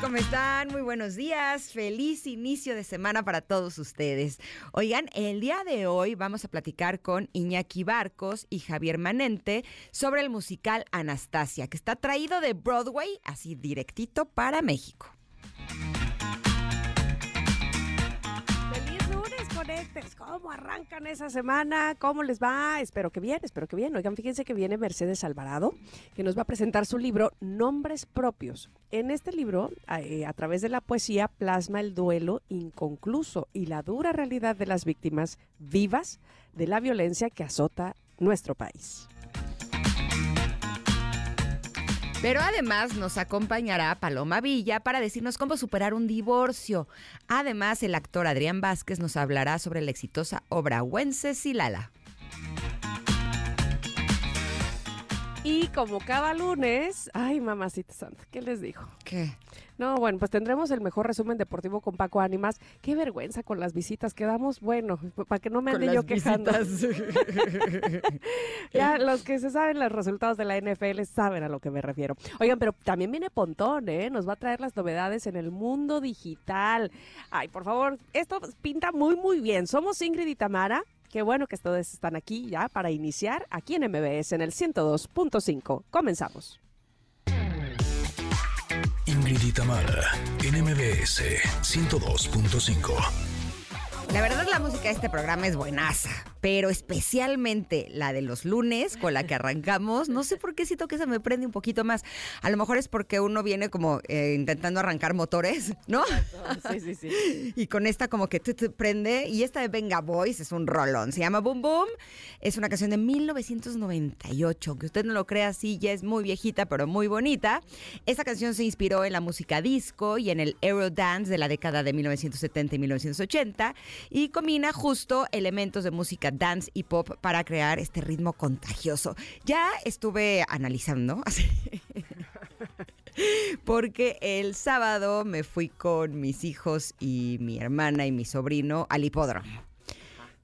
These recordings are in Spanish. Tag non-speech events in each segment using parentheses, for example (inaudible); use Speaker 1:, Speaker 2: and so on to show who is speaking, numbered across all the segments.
Speaker 1: ¿Cómo están? Muy buenos días. Feliz inicio de semana para todos ustedes. Oigan, el día de hoy vamos a platicar con Iñaki Barcos y Javier Manente sobre el musical Anastasia, que está traído de Broadway, así directito para México.
Speaker 2: ¿Cómo arrancan esa semana? ¿Cómo les va? Espero que bien, espero que bien. Oigan, fíjense que viene Mercedes Alvarado, que nos va a presentar su libro Nombres Propios. En este libro, a, eh, a través de la poesía, plasma el duelo inconcluso y la dura realidad de las víctimas vivas de la violencia que azota nuestro país.
Speaker 1: Pero además nos acompañará Paloma Villa para decirnos cómo superar un divorcio. Además, el actor Adrián Vázquez nos hablará sobre la exitosa obra Wencesilala.
Speaker 2: Y como cada lunes, ay, mamacita santa, ¿qué les dijo?
Speaker 1: ¿Qué?
Speaker 2: No, bueno, pues tendremos el mejor resumen deportivo con Paco Ánimas. Qué vergüenza con las visitas que damos. Bueno, para que no me ande yo quejando. (laughs) ya los que se saben los resultados de la NFL saben a lo que me refiero. Oigan, pero también viene Pontón, ¿eh? Nos va a traer las novedades en el mundo digital. Ay, por favor, esto pinta muy, muy bien. Somos Ingrid y Tamara. Qué bueno que ustedes están aquí ya para iniciar aquí en MBS en el 102.5. Comenzamos.
Speaker 3: Ingrid y Tamara en MBS 102.5.
Speaker 1: La verdad la música de este programa es buenaza, pero especialmente la de los lunes con la que arrancamos, no sé por qué siento que esa me prende un poquito más. A lo mejor es porque uno viene como eh, intentando arrancar motores, ¿no?
Speaker 2: Sí, sí, sí. (laughs)
Speaker 1: Y con esta como que te, te prende. Y esta de Venga Boys es un rolón. Se llama Boom Boom. Es una canción de 1998. Que usted no lo crea, sí, ya es muy viejita, pero muy bonita. Esta canción se inspiró en la música disco y en el Eurodance de la década de 1970 y 1980. Y combina justo elementos de música dance y pop para crear este ritmo contagioso. Ya estuve analizando. (laughs) porque el sábado me fui con mis hijos y mi hermana y mi sobrino al hipódromo.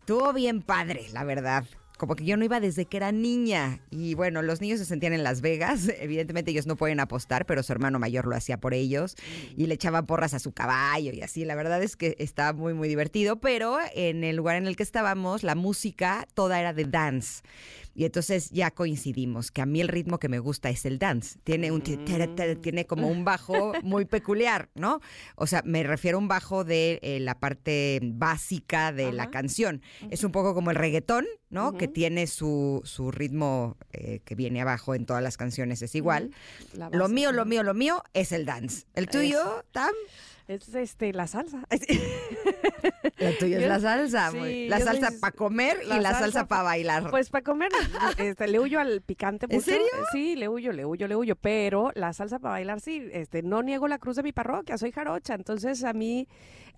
Speaker 1: Estuvo bien padre, la verdad. Como que yo no iba desde que era niña. Y bueno, los niños se sentían en Las Vegas. (laughs) Evidentemente ellos no pueden apostar, pero su hermano mayor lo hacía por ellos. Y le echaba porras a su caballo y así. La verdad es que estaba muy, muy divertido. Pero en el lugar en el que estábamos, la música toda era de dance. Y entonces ya coincidimos que a mí el ritmo que me gusta es el dance. Tiene un tere, tiene como un (laughs) bajo muy peculiar, ¿no? O sea, me refiero a un bajo de eh, la parte básica de la canción. Es un poco como el reggaetón, ¿no? Que tiene su, su ritmo eh, que viene abajo en todas las canciones, es igual. Lo mío, lo mío, lo mío es el dance. ¿El tuyo. Tam?
Speaker 2: Es este, la salsa. (laughs)
Speaker 1: El tuyo es la salsa.
Speaker 2: sí,
Speaker 1: la
Speaker 2: soy
Speaker 1: salsa para comer y
Speaker 2: la
Speaker 1: la
Speaker 2: salsa
Speaker 1: salsa
Speaker 2: pa-
Speaker 1: para bailar.
Speaker 2: Pues para comer, (laughs) este, le huyo al picante
Speaker 1: ¿En
Speaker 2: mucho.
Speaker 1: serio?
Speaker 2: Sí, le huyo, le huyo, le huyo. Pero la salsa para bailar, sí, este, no niego la cruz de mi parroquia, soy jarocha. Entonces a mí,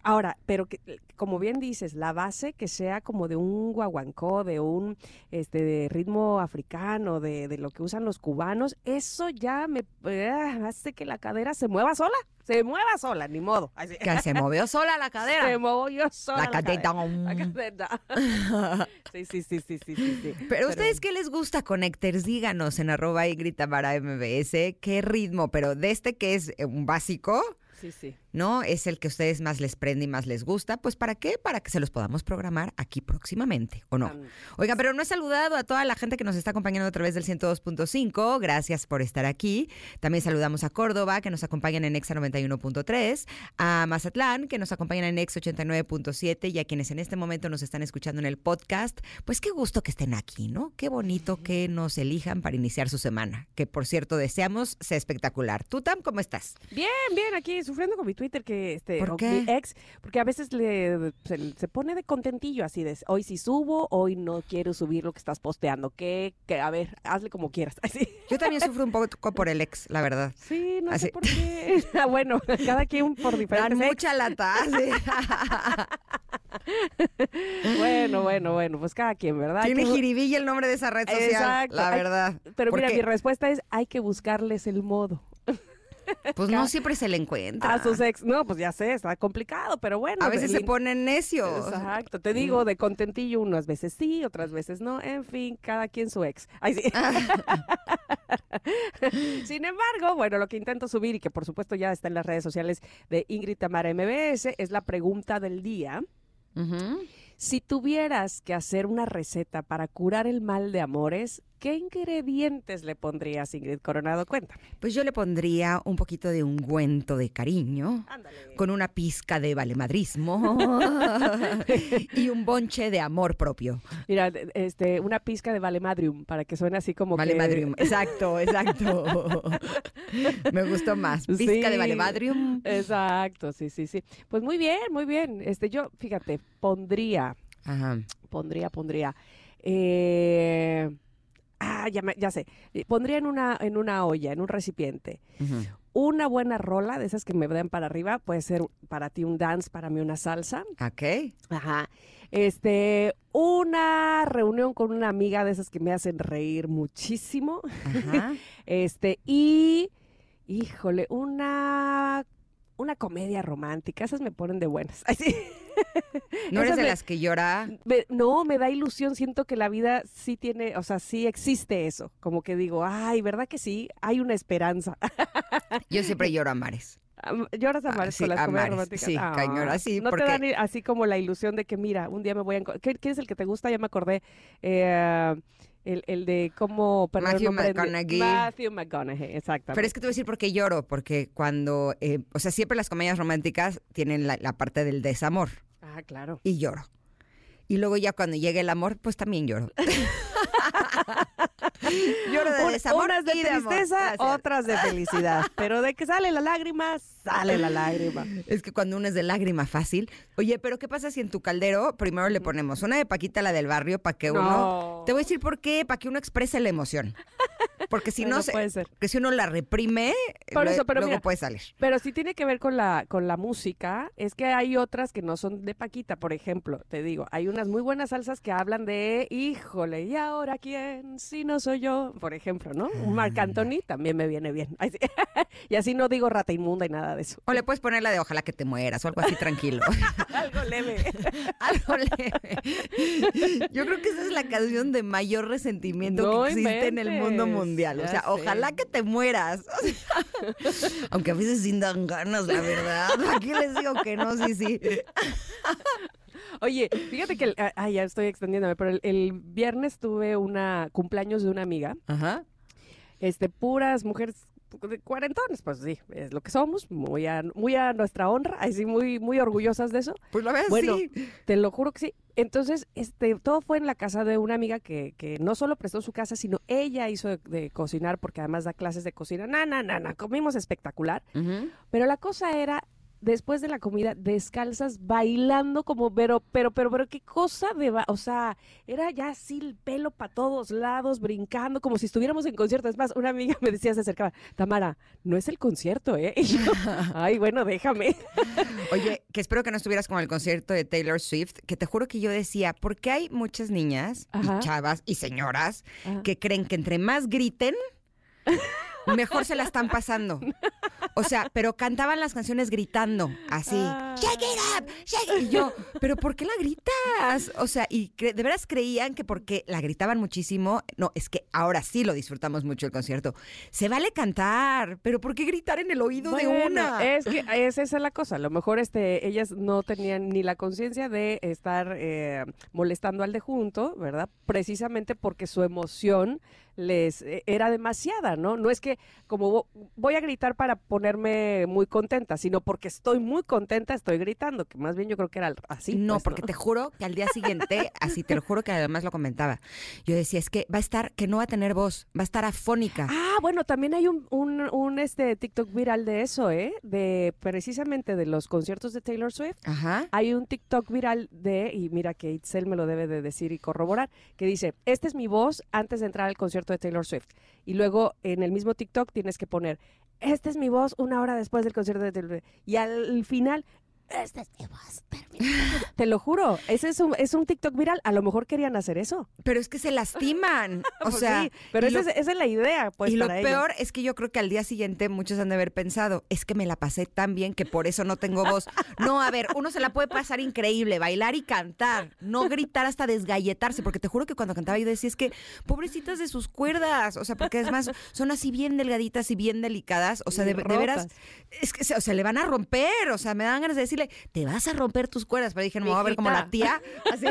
Speaker 2: ahora, pero que, como bien dices, la base que sea como de un guaguancó, de un este de ritmo africano, de, de lo que usan los cubanos, eso ya me ah, hace que la cadera se mueva sola. Se mueva sola, ni modo. Así.
Speaker 1: Que se movió sola la cadera.
Speaker 2: Se yo sola.
Speaker 1: La cadera.
Speaker 2: La cadera. (laughs) Sí, sí, sí, sí, sí, sí, sí.
Speaker 1: Pero ustedes, ¿qué les gusta, Connectors? Díganos en arroba y grita para MBS. ¿Qué ritmo? Pero de este que es eh, un básico,
Speaker 2: Sí, sí.
Speaker 1: ¿No? Es el que a ustedes más les prende y más les gusta. Pues ¿para qué? Para que se los podamos programar aquí próximamente, ¿o no? Oiga, pero no he saludado a toda la gente que nos está acompañando a través del 102.5. Gracias por estar aquí. También saludamos a Córdoba, que nos acompañan en Exa 91.3, a Mazatlán, que nos acompañan en Exa 89.7 y a quienes en este momento nos están escuchando en el podcast. Pues qué gusto que estén aquí, ¿no? Qué bonito que nos elijan para iniciar su semana, que por cierto deseamos sea espectacular. ¿Tú, Tam, cómo estás?
Speaker 2: Bien, bien, aquí sufriendo con mi Twitter que este
Speaker 1: ¿Por qué?
Speaker 2: ex, porque a veces le se, se pone de contentillo así de hoy sí subo, hoy no quiero subir lo que estás posteando. Que, que a ver, hazle como quieras. (laughs) Así.
Speaker 1: Yo también sufro un poco por el ex, la verdad.
Speaker 2: Sí, no
Speaker 1: Así.
Speaker 2: sé por qué. (laughs) Ah, bueno, (laughs) cada quien por
Speaker 1: Dan
Speaker 2: diferentes ex.
Speaker 1: mucha lata.
Speaker 2: Bueno, bueno, bueno, pues cada quien, ¿verdad?
Speaker 1: Tiene
Speaker 2: que
Speaker 1: jiribilla el nombre de esa red social,
Speaker 2: Exacto.
Speaker 1: la verdad.
Speaker 2: Pero mira, mi respuesta es hay que buscarles el modo.
Speaker 1: Pues no siempre se le encuentra.
Speaker 2: A sus ex. No, pues ya sé, está complicado, pero bueno.
Speaker 1: A veces
Speaker 2: el
Speaker 1: se ponen necios.
Speaker 2: Exacto, te digo de contentillo unas veces sí, otras veces no, en fin, cada quien su ex. Ay, sí. (laughs) Sin embargo, bueno, lo que intento subir y que por supuesto ya está en las redes sociales de Ingrid Tamara MBS es la pregunta del día. Si tuvieras que hacer una receta para curar el mal de amores, ¿qué ingredientes le pondrías, Ingrid Coronado? Cuéntame.
Speaker 1: Pues yo le pondría un poquito de ungüento de cariño.
Speaker 2: Ándale.
Speaker 1: Con una pizca de valemadrismo (laughs) y un bonche de amor propio.
Speaker 2: Mira, este, una pizca de Valemadrium para que suene así como que-
Speaker 1: Valemadrium, exacto, exacto. (laughs) Me gustó más. Pizca de valemadrium.
Speaker 2: Exacto, sí, sí, sí. Pues muy bien, muy bien. Este, yo, fíjate, pondría,
Speaker 1: Ajá.
Speaker 2: pondría, pondría. eh, ah, ya, me- ya sé. Eh, Pondría en una, en una olla, en un recipiente, una buena rola de esas que me dan para arriba. Puede ser para ti un dance, para mí una salsa.
Speaker 1: Ok.
Speaker 2: Ajá. Este, una reunión con una amiga de esas que me hacen reír muchísimo.
Speaker 1: Ajá. (laughs)
Speaker 2: Este, y, híjole, una, una comedia romántica. Esas me ponen de buenas. (laughs)
Speaker 1: ¿No eres de
Speaker 2: me-
Speaker 1: las que llora?
Speaker 2: Me- no, me da ilusión. Siento que la vida sí tiene, o sea, sí existe eso. Como que digo, ay, ¿verdad que sí? Hay una esperanza. (laughs)
Speaker 1: Yo siempre lloro a mares.
Speaker 2: ¿Lloras a
Speaker 1: Ah,
Speaker 2: mares
Speaker 1: sí,
Speaker 2: con las
Speaker 1: a
Speaker 2: comedias
Speaker 1: mares,
Speaker 2: románticas?
Speaker 1: sí, cañón, así,
Speaker 2: No
Speaker 1: porque-
Speaker 2: te dan así como la ilusión de que, mira, un día me voy a... enco- ¿Qué- ¿Quién es el que te gusta? Ya me acordé. Eh, el, el de cómo...
Speaker 1: Matthew McConaughey.
Speaker 2: Matthew McConaughey, exactamente.
Speaker 1: Pero es que te voy a decir por qué lloro, porque cuando, eh, o sea, siempre las comedias románticas tienen la, la parte del desamor
Speaker 2: Ah, claro.
Speaker 1: y lloro. Y luego ya cuando llega el amor, pues también lloro. (laughs) (laughs) lloro de desamor
Speaker 2: unas de tristeza, otras de felicidad. (laughs) Pero de que sale la lágrima, sale la lágrima.
Speaker 1: Es que cuando uno es de lágrima fácil. Oye, pero ¿qué pasa si en tu caldero primero le ponemos una de Paquita, la del barrio, para que uno...
Speaker 2: No.
Speaker 1: Te voy a decir por qué, para que uno exprese la emoción. Porque si no, se-
Speaker 2: puede ser.
Speaker 1: que si uno la reprime,
Speaker 2: Por
Speaker 1: lue-
Speaker 2: eso, pero
Speaker 1: luego
Speaker 2: mira,
Speaker 1: puede salir.
Speaker 2: Pero sí tiene que ver con la, con la música, es que hay otras que no son de Paquita, por ejemplo, te digo, hay unas muy buenas salsas que hablan de, híjole, ¿y ahora quién? Si no soy yo, por ejemplo, ¿no? Un Marc
Speaker 1: Ah.
Speaker 2: Anthony también me viene bien. (laughs) Y así no digo rata inmunda y nada de eso.
Speaker 1: O le puedes poner la de ojalá que te mueras o algo así tranquilo. (laughs)
Speaker 2: Algo leve. (laughs)
Speaker 1: algo leve. Yo creo que esa es la canción de mayor resentimiento
Speaker 2: No
Speaker 1: que existe en el mundo
Speaker 2: inventes,
Speaker 1: mundial. O sea,
Speaker 2: sé.
Speaker 1: ojalá que te mueras. (laughs) (laughs) Aunque a veces sin dan ganas, la verdad. Aquí les digo que no, sí, sí. (laughs)
Speaker 2: Oye, fíjate que, el- ah, ay, ya estoy extendiéndome, pero el, el viernes tuve una cumpleaños de una amiga
Speaker 1: Ajá.
Speaker 2: este, puras mujeres cuarentones, pues sí, es lo que somos, muy a, muy a nuestra honra, así muy, muy orgullosas de eso.
Speaker 1: Pues la ves,
Speaker 2: Bueno,
Speaker 1: sí.
Speaker 2: Te lo juro que sí. Entonces, este, todo fue en la casa de una amiga que, que no solo prestó su casa, sino ella hizo de, de cocinar, porque además da clases de cocina. Na, na, na, na, comimos espectacular. Pero la cosa era, después de la comida, descalzas, bailando como, pero, pero, pero, pero, qué cosa de, ba- o sea, era ya así el pelo para todos lados, brincando, como si estuviéramos en concierto. Es más, una amiga (laughs) me decía, se acercaba, Tamara, no es el concierto, ¿eh? (laughs) Y yo, ay, bueno, déjame. (laughs)
Speaker 1: Oye, que espero que no estuvieras como el concierto de Taylor Swift, que te juro que yo decía, ¿por qué hay muchas niñas
Speaker 2: Ajá.
Speaker 1: y chavas y señoras
Speaker 2: Ajá.
Speaker 1: que creen que entre más griten, mejor se la están pasando? O sea, pero cantaban las canciones gritando, así,
Speaker 2: Ah.
Speaker 1: shake it up, shake it. Y yo, ¿pero por qué la gritas? O sea, y de veras creían que porque la gritaban muchísimo, no, es que ahora sí lo disfrutamos mucho el concierto. Se vale cantar, pero ¿por qué gritar en el oído de una?
Speaker 2: Es que esa es la cosa. A lo mejor este, ellas no tenían ni la conciencia de estar eh, molestando al de junto, ¿verdad? Precisamente porque su emoción les eh, era demasiada, ¿no? No es que como vo- voy a gritar para ponerme muy contenta, sino porque estoy muy contenta, estoy gritando, que más bien yo creo que era así.
Speaker 1: no,
Speaker 2: pues,
Speaker 1: porque te juro que al día siguiente, así te lo juro que además lo comentaba. Yo decía, es que va a estar, que no va a tener voz, va a estar afónica.
Speaker 2: Ah, bueno, también hay un, un, un, este TikTok viral de eso, ¿eh? De precisamente de los conciertos de Taylor Swift.
Speaker 1: Ajá.
Speaker 2: Hay un TikTok viral de, y mira que Itzel me lo debe de decir y corroborar, que dice, esta es mi voz antes de entrar al concierto de Taylor Swift. Y luego en el mismo TikTok tienes que poner, esta es mi voz una hora después del concierto de Taylor Swift. Y al final, esta es mi voz. terminando". (laughs) Te lo juro, ese es un, es un TikTok viral. A lo mejor querían hacer eso.
Speaker 1: Pero es que se lastiman. (laughs) O
Speaker 2: Pues
Speaker 1: sea,
Speaker 2: sí, pero esa,
Speaker 1: lo-
Speaker 2: es, esa es la idea, pues,
Speaker 1: y lo
Speaker 2: ellos.
Speaker 1: peor es que yo creo que al día siguiente muchos han de haber pensado, es que me la pasé tan bien que por eso no tengo voz. (laughs) No, a ver, uno se la puede pasar increíble, bailar y cantar, no gritar hasta desgalletarse, porque te juro que cuando cantaba yo decía, es que pobrecitas de sus cuerdas, o sea, porque además son así bien delgaditas y bien delicadas, o sea, de, de veras, es que, se- o sea, le van a romper, o sea, me dan ganas de decirle, te vas a romper tus cuerdas, pero dije, no, me voy a ver como la tía, así,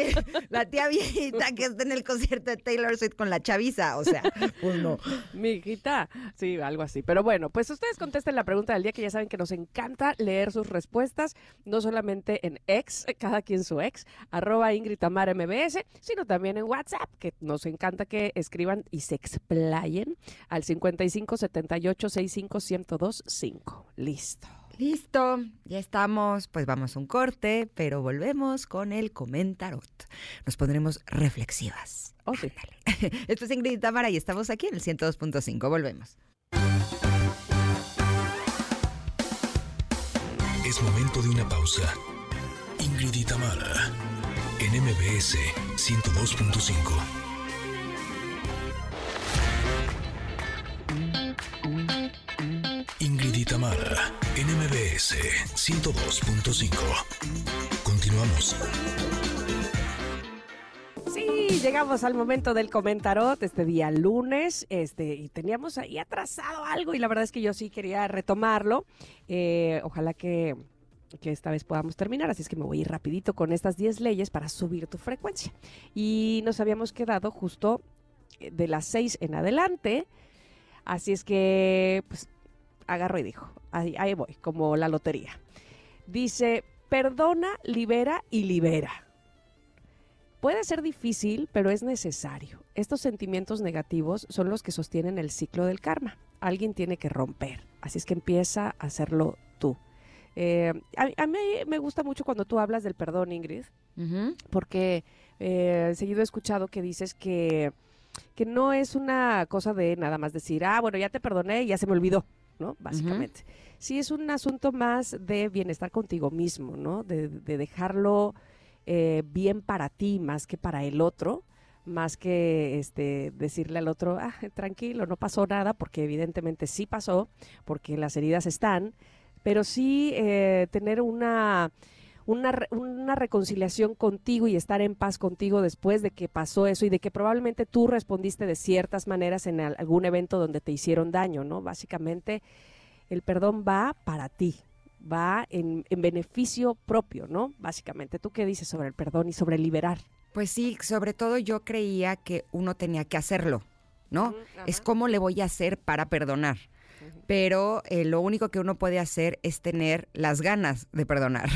Speaker 1: la tía viejita que está en el concierto de Taylor Swift con la chaviza, o sea, pues no.
Speaker 2: Mi hijita, sí, algo así. Pero bueno, pues ustedes contesten la pregunta del día que ya saben que nos encanta leer sus respuestas, no solamente en ex, cada quien su ex, arroba Ingrid Tamara MBS, sino también en WhatsApp, que nos encanta que escriban y se explayen al 55 78 65 102 5. Listo.
Speaker 1: Listo, ya estamos. Pues vamos a un corte, pero volvemos con el comentarot. Nos pondremos reflexivas.
Speaker 2: Oh, sí. (laughs)
Speaker 1: Esto es Ingrid y Tamara y estamos aquí en el 102.5. Volvemos.
Speaker 3: Es momento de una pausa. Ingrid y Tamara, en MBS 102.5. Ingrid y Tamara, en MBS 102.5. Continuamos.
Speaker 2: Sí, llegamos al momento del comentarot este día lunes, este, y teníamos ahí atrasado algo y la verdad es que yo sí quería retomarlo. Eh, ojalá que, que esta vez podamos terminar, así es que me voy a ir rapidito con estas 10 leyes para subir tu frecuencia. Y nos habíamos quedado justo eh, de las 6 en adelante, así es que pues agarro y dijo, ahí, ahí voy, como la lotería. Dice, perdona, libera y libera. Puede ser difícil, pero es necesario. Estos sentimientos negativos son los que sostienen el ciclo del karma. Alguien tiene que romper, así es que empieza a hacerlo tú. Eh, a, a mí me gusta mucho cuando tú hablas del perdón, Ingrid, porque eh, seguido he escuchado que dices que, que no es una cosa de nada más decir, ah, bueno, ya te perdoné y ya se me olvidó, ¿no? Básicamente. Sí es un asunto más de bienestar contigo mismo, ¿no? De, de dejarlo eh, bien para ti más que para el otro, más que este, decirle al otro, ah, tranquilo, no pasó nada, porque evidentemente sí pasó, porque las heridas están, pero sí eh, tener una, una, una reconciliación contigo y estar en paz contigo después de que pasó eso y de que probablemente tú respondiste de ciertas maneras en al- algún evento donde te hicieron daño, ¿no? Básicamente, el perdón va para ti, va en, en beneficio propio, ¿no? Básicamente, ¿tú qué dices sobre el perdón y sobre liberar?
Speaker 1: Pues sí, sobre todo yo creía que uno tenía que hacerlo, ¿no? Es cómo le voy a hacer para perdonar. Pero eh, lo único que uno puede hacer es tener las ganas de perdonar.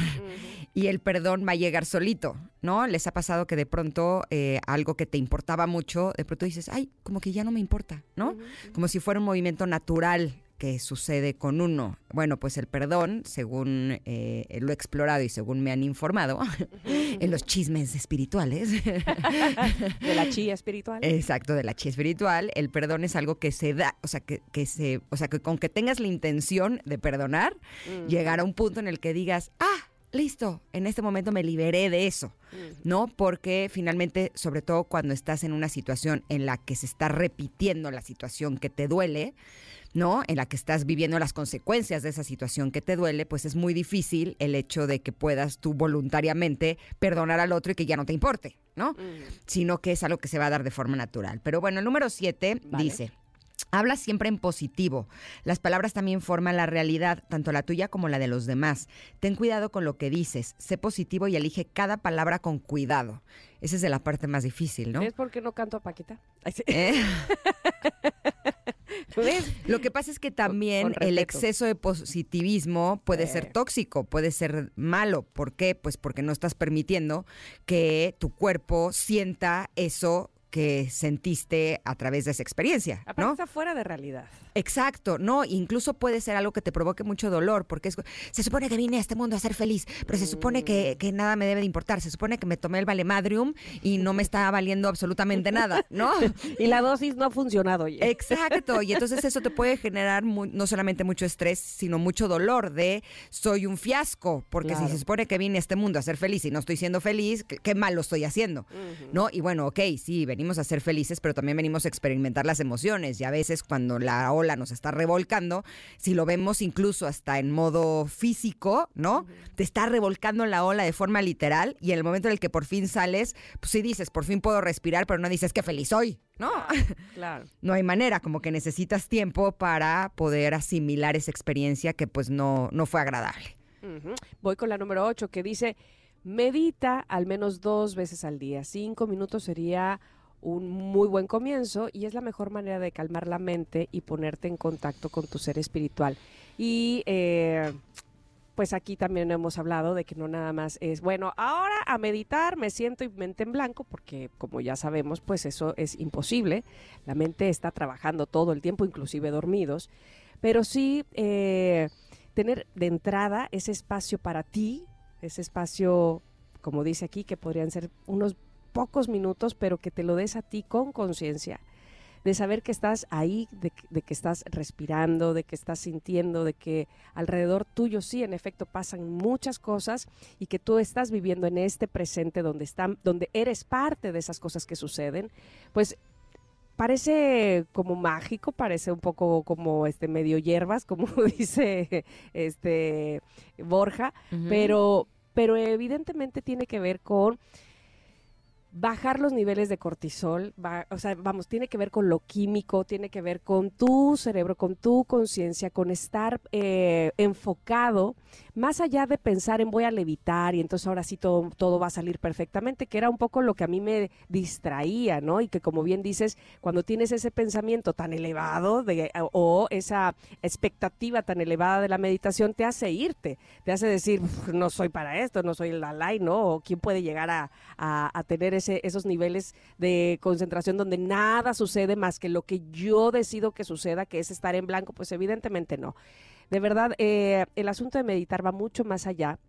Speaker 1: Y el perdón va a llegar solito, ¿no? Les ha pasado que de pronto eh, algo que te importaba mucho, de pronto dices, ay, como que ya no me importa, ¿no? Como si fuera un movimiento natural que sucede con uno. Bueno, pues el perdón, según eh, lo he explorado y según me han informado, (laughs) en los chismes espirituales, (laughs)
Speaker 2: De la (laughs) chía espiritual.
Speaker 1: Exacto, de la chi espiritual. El perdón es algo que se da, o sea, que, que se, o sea, que con que tengas la intención de perdonar,
Speaker 2: Mm,
Speaker 1: llegar a un punto en el que digas, ah, listo, en este momento me liberé de eso, ¿no? Porque finalmente, sobre todo cuando estás en una situación en la que se está repitiendo la situación que te duele, ¿no? En la que estás viviendo las consecuencias de esa situación que te duele, pues es muy difícil el hecho de que puedas tú voluntariamente perdonar al otro y que ya no te importe, ¿no?
Speaker 2: mm,
Speaker 1: sino que es algo que se va a dar de forma natural. Pero bueno, el número siete
Speaker 2: Vale.
Speaker 1: dice, Habla siempre en positivo. Las palabras también forman la realidad, tanto la tuya como la de los demás. Ten cuidado con lo que dices. Sé positivo y elige cada palabra con cuidado. Esa es de la parte más difícil, ¿no?
Speaker 2: ¿Ves por qué no canto a Paquita? Ay, sí.
Speaker 1: ¿Eh? (laughs)
Speaker 2: ¿Ves?
Speaker 1: Lo que pasa es que también el exceso de positivismo puede ser
Speaker 2: Eh.
Speaker 1: tóxico, puede ser malo. ¿Por qué? Pues porque no estás permitiendo que tu cuerpo sienta eso que sentiste a través de esa experiencia,
Speaker 2: Aparte
Speaker 1: ¿no?
Speaker 2: está fuera de realidad.
Speaker 1: Exacto, no, incluso puede ser algo que te provoque mucho dolor, porque es- se supone que vine a este mundo a ser feliz, pero se supone que, que nada me debe de importar, se supone que me tomé el valemadrium y no me está valiendo absolutamente nada, ¿no? (laughs)
Speaker 2: Y la dosis no ha funcionado. oye.
Speaker 1: Exacto, y entonces eso te puede generar no solamente mucho estrés, sino mucho dolor de soy un fiasco, porque
Speaker 2: Claro.
Speaker 1: si se supone que vine a este mundo a ser feliz y no estoy siendo feliz, qué, qué mal lo estoy haciendo, ¿no? Y bueno, ok, sí, venimos a ser felices, pero también venimos a experimentar las emociones y a veces cuando la ola nos está revolcando, si lo vemos incluso hasta en modo físico, ¿no? Te está revolcando la ola de forma literal y en el momento en el que por fin sales, pues sí dices, por fin puedo respirar, pero no dices qué feliz soy, ¿no? (laughs)
Speaker 2: Claro.
Speaker 1: no hay manera, como que necesitas tiempo para poder asimilar esa experiencia que pues no, no fue agradable.
Speaker 2: Voy con la número 8 que dice, medita al menos dos veces al día. Cinco minutos sería un muy buen comienzo y es la mejor manera de calmar la mente y ponerte en contacto con tu ser espiritual. Y eh, pues aquí también hemos hablado de que no nada más es, bueno, ahora a meditar me siento y mente en blanco, porque como ya sabemos, pues eso es imposible. La mente está trabajando todo el tiempo, inclusive dormidos. Pero sí eh, tener de entrada ese espacio para ti, ese espacio, como dice aquí, que podrían ser unos pocos minutos, pero que te lo des a ti con conciencia, de saber que estás ahí, de, que- de que estás respirando, de que estás sintiendo, de que alrededor tuyo sí, en efecto, pasan muchas cosas y que tú estás viviendo en este presente donde, están, donde eres parte de esas cosas que suceden, pues parece como mágico, parece un poco como este medio hierbas, como (laughs) dice este Borja, pero, pero evidentemente tiene que ver con bajar los niveles de cortisol, o sea, vamos, tiene que ver con lo químico, tiene que ver con tu cerebro, con tu conciencia, con estar eh, enfocado, más allá de pensar en voy a levitar y entonces ahora sí todo, todo va a salir perfectamente, que era un poco lo que a mí me distraía, ¿no? Y que como bien dices, cuando tienes ese pensamiento tan elevado de, o esa expectativa tan elevada de la meditación, te hace irte, te hace decir, "Uf, no soy para esto, no soy el Dalai, ¿no? Quién puede llegar a, a- a tener esos niveles de concentración donde nada sucede más que lo que yo decido que suceda, que es estar en blanco, pues evidentemente no. De verdad, eh, el asunto de meditar va mucho más allá,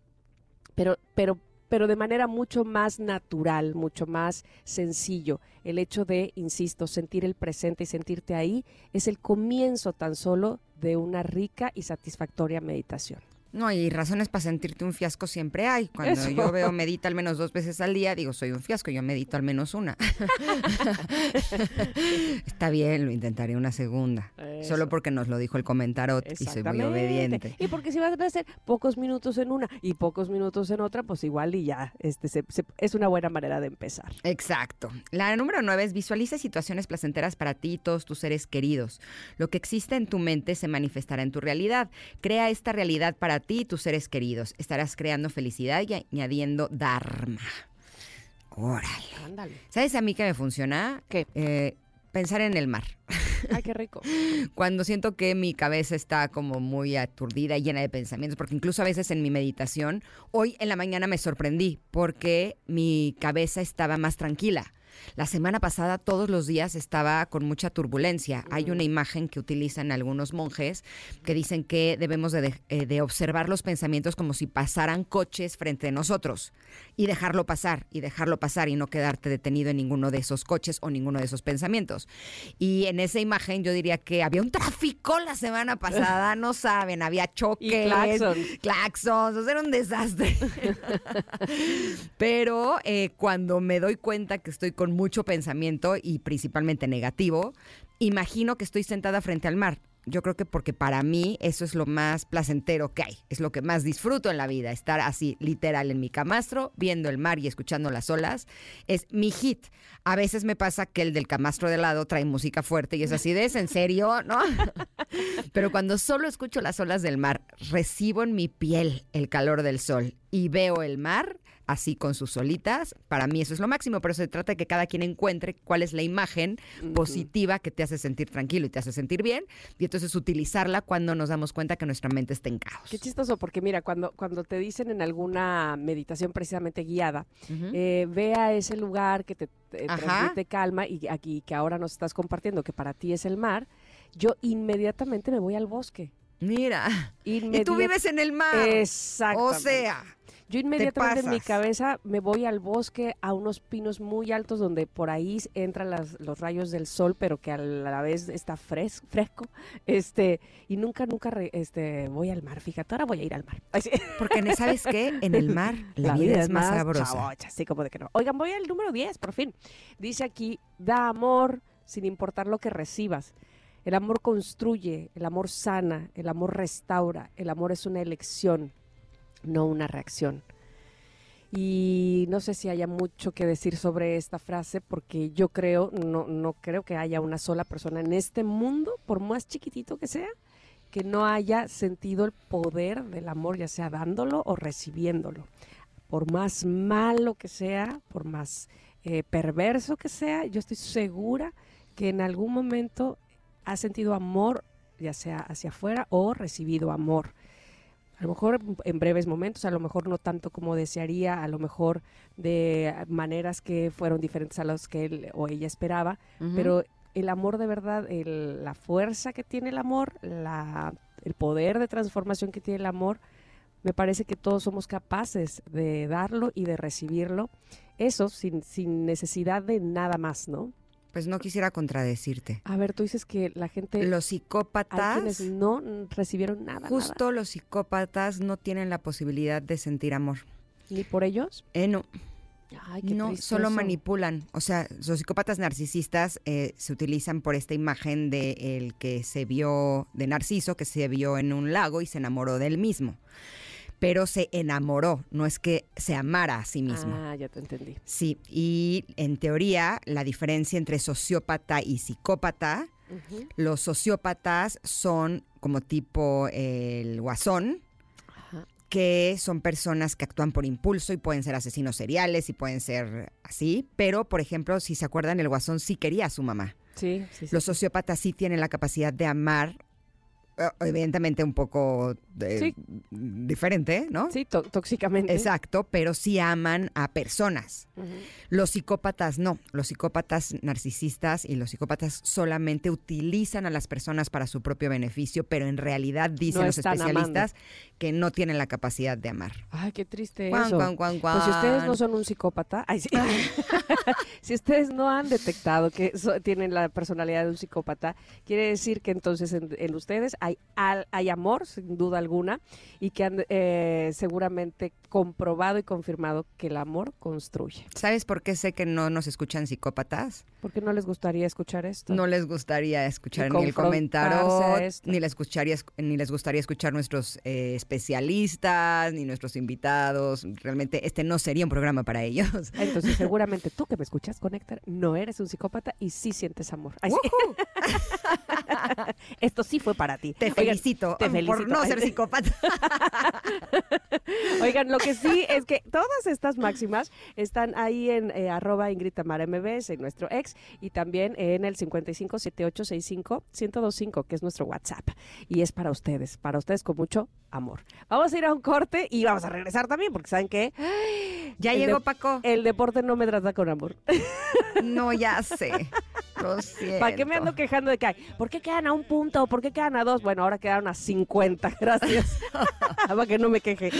Speaker 2: pero, pero, pero de manera mucho más natural, mucho más sencillo. El hecho de, insisto, sentir el presente y sentirte ahí es el comienzo tan solo de una rica y satisfactoria meditación.
Speaker 1: No, y razones para sentirte un fiasco siempre hay. Cuando
Speaker 2: Eso.
Speaker 1: yo veo medita al menos dos veces al día, digo, soy un fiasco, yo medito al menos una. (laughs) Está bien, lo intentaré una segunda.
Speaker 2: Eso.
Speaker 1: Solo porque nos lo dijo el comentarot y soy muy obediente.
Speaker 2: Y porque si vas a hacer pocos minutos en una y pocos minutos en otra, pues igual y ya, este, se- se- es una buena manera de empezar.
Speaker 1: Exacto. La número nueve es visualiza situaciones placenteras para ti y todos tus seres queridos. Lo que existe en tu mente se manifestará en tu realidad. Crea esta realidad para ti y tus seres queridos. Estarás creando felicidad y añadiendo dharma. Órale.
Speaker 2: Ándale.
Speaker 1: ¿Sabes a mí que me funciona?
Speaker 2: ¿Qué?
Speaker 1: Eh, pensar en el mar. (laughs)
Speaker 2: Ay, qué rico. (laughs)
Speaker 1: Cuando siento que mi cabeza está como muy aturdida y llena de pensamientos, porque incluso a veces en mi meditación, hoy en la mañana me sorprendí porque mi cabeza estaba más tranquila. La semana pasada todos los días estaba con mucha turbulencia. Hay una imagen que utilizan algunos monjes que dicen que debemos de, de- eh, de observar los pensamientos como si pasaran coches frente a nosotros y dejarlo pasar y dejarlo pasar y no quedarte detenido en ninguno de esos coches o ninguno de esos pensamientos. Y en esa imagen yo diría que había un tráfico la semana pasada, (laughs) no saben, había choques,
Speaker 2: Y claxons.
Speaker 1: claxons, o sea, era un desastre. (laughs) Pero eh, cuando me doy cuenta que estoy con mucho pensamiento y principalmente negativo, imagino que estoy sentada frente al mar yo creo que porque para mí eso es lo más placentero que hay, es lo que más disfruto en la vida, estar así literal en mi camastro, viendo el mar y escuchando las olas, es mi hit. A veces me pasa que el del camastro de lado trae música fuerte y es así de, ¿es en serio? ¿No? (laughs) Pero cuando solo escucho las olas del mar, recibo en mi piel el calor del sol y veo el mar, así con sus solitas, para mí eso es lo máximo, pero se trata de que cada quien encuentre cuál es la imagen positiva que te hace sentir tranquilo y te hace sentir bien, y entonces utilizarla cuando nos damos cuenta que nuestra mente está en caos.
Speaker 2: Qué chistoso, porque mira, cuando, cuando te dicen en alguna meditación precisamente guiada, eh, ve a ese lugar que te, transmite calma y aquí que ahora nos estás compartiendo que para ti es el mar, yo inmediatamente me voy al bosque.
Speaker 1: Mira, y tú vives en el mar.
Speaker 2: Exacto.
Speaker 1: O sea,
Speaker 2: Yo inmediatamente en mi cabeza me voy al bosque, a unos pinos muy altos donde por ahí entran las- los rayos del sol, pero que a la vez está fres- fresco. Este, y nunca, nunca re- este, voy al mar. Fíjate, ahora voy a ir al mar. (laughs) Ay, sí.
Speaker 1: porque ¿sabes qué? En el mar (laughs) la, vida, es más sabrosa.
Speaker 2: chavocha, así como de que no. Oigan, voy al número 10, por fin. Dice aquí, da amor sin importar lo que recibas. El amor construye, el amor sana, el amor restaura, el amor es una elección, no una reacción. Y no sé si haya mucho que decir sobre esta frase porque yo creo, no, no creo que haya una sola persona en este mundo, por más chiquitito que sea, que no haya sentido el poder del amor, ya sea dándolo o recibiéndolo. Por más malo que sea, por más eh, perverso que sea, yo estoy segura que en algún momento ha sentido amor, ya sea hacia afuera o recibido amor. A lo mejor en breves momentos, a lo mejor no tanto como desearía, a lo mejor de maneras que fueron diferentes a las que él o ella esperaba, pero el amor de verdad, el- la fuerza que tiene el amor, la, el poder de transformación que tiene el amor, me parece que todos somos capaces de darlo y de recibirlo, eso sin, sin necesidad de nada más, ¿no?
Speaker 1: Pues no quisiera contradecirte.
Speaker 2: A ver, tú dices que la gente,
Speaker 1: Los psicópatas,
Speaker 2: no recibieron nada,
Speaker 1: justo los psicópatas no tienen la posibilidad de sentir amor.
Speaker 2: ni por ellos.
Speaker 1: Eh, no,
Speaker 2: Ay, qué
Speaker 1: no, solo manipulan. O sea, los psicópatas narcisistas eh, se utilizan por esta imagen de el que se vio, de Narciso, que se vio en un lago y se enamoró del mismo. Pero se enamoró, no es que se amara a sí mismo.
Speaker 2: Ah, ya te entendí.
Speaker 1: Sí, y en teoría la diferencia entre sociópata y psicópata, los sociópatas son como tipo el guasón,
Speaker 2: Ajá.
Speaker 1: que son personas que actúan por impulso y pueden ser asesinos seriales y pueden ser así, pero por ejemplo, si se acuerdan, el guasón sí quería a su mamá.
Speaker 2: Sí, sí, sí.
Speaker 1: Los sociópatas sí tienen la capacidad de amar, eh, evidentemente un poco eh,
Speaker 2: Sí.
Speaker 1: diferente, ¿no?
Speaker 2: Sí, tó- tóxicamente.
Speaker 1: Exacto, pero sí aman a personas. Los psicópatas no, los psicópatas narcisistas y los psicópatas solamente utilizan a las personas para su propio beneficio, pero en realidad dicen
Speaker 2: No
Speaker 1: los especialistas que no tienen la capacidad de amar.
Speaker 2: Ay, qué triste
Speaker 1: Guan,
Speaker 2: eso.
Speaker 1: guan, guan,
Speaker 2: Pues si ustedes no son un psicópata, ay, sí. (laughs) si ustedes no han detectado que so- tienen la personalidad de un psicópata, quiere decir que entonces en, en ustedes hay, hay amor, sin duda alguna, y que han eh, seguramente comprobado y confirmado que el amor construye.
Speaker 1: ¿Sabes por qué sé que no nos escuchan psicópatas?
Speaker 2: ¿Por qué no les gustaría escuchar esto?
Speaker 1: No les gustaría escuchar ni el comentario, ni les, escucharía, ni les gustaría escuchar nuestros eh, especialistas, ni nuestros invitados. Realmente este no sería un programa para ellos.
Speaker 2: Entonces (laughs) seguramente tú que me escuchas, Conectar, no eres un psicópata y sí sientes amor. Ay, sí.
Speaker 1: ¡Woohoo! (laughs)
Speaker 2: Esto sí fue para ti.
Speaker 1: Te
Speaker 2: Oigan,
Speaker 1: felicito, por no ser (laughs) psicópata. (laughs)
Speaker 2: Oigan, lo que sí es que todas estas máximas están ahí en eh, arroba Ingrid Tamara MBS, en nuestro ex, y también en el 557865-1025, que es nuestro WhatsApp. Y es para ustedes, para ustedes con mucho amor. Vamos a ir a un corte y vamos a regresar también, porque ¿saben qué?
Speaker 1: Ya llegó Paco.
Speaker 2: El deporte no me trata con amor.
Speaker 1: No, ya sé.
Speaker 2: ¿Para qué me ando quejando de que, ay, ¿por qué quedan a un punto? ¿Por qué quedan a dos? Bueno, ahora quedaron a 50, (laughs) gracias. (laughs) Para que no me queje.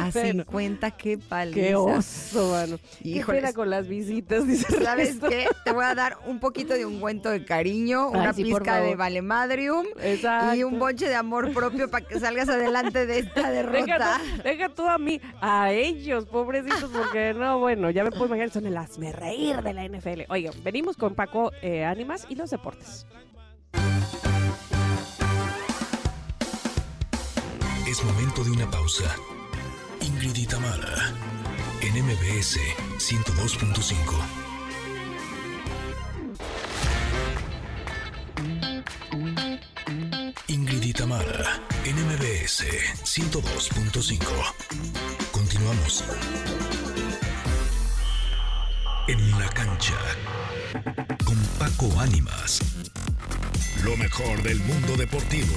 Speaker 1: A
Speaker 2: Bueno.
Speaker 1: 50, qué paliza.
Speaker 2: Qué oso, mano. Qué
Speaker 1: Híjoles.
Speaker 2: pena con las visitas, dice
Speaker 1: ¿Sabes qué? Te voy a dar un poquito de ungüento de cariño,
Speaker 2: Ay,
Speaker 1: una
Speaker 2: sí,
Speaker 1: pizca de valemadrium
Speaker 2: Exacto.
Speaker 1: y un bonche de amor propio para que salgas adelante de esta (laughs)
Speaker 2: Deja
Speaker 1: derrota.
Speaker 2: tú, deja tú a mí, a ellos, pobrecitos, porque no, bueno, ya me puedo imaginar, son el hazme reír de la NFL. Oigan, venimos con Paco eh, Ánimas y los deportes.
Speaker 3: Es momento de una pausa. Ingrid y en MBS 102.5. Itamar, NMBS 102.5. Continuamos. En la cancha, con Paco Ánimas. Lo mejor del mundo deportivo.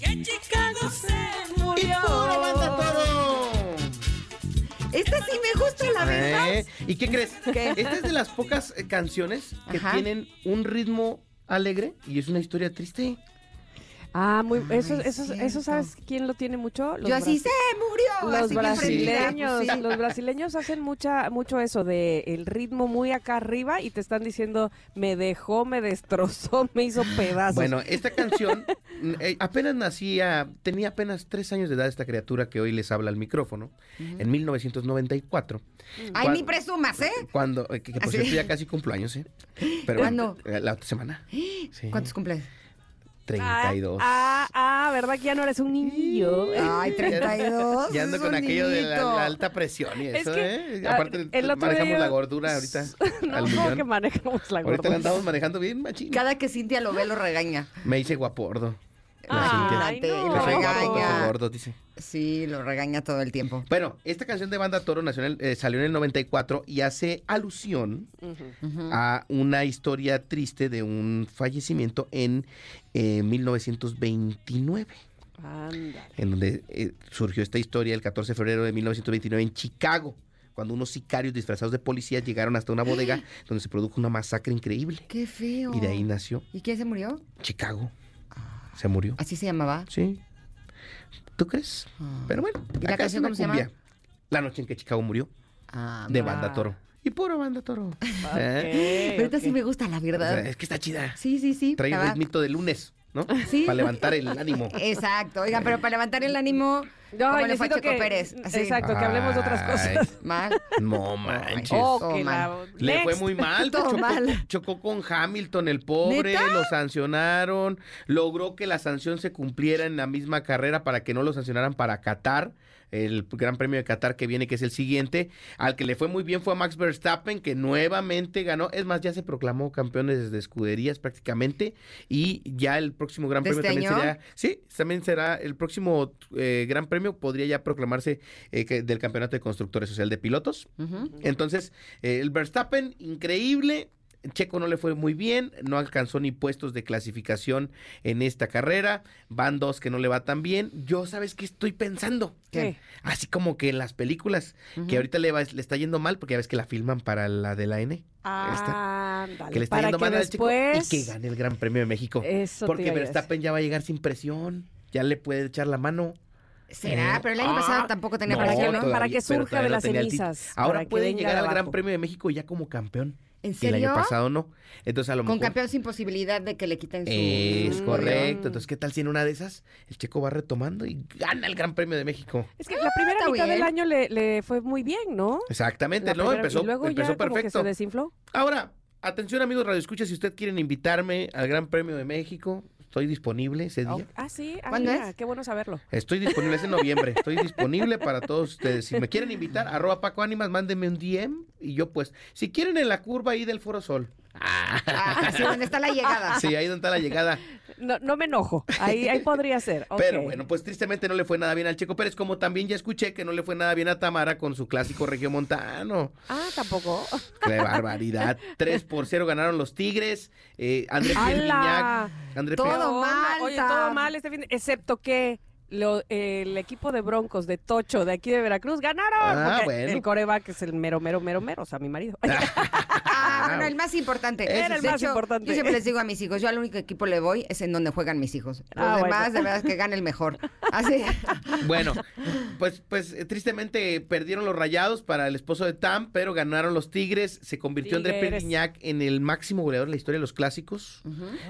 Speaker 4: ¡Y pura banda todo!
Speaker 1: Esta sí me gusta, la verdad.
Speaker 4: ¿Eh? ¿Y qué crees?
Speaker 1: ¿Qué?
Speaker 4: Esta es de las pocas eh, canciones que
Speaker 1: Ajá.
Speaker 4: tienen un ritmo alegre y es una historia triste.
Speaker 2: Ah, muy, eso,
Speaker 1: Ay,
Speaker 2: eso, eso,
Speaker 1: cierto.
Speaker 2: ¿sabes quién lo tiene mucho? Los
Speaker 1: Yo así se murió.
Speaker 2: Los brasileños,
Speaker 1: Sí.
Speaker 2: los brasileños hacen mucha, mucho eso de el ritmo muy acá arriba y te están diciendo me dejó, me destrozó, me hizo pedazos.
Speaker 4: Bueno, esta canción (laughs) eh, apenas nacía, tenía apenas tres años de edad esta criatura que hoy les habla al micrófono, en 1994.
Speaker 1: Ay, ni presumas, ¿eh?
Speaker 4: Cuando, eh, que, que por
Speaker 1: ¿Así?
Speaker 4: cierto ya casi cumplo años, ¿eh? (gasps) Pero
Speaker 1: ¿Cuándo?
Speaker 4: eh, La otra semana. (gasps) Sí.
Speaker 1: ¿Cuántos cumples?
Speaker 4: 32.
Speaker 2: Ah, ah, ¿verdad que ya no eres un niño?
Speaker 1: Ay, (laughs) 32.
Speaker 4: Ya ando
Speaker 1: es
Speaker 4: con aquello de la, la alta presión y
Speaker 2: Es
Speaker 4: eso,
Speaker 2: que,
Speaker 4: ¿eh?
Speaker 2: ah,
Speaker 4: Aparte,
Speaker 2: el otro
Speaker 4: manejamos
Speaker 2: día-
Speaker 4: la gordura ahorita (laughs)
Speaker 2: No,
Speaker 4: al
Speaker 2: ¿cómo
Speaker 4: millón.
Speaker 2: que manejamos la
Speaker 4: Ahorita la
Speaker 2: gordura?
Speaker 4: andamos manejando bien, machín.
Speaker 1: Cada que Cintia lo ve, lo regaña.
Speaker 4: Me hice guapordo.
Speaker 1: Imagínate,
Speaker 2: no.
Speaker 1: lo regaña.
Speaker 4: gordo, dice.
Speaker 1: Sí, lo regaña todo el tiempo.
Speaker 4: Bueno, esta canción de Banda Toro Nacional eh, salió en el 94 y hace alusión a una historia triste de un fallecimiento en eh, 1929.
Speaker 2: Ándale.
Speaker 4: en donde eh, surgió esta historia el 14 de febrero de 1929 en Chicago, cuando unos sicarios disfrazados de policías llegaron hasta una bodega (gasps) donde se produjo una masacre increíble.
Speaker 1: Qué feo.
Speaker 4: Y de ahí nació
Speaker 1: ¿Y quién se murió?
Speaker 4: Chicago. Se murió.
Speaker 1: Así se llamaba.
Speaker 4: Sí. ¿Tú crees?
Speaker 1: Ah.
Speaker 4: Pero bueno,
Speaker 1: ¿Y la canción cómo se llama?
Speaker 4: La noche en que Chicago murió,
Speaker 1: Ah,
Speaker 4: de. Banda Toro. Y pura Banda Toro. (laughs) ¿Eh?
Speaker 1: Pero ahorita sí me gusta, la
Speaker 4: O sea,
Speaker 1: verdad.
Speaker 4: es que está chida.
Speaker 1: Sí, sí, sí.
Speaker 4: Trae un ritmito de lunes, ¿no?
Speaker 1: Sí.
Speaker 4: Para levantar el ánimo.
Speaker 1: Exacto. Oigan, pero para levantar el ánimo,
Speaker 2: No,
Speaker 1: ¿cómo le fue Checo
Speaker 2: que,
Speaker 1: Pérez? Así.
Speaker 2: Exacto, que hablemos de otras cosas.
Speaker 1: mal.
Speaker 4: No manches.
Speaker 2: Oh, la-
Speaker 1: mal.
Speaker 4: Le fue muy mal,
Speaker 1: Todo
Speaker 4: chocó,
Speaker 1: mal.
Speaker 4: chocó con Hamilton, el pobre,
Speaker 1: ¿Neta?
Speaker 4: lo sancionaron, logró que la sanción se cumpliera en la misma carrera para que no lo sancionaran para Qatar, el Gran Premio de Qatar que viene, que es el siguiente. Al que le fue muy bien fue a Max Verstappen, que nuevamente ganó, es más, ya se proclamó campeones de escuderías prácticamente, y ya el próximo Gran
Speaker 1: ¿De
Speaker 4: Premio
Speaker 1: este
Speaker 4: también
Speaker 1: año?
Speaker 4: será, sí, también será el próximo eh, Gran Premio, podría ya proclamarse eh, que- del Campeonato de Constructores, o sea, el de pilotos. Entonces, eh, el Verstappen, increíble. Checo no le fue muy bien, no alcanzó ni puestos de clasificación en esta carrera. Van dos que no le va tan bien. Yo, ¿sabes qué estoy pensando?
Speaker 2: ¿Qué?
Speaker 4: Así como que en las películas, que ahorita le, va- le está yendo mal porque ya ves que la filman para la de la N.
Speaker 2: Ándale,
Speaker 4: Que le está
Speaker 2: para
Speaker 4: yendo
Speaker 2: que
Speaker 4: mal al Checo
Speaker 2: después...
Speaker 4: y que gane el Gran Premio de México.
Speaker 2: Eso
Speaker 4: porque. Verstappen ya va a llegar sin presión. Ya le puede echar la mano.
Speaker 1: ¿Será?
Speaker 4: Eh,
Speaker 1: Pero el año
Speaker 4: ah,
Speaker 1: pasado tampoco tenía
Speaker 4: no,
Speaker 2: para, que,
Speaker 1: presión, ¿no?
Speaker 4: todavía-
Speaker 2: para que surja de las cenizas.
Speaker 4: Ahora
Speaker 2: para que
Speaker 4: puede
Speaker 2: venga
Speaker 4: llegar al Gran. Premio de México ya como campeón.
Speaker 1: ¿En
Speaker 4: El
Speaker 1: serio?
Speaker 4: año pasado no. Entonces a lo
Speaker 1: Con
Speaker 4: mejor.
Speaker 1: campeón sin posibilidad de que le quiten su...
Speaker 4: Es correcto. Entonces, ¿qué tal si en una de esas el Checo va retomando y gana el Gran Premio de México?
Speaker 2: Es que la primera
Speaker 1: está
Speaker 2: mitad del año le, le fue muy bien, ¿no?
Speaker 4: Exactamente,
Speaker 2: La
Speaker 4: ¿no?
Speaker 2: primera-
Speaker 4: Empezó,
Speaker 2: y luego
Speaker 4: empezó
Speaker 2: ya como que
Speaker 4: perfecto.
Speaker 2: se desinfló.
Speaker 4: Ahora, atención amigos Radio Escucha, si ustedes quieren invitarme al Gran Premio de México, estoy disponible ese día.
Speaker 2: Ah, sí. Ah,
Speaker 1: ¿Cuándo
Speaker 2: mira,
Speaker 1: es?
Speaker 2: Qué bueno saberlo.
Speaker 4: Estoy disponible, es en noviembre. (laughs) Estoy disponible para todos ustedes. Si me quieren invitar, arroba Paco Ánimas, mándenme un DM y yo pues, si quieren en la curva ahí del Foro Sol.
Speaker 1: Ah, (laughs) sí, donde está la llegada.
Speaker 4: Sí, ahí donde está la llegada.
Speaker 2: No, no me enojo. Ahí, ahí podría ser.
Speaker 4: Pero bueno, pues tristemente no le fue nada bien al Checo Pérez, como también ya escuché que no le fue nada bien a Tamara con su clásico regiomontano.
Speaker 2: Ah, tampoco.
Speaker 4: ¡Qué barbaridad! (laughs) 3 por 0 ganaron los Tigres. Eh, André Pierre. André
Speaker 1: Todo mal,
Speaker 2: Oye, todo mal este fin, de- excepto que lo- el equipo de Broncos de Tocho de aquí de Veracruz ganaron.
Speaker 4: Ah, bueno.
Speaker 2: El coreback es el mero, mero, mero, mero, o sea, mi marido. (laughs) (laughs)
Speaker 1: Ah, bueno, el más importante.
Speaker 2: Era el más
Speaker 1: hecho,
Speaker 2: importante.
Speaker 1: Yo siempre les digo a mis hijos, yo al único equipo le voy es en donde juegan mis hijos. Los
Speaker 2: Ah, bueno.
Speaker 1: demás, de verdad, que gane el mejor. Así. (laughs)
Speaker 4: Bueno, pues, pues eh, tristemente perdieron los rayados para el esposo de Tam, pero ganaron los Tigres. Se convirtió André
Speaker 2: Tigres.
Speaker 4: Guignac en el máximo goleador de la historia de los clásicos.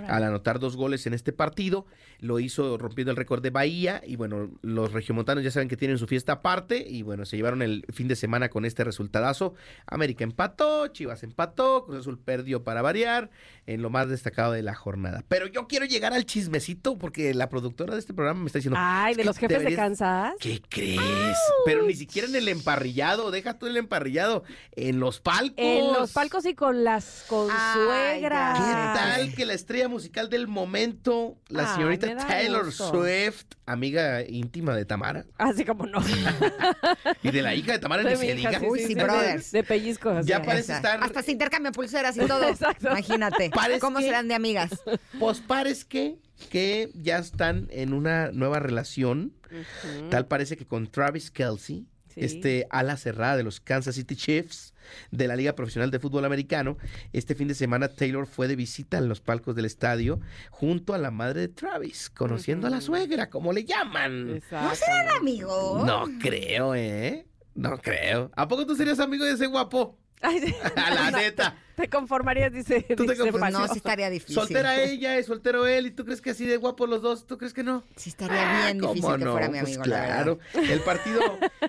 Speaker 4: Al anotar dos goles en este partido, lo hizo rompiendo el récord de Bahía. Y bueno, los regiomontanos ya saben que tienen su fiesta aparte. Y bueno, se llevaron el fin de semana con este resultadazo. América empató, Chivas empató, Cruz Azul perdió para variar, en lo más destacado de la jornada. Pero yo quiero llegar al chismecito porque la productora de este programa me está diciendo...
Speaker 2: Ay,
Speaker 4: "Es
Speaker 2: de los jefes de
Speaker 4: deberías-
Speaker 2: Kansas.
Speaker 4: ¿Qué crees? Pero ni siquiera en el emparrillado, deja tú el emparrillado, en los palcos.
Speaker 2: En los palcos y con las con
Speaker 1: Ay,
Speaker 2: suegra.
Speaker 4: ¿Qué tal que la estrella musical del momento, la
Speaker 2: Ay,
Speaker 4: señorita Taylor
Speaker 2: gusto.
Speaker 4: Swift, amiga íntima de Tamara
Speaker 2: Así como no.
Speaker 4: y de la hija de Tamara,
Speaker 2: De
Speaker 4: ni se diga?
Speaker 1: Uy,
Speaker 2: sí,
Speaker 1: sí,
Speaker 2: sí,
Speaker 1: brothers.
Speaker 2: De, de pellizcos.
Speaker 4: Ya parece estar-
Speaker 1: Hasta se intercambian pulseras y todo. (laughs)
Speaker 2: Exacto.
Speaker 1: Imagínate. ¿Cómo
Speaker 4: que-
Speaker 1: serán de amigas? (laughs)
Speaker 4: Pues parece que, que ya están en una nueva relación. Tal parece que con Travis Kelsey,
Speaker 2: Sí.
Speaker 4: este ala cerrada de los Kansas City Chiefs de la Liga Profesional de Fútbol Americano. Este fin de semana Taylor fue de visita en los palcos del estadio junto a la madre de Travis, conociendo a la suegra, como le llaman.
Speaker 2: Exacto.
Speaker 1: Amigo.
Speaker 4: No creo, ¿eh? No creo. ¿A poco tú serías amigo de ese guapo?
Speaker 2: Ay, sí. (laughs)
Speaker 4: A la neta.
Speaker 2: Te conformarías, dice.
Speaker 4: Tú te.
Speaker 1: No, sí estaría difícil.
Speaker 4: Soltera ella y soltero él. ¿Y tú crees que así de guapos los dos? ¿Tú crees que no?
Speaker 1: Sí estaría bien
Speaker 4: Ah,
Speaker 1: difícil
Speaker 4: ¿cómo
Speaker 1: que fuera mi
Speaker 4: Pues
Speaker 1: amigo,
Speaker 4: claro. El partido,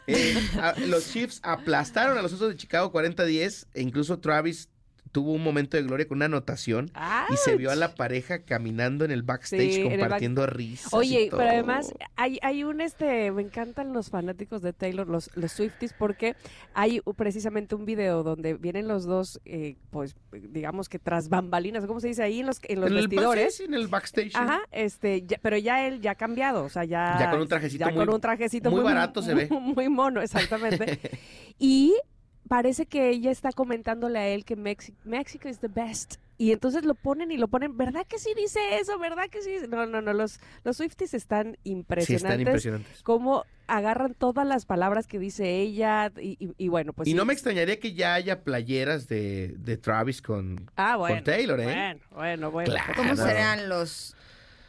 Speaker 4: eh, a- los Chiefs aplastaron a los Osos de Chicago 40-10 e incluso Travis tuvo un momento de gloria con una anotación y se vio a la pareja caminando en el backstage
Speaker 2: Sí, en el back-
Speaker 4: compartiendo risas. y
Speaker 2: Oye,
Speaker 4: todo.
Speaker 2: pero además hay, hay un este, me encantan los fanáticos de Taylor, los, los Swifties, porque hay precisamente un video donde vienen los dos, eh, pues, digamos que tras bambalinas, ¿cómo se dice ahí en los, en los
Speaker 4: en el
Speaker 2: vestidores?
Speaker 4: backstage, en el backstage.
Speaker 2: Ajá, este, ya- pero ya él ya ha cambiado, o sea, ya...
Speaker 4: Ya con un trajecito
Speaker 2: ya
Speaker 4: muy-
Speaker 2: con un trajecito
Speaker 4: muy barato se ve.
Speaker 2: Muy mono, (laughs) exactamente. y parece que ella está comentándole a él que Mexi- México is the best. Y entonces lo ponen y lo ponen, ¿verdad que sí dice eso? ¿Verdad que sí? dice-?" No, no, no, los, los Swifties están
Speaker 4: Sí,
Speaker 2: impresionantes.
Speaker 4: están impresionantes.
Speaker 2: Cómo agarran todas las palabras que dice ella y, y- y bueno, pues
Speaker 4: y
Speaker 2: sí.
Speaker 4: no me extrañaría que ya haya playeras de, de Travis con,
Speaker 2: Ah, bueno.
Speaker 4: con Taylor, ¿eh?
Speaker 2: Bueno, bueno, bueno.
Speaker 4: Claro.
Speaker 1: ¿Cómo serán los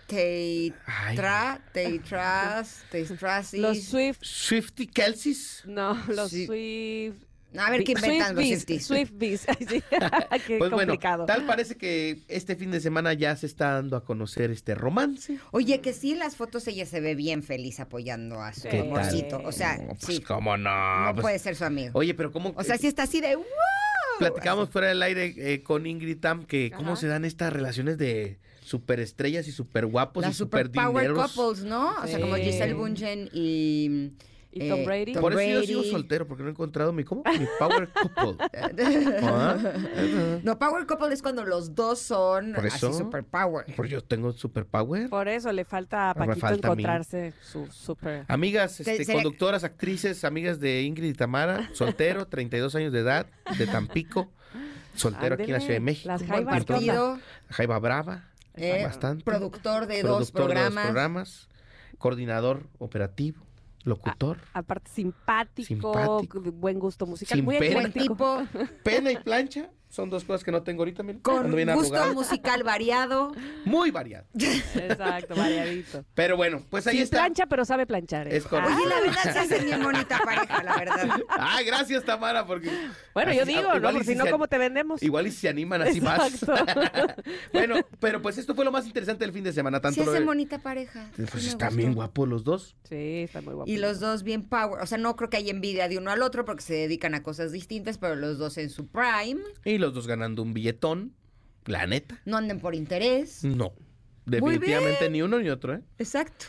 Speaker 1: Teitra, Teitras, Teitrasis?
Speaker 2: Los Swift,
Speaker 4: Swifty Kelseys.
Speaker 2: no, los
Speaker 1: Sí.
Speaker 2: Swift...
Speaker 1: A ver qué inventan los. (laughs)
Speaker 2: Ay, sí. (laughs) Qué
Speaker 4: Pues bueno,
Speaker 2: complicado.
Speaker 4: tal parece que este fin de semana ya se está dando a conocer este romance.
Speaker 1: Oye, que sí, en las fotos ella se ve bien feliz apoyando a su
Speaker 2: ¿Qué
Speaker 1: amorcito. O sea,
Speaker 4: No, pues,
Speaker 1: sí,
Speaker 4: ¿cómo no?
Speaker 1: no
Speaker 4: Pues,
Speaker 1: puede ser su amigo.
Speaker 4: Oye, pero ¿cómo?
Speaker 1: O sea, sí está así de... ¡wow!
Speaker 4: Platicamos fuera del aire eh, con Ingrid Tam que cómo se dan estas relaciones de superestrellas y super guapos y super
Speaker 1: super power
Speaker 4: dineros.
Speaker 1: couples, ¿no? O sea, como. Giselle Bundchen y...
Speaker 2: ¿Y Tom
Speaker 1: eh,
Speaker 2: Brady?
Speaker 1: Tom
Speaker 4: Por eso yo sigo soltero, porque no he encontrado mi, ¿cómo? Mi (laughs) power couple. ¿Ah?
Speaker 1: No, power couple es cuando los dos son
Speaker 4: Por
Speaker 1: así
Speaker 4: eso.
Speaker 1: super power.
Speaker 4: Pues yo tengo super power.
Speaker 2: Por eso le falta a Paquito
Speaker 4: falta a mí.
Speaker 2: encontrarse su super...
Speaker 4: Amigas,
Speaker 1: Te-
Speaker 4: este,
Speaker 1: sería-
Speaker 4: conductoras, actrices, amigas de Ingrid y Tamara, soltero, (laughs) 32 años de edad, de Tampico, soltero aquí en la Ciudad de México.
Speaker 2: las jaivas,
Speaker 1: partido,
Speaker 4: Jaiba Brava,
Speaker 1: eh,
Speaker 4: bastante.
Speaker 1: productor de dos
Speaker 4: de
Speaker 1: programas,
Speaker 4: coordinador operativo, locutor,
Speaker 2: Aparte simpático,
Speaker 4: Simpático.
Speaker 2: de buen gusto musical,
Speaker 4: Sin
Speaker 2: muy
Speaker 4: pena.
Speaker 1: Tipo,
Speaker 4: pena y plancha. Son dos cosas que no tengo ahorita, miren.
Speaker 1: con gusto
Speaker 4: arrugado.
Speaker 1: musical variado. (laughs)
Speaker 4: Muy variado.
Speaker 2: Exacto, variadito.
Speaker 4: Pero bueno, pues ahí
Speaker 2: Sin
Speaker 4: está.
Speaker 2: plancha, pero sabe planchar. ¿eh?
Speaker 4: Es correcto.
Speaker 1: Oye, la verdad se hacen bien bonita pareja, la verdad. (laughs)
Speaker 4: Ay, gracias, Tamara, porque.
Speaker 2: Bueno, yo
Speaker 4: así-
Speaker 2: digo,
Speaker 4: igual
Speaker 2: ¿no? Porque si no, ¿cómo te vendemos?
Speaker 4: Igual y si se animan así más.
Speaker 2: Exacto. (laughs)
Speaker 4: bueno, pero pues esto fue lo más interesante del fin de semana. Tanto
Speaker 1: Se
Speaker 4: lo
Speaker 1: hacen
Speaker 4: de-
Speaker 1: bonita pareja.
Speaker 4: Pues
Speaker 1: Sí
Speaker 4: están bien guapos los dos.
Speaker 2: Sí, está muy guapo.
Speaker 1: Y los dos bien power. O sea, no creo que haya envidia de uno al otro porque se dedican a cosas distintas, pero los dos en su prime.
Speaker 4: Y los dos ganando un billetón. La neta.
Speaker 1: No anden por interés.
Speaker 4: No. Definitivamente ni uno ni otro, ¿eh?
Speaker 1: Exacto.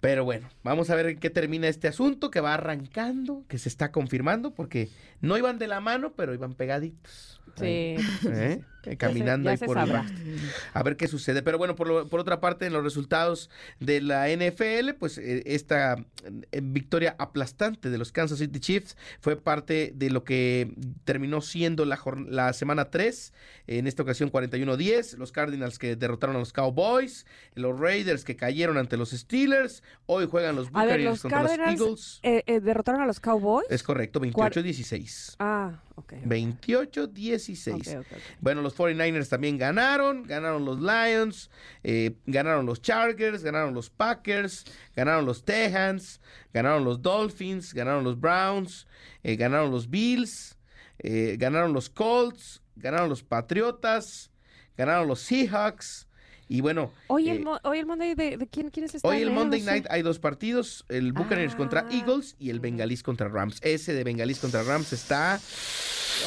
Speaker 4: Pero bueno, vamos a ver en qué termina este asunto que va arrancando, que se está confirmando, porque no iban de la mano, pero iban pegaditos.
Speaker 2: Sí.
Speaker 4: ¿Eh? Eh, Caminando
Speaker 2: ya
Speaker 4: ahí por el
Speaker 2: sabrá.
Speaker 4: A ver qué sucede. Pero bueno, por, lo- por otra parte, en los resultados de la NFL, pues eh, esta eh, victoria aplastante de los Kansas City Chiefs fue parte de lo que terminó siendo la, la semana 3. En esta ocasión 41-10. Los Cardinals que derrotaron a los Cowboys. Los Raiders que cayeron ante los Steelers. Hoy juegan los Buccaneers contra los Eagles.
Speaker 2: Eh, eh, ¿Derrotaron a los Cowboys?
Speaker 4: Es correcto, 28-16.
Speaker 2: Ah, ok.
Speaker 4: 28-16.
Speaker 2: Ok, ok, ok.
Speaker 4: Bueno, los 49ers también ganaron, ganaron los Lions, eh, ganaron los Chargers, ganaron los Packers, ganaron los Texans, ganaron los Dolphins, ganaron los Browns, eh, ganaron los Bills, eh, ganaron los Colts, ganaron los Patriotas, ganaron los Seahawks y bueno,
Speaker 2: Hoy,
Speaker 4: eh,
Speaker 2: el, mo- hoy el Monday de, de quién, quiénes están?
Speaker 4: Hoy el
Speaker 2: eh?
Speaker 4: Monday. Night hay dos partidos, el Buccaneers contra
Speaker 2: Ah.
Speaker 4: Eagles y el Bengalís contra Rams. Ese de Bengalís contra Rams está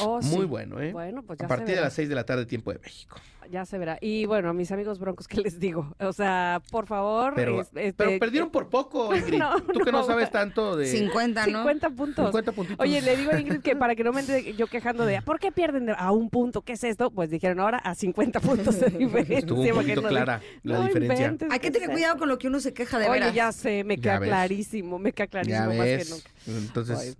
Speaker 2: Oh, sí.
Speaker 4: Muy bueno, ¿eh?
Speaker 2: Bueno, pues ya
Speaker 4: a
Speaker 2: se
Speaker 4: partir de
Speaker 2: verá.
Speaker 4: las 6 de la tarde, tiempo de México.
Speaker 2: Ya se verá. Y bueno, a mis amigos broncos, ¿qué les digo? O sea, por favor.
Speaker 4: Pero,
Speaker 2: es- este,
Speaker 4: pero perdieron por poco, (laughs) Ingrid.
Speaker 2: No,
Speaker 4: Tú que no
Speaker 2: no.
Speaker 4: sabes tanto de
Speaker 1: 50, ¿no?
Speaker 2: 50 puntos.
Speaker 4: 50 puntitos.
Speaker 2: Oye, le digo a Ingrid que (laughs) para que no me ande yo quejando de ¿por qué pierden de- a un punto? ¿Qué es esto? Pues dijeron ahora a 50 puntos de (laughs) diferencia.
Speaker 4: Estuvo un poquito
Speaker 2: no-
Speaker 4: clara la
Speaker 2: no
Speaker 4: diferencia.
Speaker 2: inventes,
Speaker 1: Hay que
Speaker 2: ¿qué
Speaker 1: tener cuidado con lo que uno se queja de
Speaker 2: Oye,
Speaker 1: veras.
Speaker 2: ya sé, me
Speaker 4: Ya
Speaker 2: queda clarísimo, me queda
Speaker 4: Ya
Speaker 2: clarísimo más que
Speaker 4: ves.
Speaker 2: nunca.
Speaker 4: Entonces,
Speaker 2: Ay,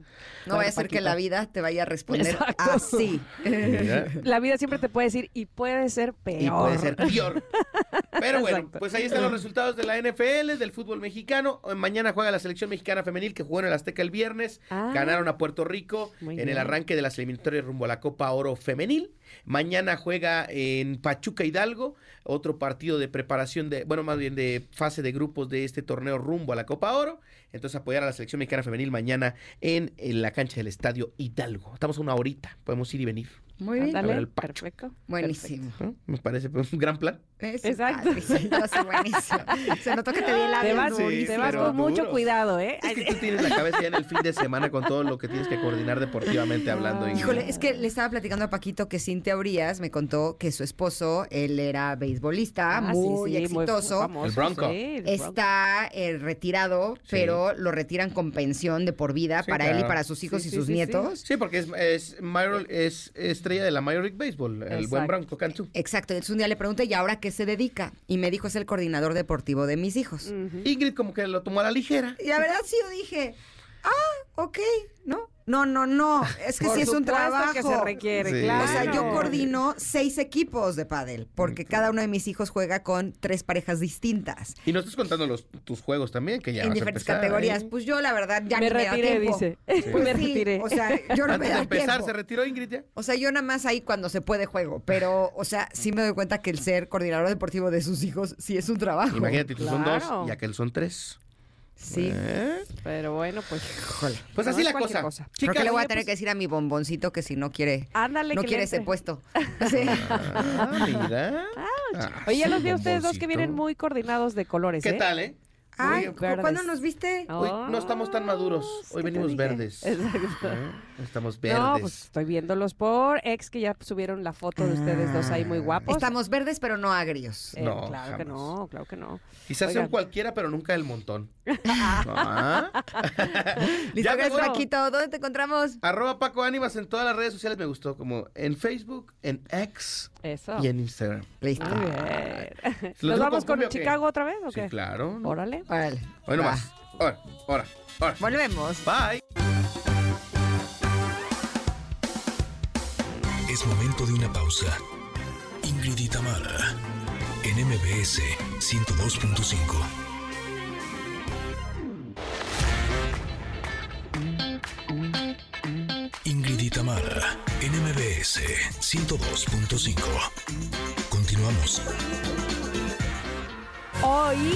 Speaker 1: No vaya a ser que la vida te vaya a responder
Speaker 2: Exacto.
Speaker 1: así.
Speaker 4: mira,
Speaker 2: La vida siempre te puede decir, y puede ser peor.
Speaker 4: y puede ser peor. (laughs) Pero bueno,
Speaker 2: Exacto.
Speaker 4: pues ahí están los resultados de la NFL, del fútbol mexicano. Mañana juega la selección mexicana femenil que jugó en el Azteca el viernes.
Speaker 2: Ah.
Speaker 4: Ganaron a Puerto Rico en el arranque de las eliminatorias rumbo a la Copa Oro Femenil. Mañana juega en Pachuca Hidalgo, otro partido de preparación de, bueno, más bien de fase de grupos de este torneo rumbo a la Copa Oro. Entonces apoyar a la selección mexicana femenil mañana en, en la cancha del Estadio Hidalgo. Estamos a una horita, podemos ir y venir.
Speaker 1: Muy bien.
Speaker 4: Pacho.
Speaker 2: perfecto.
Speaker 1: Buenísimo.
Speaker 4: ¿no? Me parece pues, un gran plan.
Speaker 2: Exacto.
Speaker 1: Buenísimo. Se notó que te di el
Speaker 2: Te vas,
Speaker 4: Sí,
Speaker 2: te vas con mucho
Speaker 4: duro.
Speaker 2: cuidado, ¿eh?
Speaker 4: Es que tú tienes la cabeza ya en el fin de semana con todo lo que tienes que coordinar deportivamente hablando.
Speaker 1: Híjole, es que le estaba platicando a Paquito que Cintia Urias me contó que su esposo, él era beisbolista,
Speaker 2: Ah,
Speaker 1: muy
Speaker 2: sí,
Speaker 1: exitoso.
Speaker 2: famoso,
Speaker 4: El Bronco.
Speaker 2: sí, el Bronco.
Speaker 1: Está eh, retirado, pero lo retiran con pensión de por vida
Speaker 4: Sí,
Speaker 1: para él y para sus hijos
Speaker 2: Sí,
Speaker 1: y
Speaker 2: sí,
Speaker 1: sus
Speaker 2: sí, sí.
Speaker 1: nietos.
Speaker 4: Sí, porque es, es, Major- es estrella de la Major League Baseball, el buen. Bronco Cantú.
Speaker 1: Exacto, entonces un día le pregunté, ¿y ahora qué se dedica? Y me dijo, es el coordinador deportivo de mis hijos.
Speaker 4: Ingrid como que lo tomó a la ligera.
Speaker 1: Y la verdad sí yo dije, ah, ok, ¿no? No, no, no, es que
Speaker 2: Por
Speaker 1: sí es un trabajo.
Speaker 2: que se requiere,
Speaker 4: Sí.
Speaker 2: claro.
Speaker 1: O sea, yo coordino seis equipos de pádel, porque cada uno de mis hijos juega con tres parejas distintas.
Speaker 4: Y no estás contando los, tus juegos también, que ya
Speaker 1: en
Speaker 4: vas a
Speaker 1: diferentes
Speaker 4: empezar,
Speaker 1: categorías.
Speaker 4: ¿eh?
Speaker 1: Pues yo, la verdad, ya
Speaker 2: me
Speaker 1: ni me da
Speaker 2: retiré,
Speaker 1: tiempo.
Speaker 2: dice.
Speaker 1: Pues (laughs)
Speaker 2: me
Speaker 1: sí,
Speaker 2: retiré.
Speaker 1: O sea, yo no me
Speaker 4: Antes de
Speaker 1: da
Speaker 4: empezar,
Speaker 1: tiempo.
Speaker 4: ¿se retiró Ingrid ya?
Speaker 1: O sea, yo nada más ahí cuando se puede juego, pero, o sea, sí me doy cuenta que el ser coordinador deportivo de sus hijos sí es un trabajo.
Speaker 4: Imagínate, tú son dos y aquel son tres.
Speaker 1: Sí.
Speaker 4: ¿Eh?
Speaker 2: Pero bueno, pues.
Speaker 4: Pues
Speaker 2: No
Speaker 4: así la cosa.
Speaker 2: cosa.
Speaker 1: Creo que
Speaker 4: Chicas,
Speaker 1: le voy a tener que
Speaker 4: pues-
Speaker 1: decir a mi bomboncito que si no quiere,
Speaker 2: Ándale,
Speaker 1: no
Speaker 2: que
Speaker 1: quiere ese puesto. (laughs) Sí.
Speaker 4: Ah, (laughs) mira. Ah,
Speaker 2: Oye, ya los vi a ustedes dos que vienen muy coordinados de colores,
Speaker 4: ¿Qué
Speaker 2: ¿eh?
Speaker 4: tal, eh?
Speaker 1: Ay. ¿cuándo nos viste?
Speaker 4: Hoy no estamos tan maduros.
Speaker 2: Oh,
Speaker 4: Hoy
Speaker 2: ¿qué te
Speaker 4: venimos verdes. (laughs)
Speaker 2: Exacto.
Speaker 4: ¿Eh? Estamos verdes.
Speaker 2: No, pues estoy viéndolos por ex que ya subieron la foto de ustedes dos ahí muy guapos.
Speaker 1: Estamos verdes, pero no agrios.
Speaker 2: Eh,
Speaker 4: No,
Speaker 2: claro que no, claro que no.
Speaker 4: Quizás
Speaker 2: Oigan.
Speaker 4: sean cualquiera, pero nunca el montón. (laughs) Ah. (laughs)
Speaker 1: Listo,
Speaker 4: Ya.
Speaker 1: Paquito. ¿Dónde te encontramos?
Speaker 4: Arroba Paco Ánimas en todas las redes sociales me gustó, como en Facebook, en X
Speaker 2: Eso.
Speaker 4: y en Instagram.
Speaker 1: Listo.
Speaker 2: Muy bien.
Speaker 4: ¿Lo
Speaker 2: ¿Nos vamos
Speaker 4: con?
Speaker 2: Chicago otra vez o
Speaker 4: Sí,
Speaker 2: qué?
Speaker 4: claro. ¿no?
Speaker 2: Órale.
Speaker 1: Órale.
Speaker 4: Hoy no
Speaker 1: Va.
Speaker 4: más. Ahora, ahora, ahora.
Speaker 1: Volvemos.
Speaker 4: Bye.
Speaker 3: Es momento de una pausa. Ingrid y Tamara, en MBS 102.5. Ingrid y Tamara, en MBS 102.5. Continuamos.
Speaker 2: Hoy,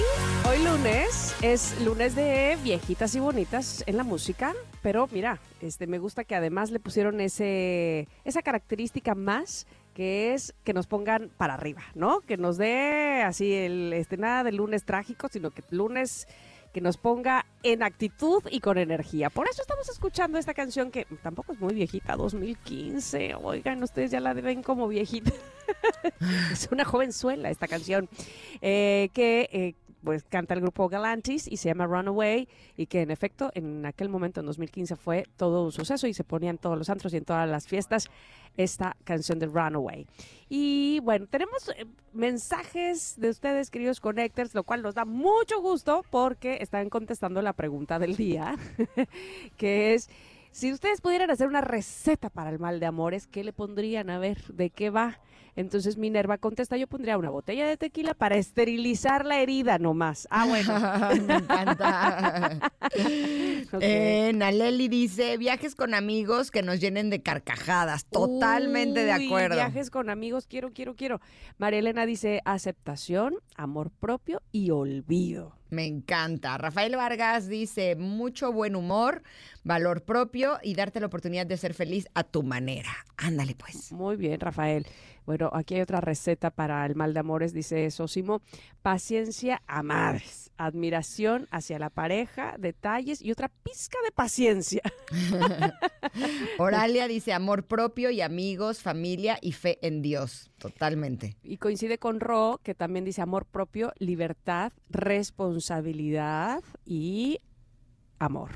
Speaker 2: hoy lunes, es lunes de viejitas y bonitas en la música, pero mira, este me gusta que además le pusieron ese esa característica más que es que nos pongan para arriba, ¿no? Que nos dé así el este nada de lunes trágico, sino que lunes que nos ponga en actitud y con energía. Por eso estamos escuchando esta canción que tampoco es muy viejita, 2015. Oigan, ustedes ya la ven como viejita. (laughs) es una jovenzuela esta canción eh, que eh, pues canta el grupo Galantis y se llama Runaway y que en efecto en aquel momento en 2015 fue todo un suceso y se ponía en todos los antros y en todas las fiestas esta canción de Runaway. Y bueno, tenemos eh, mensajes de ustedes, queridos connectors, lo cual nos da mucho gusto porque están contestando la pregunta del día, (laughs) que es, si ustedes pudieran hacer una receta para el mal de amores, ¿qué le pondrían? A ver, ¿de qué va? Entonces Minerva contesta, yo pondría una botella de tequila para esterilizar la herida nomás. Ah, bueno. (laughs)
Speaker 1: Me encanta. (laughs) Eh, Naleli dice, viajes con amigos que nos llenen de carcajadas. Totalmente de acuerdo.
Speaker 2: Viajes con amigos, quiero, quiero, quiero. María Elena dice aceptación, amor propio y olvido.
Speaker 1: Me encanta. Rafael Vargas dice, mucho buen humor, valor propio y darte la oportunidad de ser feliz a tu manera. Ándale pues.
Speaker 2: Muy bien, Rafael. Bueno, aquí hay otra receta para el mal de amores, dice Sosimo. Paciencia a madres, admiración hacia la pareja, detalles y otra pizca de paciencia. (laughs) (laughs)
Speaker 1: Oralia dice amor propio y amigos, familia y fe en Dios. Totalmente.
Speaker 2: Y coincide con Ro, que también dice amor propio, libertad, responsabilidad y amor.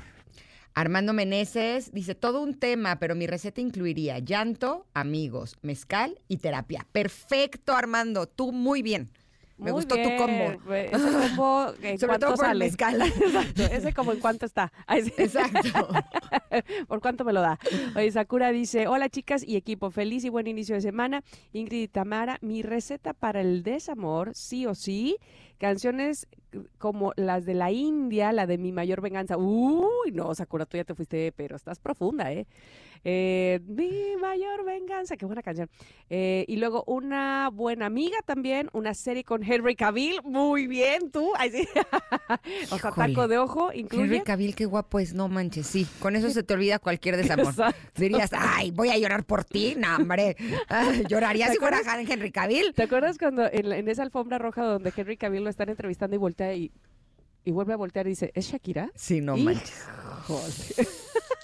Speaker 1: Armando Meneses dice todo un tema, pero mi receta incluiría llanto, amigos, mezcal y terapia. Perfecto, Armando. Tú muy bien. Me
Speaker 2: Muy
Speaker 1: gustó tu combo. (laughs)
Speaker 2: Ese combo, ¿en
Speaker 1: Sobre todo por
Speaker 2: sale?
Speaker 1: mezcal. (laughs)
Speaker 2: Exacto. Ese como en cuánto está. (laughs)
Speaker 1: Exacto.
Speaker 2: ¿Por cuánto me lo da? Oye, Sakura dice, hola chicas y equipo, feliz y buen inicio de semana. Ingrid y Tamara, mi receta para el desamor, sí o sí, canciones como las de la India, la de Mi Mayor Venganza. Uy, no, Sakura, tú ya te fuiste, pero estás profunda, ¿eh? Eh, Mi Mayor Venganza, qué buena canción. Eh, y luego una buena amiga también, una serie con Henry Cavill, muy bien, tú. (laughs) Ay, sí. o sea,
Speaker 1: Híjole.
Speaker 2: taco de ojo, incluye.
Speaker 1: Henry Cavill, qué guapo es, no manches, sí. Con eso se te olvida cualquier (laughs) desamor.
Speaker 2: Exacto.
Speaker 1: Dirías, ay, voy a llorar por ti. No, hombre. Ay, lloraría
Speaker 2: ¿Te
Speaker 1: si fuera? Henry Cavill.
Speaker 2: ¿Te acuerdas cuando en, en esa alfombra roja donde Henry Cavill lo están entrevistando y voltea y, y vuelve a voltear y dice, ¿es Shakira?
Speaker 1: Sí, no
Speaker 2: Híjole.
Speaker 1: manches.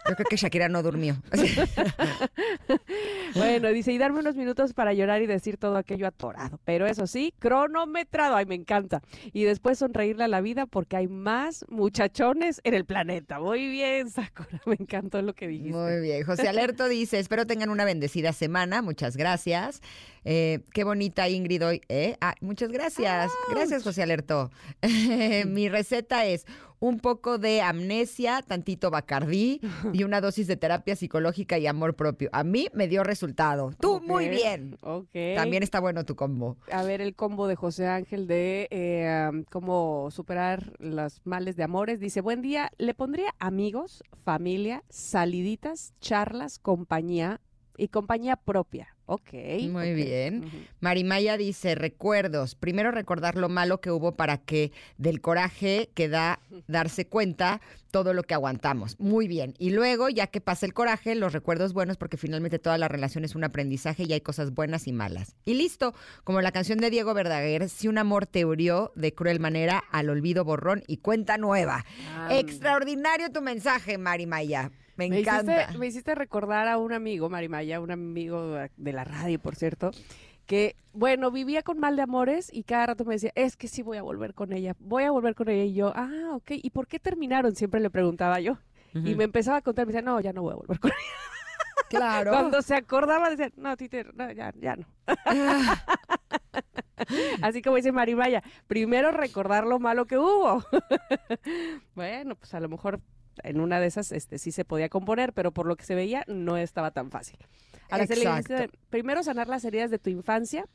Speaker 1: Yo creo que Shakira no durmió. (laughs)
Speaker 2: bueno, dice, y darme unos minutos para llorar y decir todo aquello atorado. Pero eso sí, cronometrado, ay, me encanta. Y después sonreírle a la vida porque hay más muchachones en el planeta. Muy bien, Sakura, (laughs) me encantó lo que dijiste.
Speaker 1: Muy bien. José Alerto dice, espero tengan una bendecida semana. Muchas gracias. Eh, qué bonita Ingrid hoy. ¿eh? Ah, muchas gracias. Gracias, José Alerto. (laughs) Mi receta es un poco de amnesia, tantito bacardí y una dosis de terapia psicológica y amor propio. A mí me dio resultado. Tú, muy bien.
Speaker 2: Ok.
Speaker 1: También está bueno tu combo.
Speaker 2: a ver el combo de José Ángel de eh, cómo superar los males de amores. Dice, buen día, le pondría amigos, familia, saliditas, charlas, compañía y compañía propia. Ok.
Speaker 1: Muy bien.
Speaker 2: Ujú.
Speaker 1: Marimaya dice, recuerdos. Primero recordar lo malo que hubo para que del coraje que da darse cuenta todo lo que aguantamos. Muy bien. Y luego, ya que pasa el coraje, los recuerdos buenos, porque finalmente toda la relación es un aprendizaje y hay cosas buenas y malas. Y listo, como la canción de Diego Verdaguer, si un amor te hirió de cruel manera, al olvido borrón y cuenta nueva. Extraordinario tu mensaje, Marimaya. Me
Speaker 2: Me
Speaker 1: encanta.
Speaker 2: hiciste, me hiciste recordar a un amigo, Marimaya, un amigo de la radio, por cierto, que, bueno, vivía con mal de amores y cada rato me decía, es que sí voy a volver con ella, voy a volver con ella. Y yo, ah, ok, ¿y por qué terminaron? Siempre le preguntaba yo. Y me empezaba a contar, me decía, no, ya no voy a volver con ella. (laughs)
Speaker 1: Claro.
Speaker 2: Cuando se acordaba, decía, no, Tite, no, ya, ya no. (laughs) Así como dice Marimaya, primero recordar lo malo que hubo. (laughs) bueno, pues a lo mejor en una de esas este, sí se podía componer, pero por lo que se veía no estaba tan fácil. Ahora se le
Speaker 1: Exacto.
Speaker 2: dice, primero sanar las heridas de tu infancia,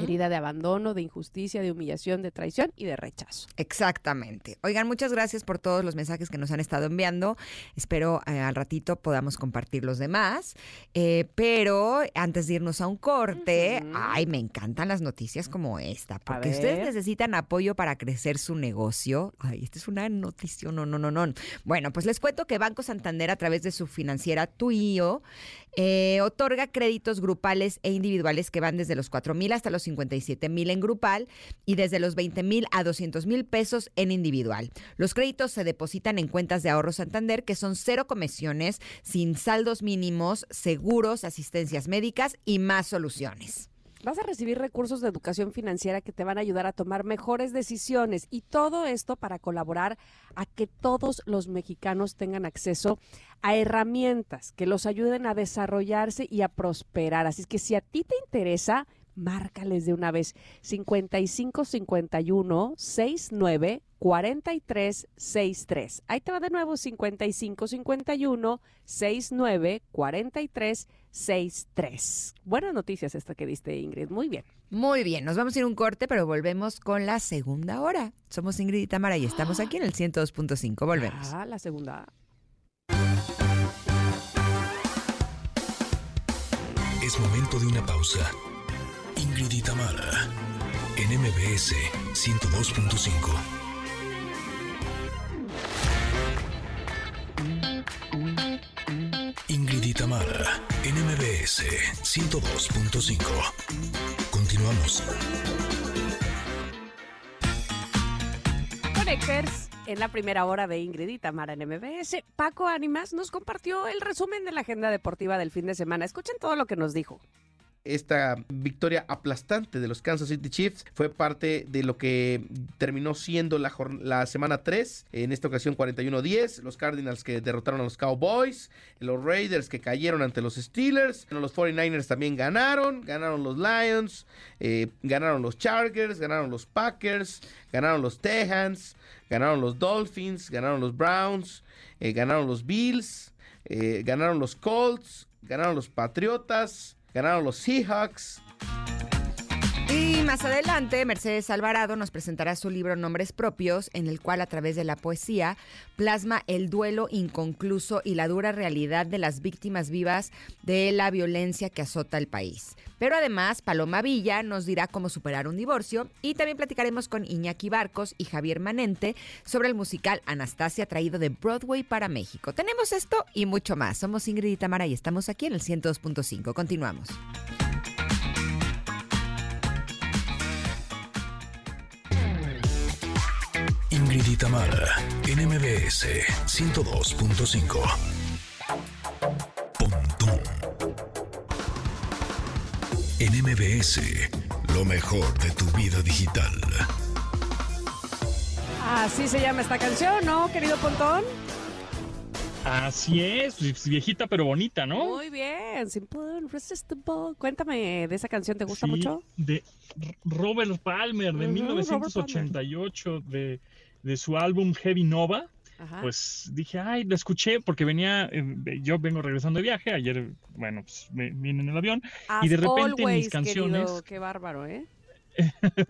Speaker 2: Herida de abandono, de injusticia, de humillación, de traición y de rechazo.
Speaker 1: Exactamente. Oigan, muchas gracias por todos los mensajes que nos han estado enviando. Espero eh, al ratito podamos compartir los demás. Eh, pero antes de irnos a un corte, ay, me encantan las noticias como esta, porque ustedes necesitan apoyo para crecer su negocio. Ay, esta es una noticia, no, no, no, no. Bueno, pues les cuento que Banco Santander, a través de su financiera Tuio, eh, otorga créditos grupales e individuales que van desde los 4 mil hasta los 57 mil en grupal y desde los 20 mil a 200 mil pesos en individual. Los créditos se depositan en cuentas de ahorro Santander que son cero comisiones, sin saldos mínimos, seguros, asistencias médicas y más soluciones.
Speaker 2: Vas a recibir recursos de educación financiera que te van a ayudar a tomar mejores decisiones y todo esto para colaborar a que todos los mexicanos tengan acceso a herramientas que los ayuden a desarrollarse y a prosperar. Así que si a ti te interesa, márcales de una vez 55 51 69 43 63. Ahí te va de nuevo 55 51 69 43 63. Buenas noticias esta que diste, Ingrid. Muy bien.
Speaker 1: Muy bien, nos vamos a ir a un corte, pero volvemos con la segunda hora. Somos Ingrid y Tamara y estamos aquí en el 102.5. Volvemos.
Speaker 2: Ah, la segunda.
Speaker 3: Es momento de una pausa. Ingrid y Tamara, en MBS 102.5. MBS MBS 102.5. Continuamos.
Speaker 2: Connectors, en la primera hora de Ingrid y Tamara en MBS, Paco Ánimas nos compartió el resumen de la agenda deportiva del fin de semana. Escuchen todo lo que nos dijo
Speaker 4: esta victoria aplastante de los Kansas City Chiefs fue parte de lo que terminó siendo la, semana 3, en esta ocasión 41-10, los Cardinals que derrotaron a los Cowboys, los Raiders que cayeron ante los Steelers, los 49ers también ganaron, ganaron los Lions, eh, ganaron los Chargers, ganaron los Packers, ganaron los Texans, ganaron los Dolphins, ganaron los Browns, eh, ganaron los Bills, eh, ganaron los Colts, ganaron los Patriotas, Ganaron los Seahawks.
Speaker 1: Más adelante, Mercedes Alvarado nos presentará su libro Nombres Propios, en el cual a través de la poesía plasma el duelo inconcluso y la dura realidad de las víctimas vivas de la violencia que azota el país. Pero además, Paloma Villa nos dirá cómo superar un divorcio y también platicaremos con Iñaki Barcos y Javier Manente sobre el musical Anastasia traído de Broadway para México. Tenemos esto y mucho más. Somos Ingrid y Tamara y estamos aquí en el 102.5. Continuamos.
Speaker 3: Ingrid y Tamara, en MBS 102.5. Pontón. En MBS, lo mejor de tu vida digital.
Speaker 2: Así se llama esta canción, ¿no, querido Pontón?
Speaker 5: Así es, pues, viejita pero bonita, ¿no?
Speaker 2: Muy bien, Simple Irresistible. Cuéntame de esa canción, ¿te gusta
Speaker 5: Sí,
Speaker 2: mucho?
Speaker 5: De Robert Palmer, de
Speaker 2: Ujú,
Speaker 5: 1988, de, de su álbum Heavy Nova.
Speaker 2: Ajá.
Speaker 5: Pues dije, ay, lo escuché porque venía, eh, yo vengo regresando de viaje, ayer, bueno, pues me vine en el avión, y de
Speaker 2: As
Speaker 5: repente en mis
Speaker 2: always,
Speaker 5: canciones-
Speaker 2: querido, qué bárbaro, ¿eh? (laughs)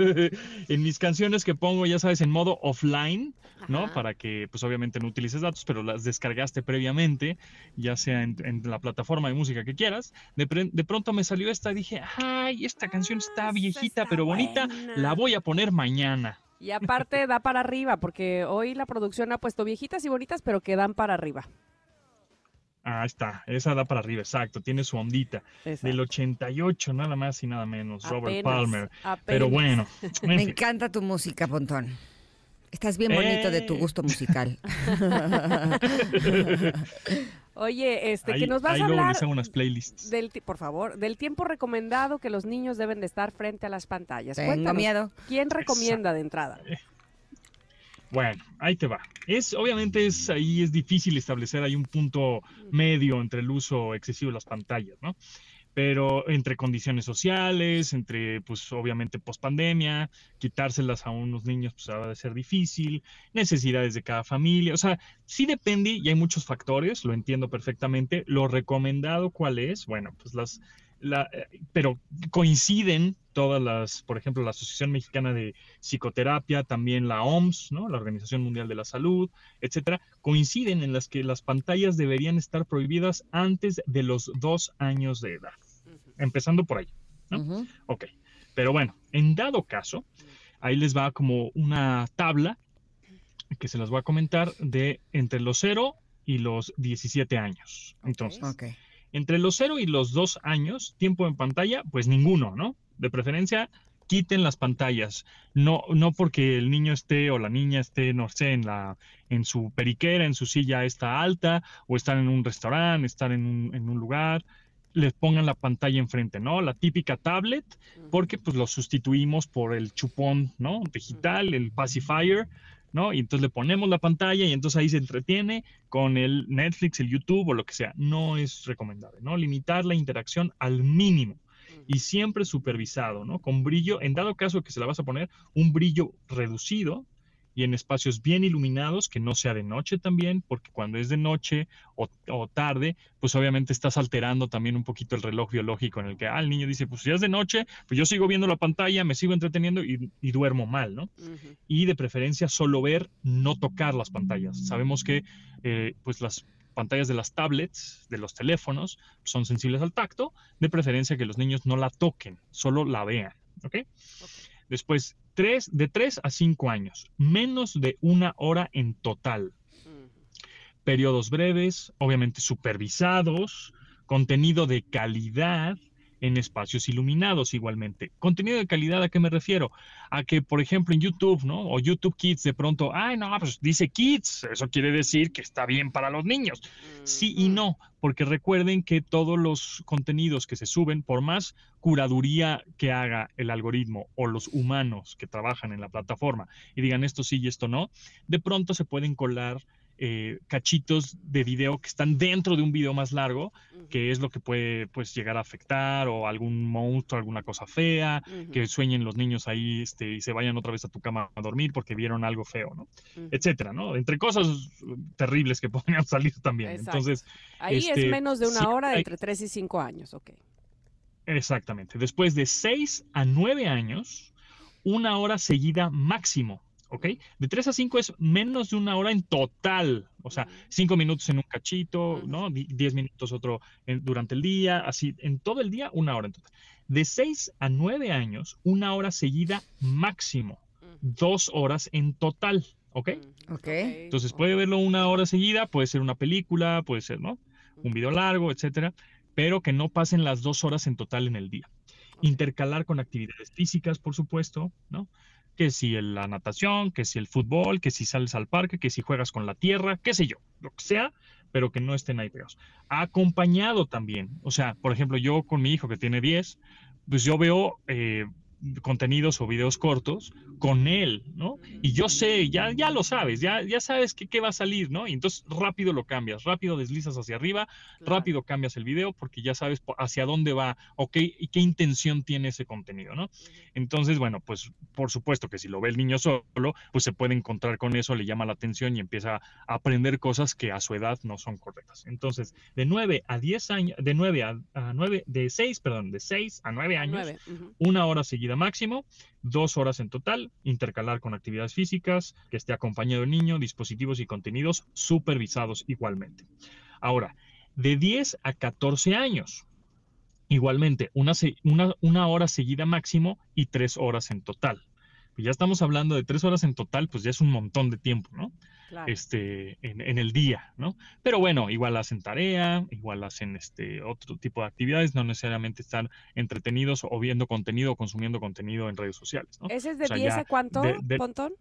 Speaker 5: en mis canciones que pongo, ya sabes, en modo offline, ¿no?
Speaker 2: Ajá.
Speaker 5: Para que, pues obviamente no utilices datos, pero las descargaste previamente, ya sea en, en la plataforma de música que quieras. De, pre- de pronto me salió esta dije, ay, esta canción
Speaker 2: Ah,
Speaker 5: está viejita,
Speaker 2: está
Speaker 5: pero bonita,
Speaker 2: buena".
Speaker 5: la voy a poner mañana.
Speaker 2: Y aparte da para arriba, porque hoy la producción ha puesto viejitas y bonitas, pero que dan para arriba.
Speaker 5: Ah, está, esa da para arriba, exacto, tiene su ondita.
Speaker 2: Exacto.
Speaker 5: Del 88, nada más y nada menos, Robert Palmer.
Speaker 2: apenas.
Speaker 5: Pero bueno, (laughs) en
Speaker 1: Me
Speaker 5: fin.
Speaker 1: encanta tu música, Pontón. Estás bien bonito de tu
Speaker 5: Eh.
Speaker 1: gusto musical. (laughs) (laughs)
Speaker 2: Oye, este,
Speaker 5: ahí,
Speaker 2: que nos vas
Speaker 5: ahí
Speaker 2: a
Speaker 5: luego
Speaker 2: hablar
Speaker 5: les hago unas playlists.
Speaker 2: del, por favor, del tiempo recomendado que los niños deben de estar frente a las pantallas.
Speaker 1: Tengo
Speaker 2: Cuéntanos,
Speaker 1: miedo.
Speaker 2: ¿quién recomienda de entrada?
Speaker 5: Bueno, ahí te va. Es, obviamente es, ahí es difícil establecer ahí un punto medio entre el uso excesivo de las pantallas, ¿no? Pero entre condiciones sociales, entre, pues obviamente pospandemia, quitárselas a unos niños, pues va a ser difícil, necesidades de cada familia, o sea, sí depende y hay muchos factores, lo entiendo perfectamente. Lo recomendado, ¿cuál es? Bueno, pues las, la, eh, pero coinciden todas las, por ejemplo, la Asociación Mexicana de Psicoterapia, también la OMS, ¿no? la Organización Mundial de la Salud, etcétera, coinciden en las que las pantallas deberían estar prohibidas antes de los dos años de edad, empezando por ahí. ¿no?
Speaker 1: Ujú.
Speaker 5: Ok, pero bueno, en dado caso, ahí les va como una tabla que se las voy a comentar de entre los 0 y los 17 años. Entonces, entre los 0 y los 2 años, tiempo en pantalla, pues ninguno, ¿no? De preferencia, quiten las pantallas. No, no porque el niño esté o la niña esté, no sé, en la, en su periquera, en su silla está alta, o están en un restaurante, están en un, en un lugar, les pongan la pantalla enfrente, ¿no? La típica tablet, porque pues lo sustituimos por el chupón, ¿no? Digital, el pacifier, ¿no? Y entonces le ponemos la pantalla y entonces ahí se entretiene con el Netflix, el YouTube o lo que sea. No es recomendable, ¿no? Limitar la interacción al mínimo y siempre supervisado, ¿no? Con brillo, en dado caso que se la vas a poner, un brillo reducido y en espacios bien iluminados, que no sea de noche también, porque cuando es de noche o, o tarde, pues obviamente estás alterando también un poquito el reloj biológico en el que ah, el niño dice, pues si es de noche, pues yo sigo viendo la pantalla, me sigo entreteniendo y, y duermo mal, ¿no? Y de preferencia solo ver, no tocar las pantallas. Sabemos que eh, pues las pantallas de las tablets, de los teléfonos, son sensibles al tacto, de preferencia que los niños no la toquen, solo la vean. ¿ok? Después, tres, de 3 a 5 años, menos de una hora en total. Periodos breves, obviamente supervisados, contenido de calidad en espacios iluminados igualmente. Contenido de calidad, ¿a qué me refiero? A que, por ejemplo, en YouTube, ¿no? O YouTube Kids de pronto, ay, no, pues dice Kids, eso quiere decir que está bien para los niños. Sí y no, porque recuerden que todos los contenidos que se suben, por más curaduría que haga el algoritmo o los humanos que trabajan en la plataforma y digan esto sí y esto no, de pronto se pueden colar eh, cachitos de video que están dentro de un video más largo, que es lo que puede pues llegar a afectar o algún monstruo, alguna cosa fea, que sueñen los niños ahí este, y se vayan otra vez a tu cama a dormir porque vieron algo feo, ¿no? Etcétera, ¿no? Entre cosas terribles que (laughs) podrían salir también. Entonces,
Speaker 2: ahí es
Speaker 5: este,
Speaker 2: menos de una
Speaker 5: sí
Speaker 2: hora
Speaker 5: hay-
Speaker 2: entre 3 y 5 años, ok.
Speaker 5: Exactamente. Después de 6 a 9 años, una hora seguida máximo. ¿Ok? De 3 a 5 es menos de una hora en total. O sea, 5 minutos en un cachito, ¿no? 10 minutos otro en- durante el día, así, en todo el día, una hora en total. De 6 a 9 años, una hora seguida máximo. Dos horas en total. ¿Ok?
Speaker 1: Ok.
Speaker 5: Entonces puede verlo una hora seguida, puede ser una película, puede ser, ¿no? Un video largo, etcétera, pero que no pasen las dos horas en total en el día. Intercalar con actividades físicas, por supuesto, ¿no? Que si la natación, que si el fútbol, que si sales al parque, que si juegas con la tierra, qué sé yo, lo que sea, pero que no estén ahí pegados. Acompañado también, o sea, por ejemplo, yo con mi hijo que tiene 10, pues yo veo eh, contenidos o videos cortos con él, ¿no? Y yo sé, ya, ya lo sabes, ya, ya sabes qué va a salir, ¿no? Y entonces rápido lo cambias, rápido deslizas hacia arriba, rápido cambias el video porque ya sabes hacia dónde va o qué, y qué intención tiene ese contenido, ¿no? Entonces, bueno, pues por supuesto que si lo ve el niño solo, pues se puede encontrar con eso, le llama la atención y empieza a aprender cosas que a su edad no son correctas. Entonces, de 9 a 10 años, de 9 a, a 9, de 6, perdón, de 6 a 9 años, una hora seguida máximo, dos horas en total, intercalar con actividades físicas, que esté acompañado del niño, dispositivos y contenidos supervisados igualmente. Ahora, de 10 a 14 años, igualmente, una, una, una hora seguida máximo y tres horas en total. Ya estamos hablando de tres horas en total, pues ya es un montón de tiempo, ¿no?
Speaker 2: Claro.
Speaker 5: este, en, en el día, ¿no? Pero bueno, igual hacen tarea, igual hacen este otro tipo de actividades, no necesariamente están entretenidos o viendo contenido o consumiendo contenido en redes sociales, ¿no?
Speaker 2: ¿Ese es de
Speaker 5: o sea,
Speaker 2: 10
Speaker 5: ya
Speaker 2: a cuánto,
Speaker 5: de- de-
Speaker 2: Pontón?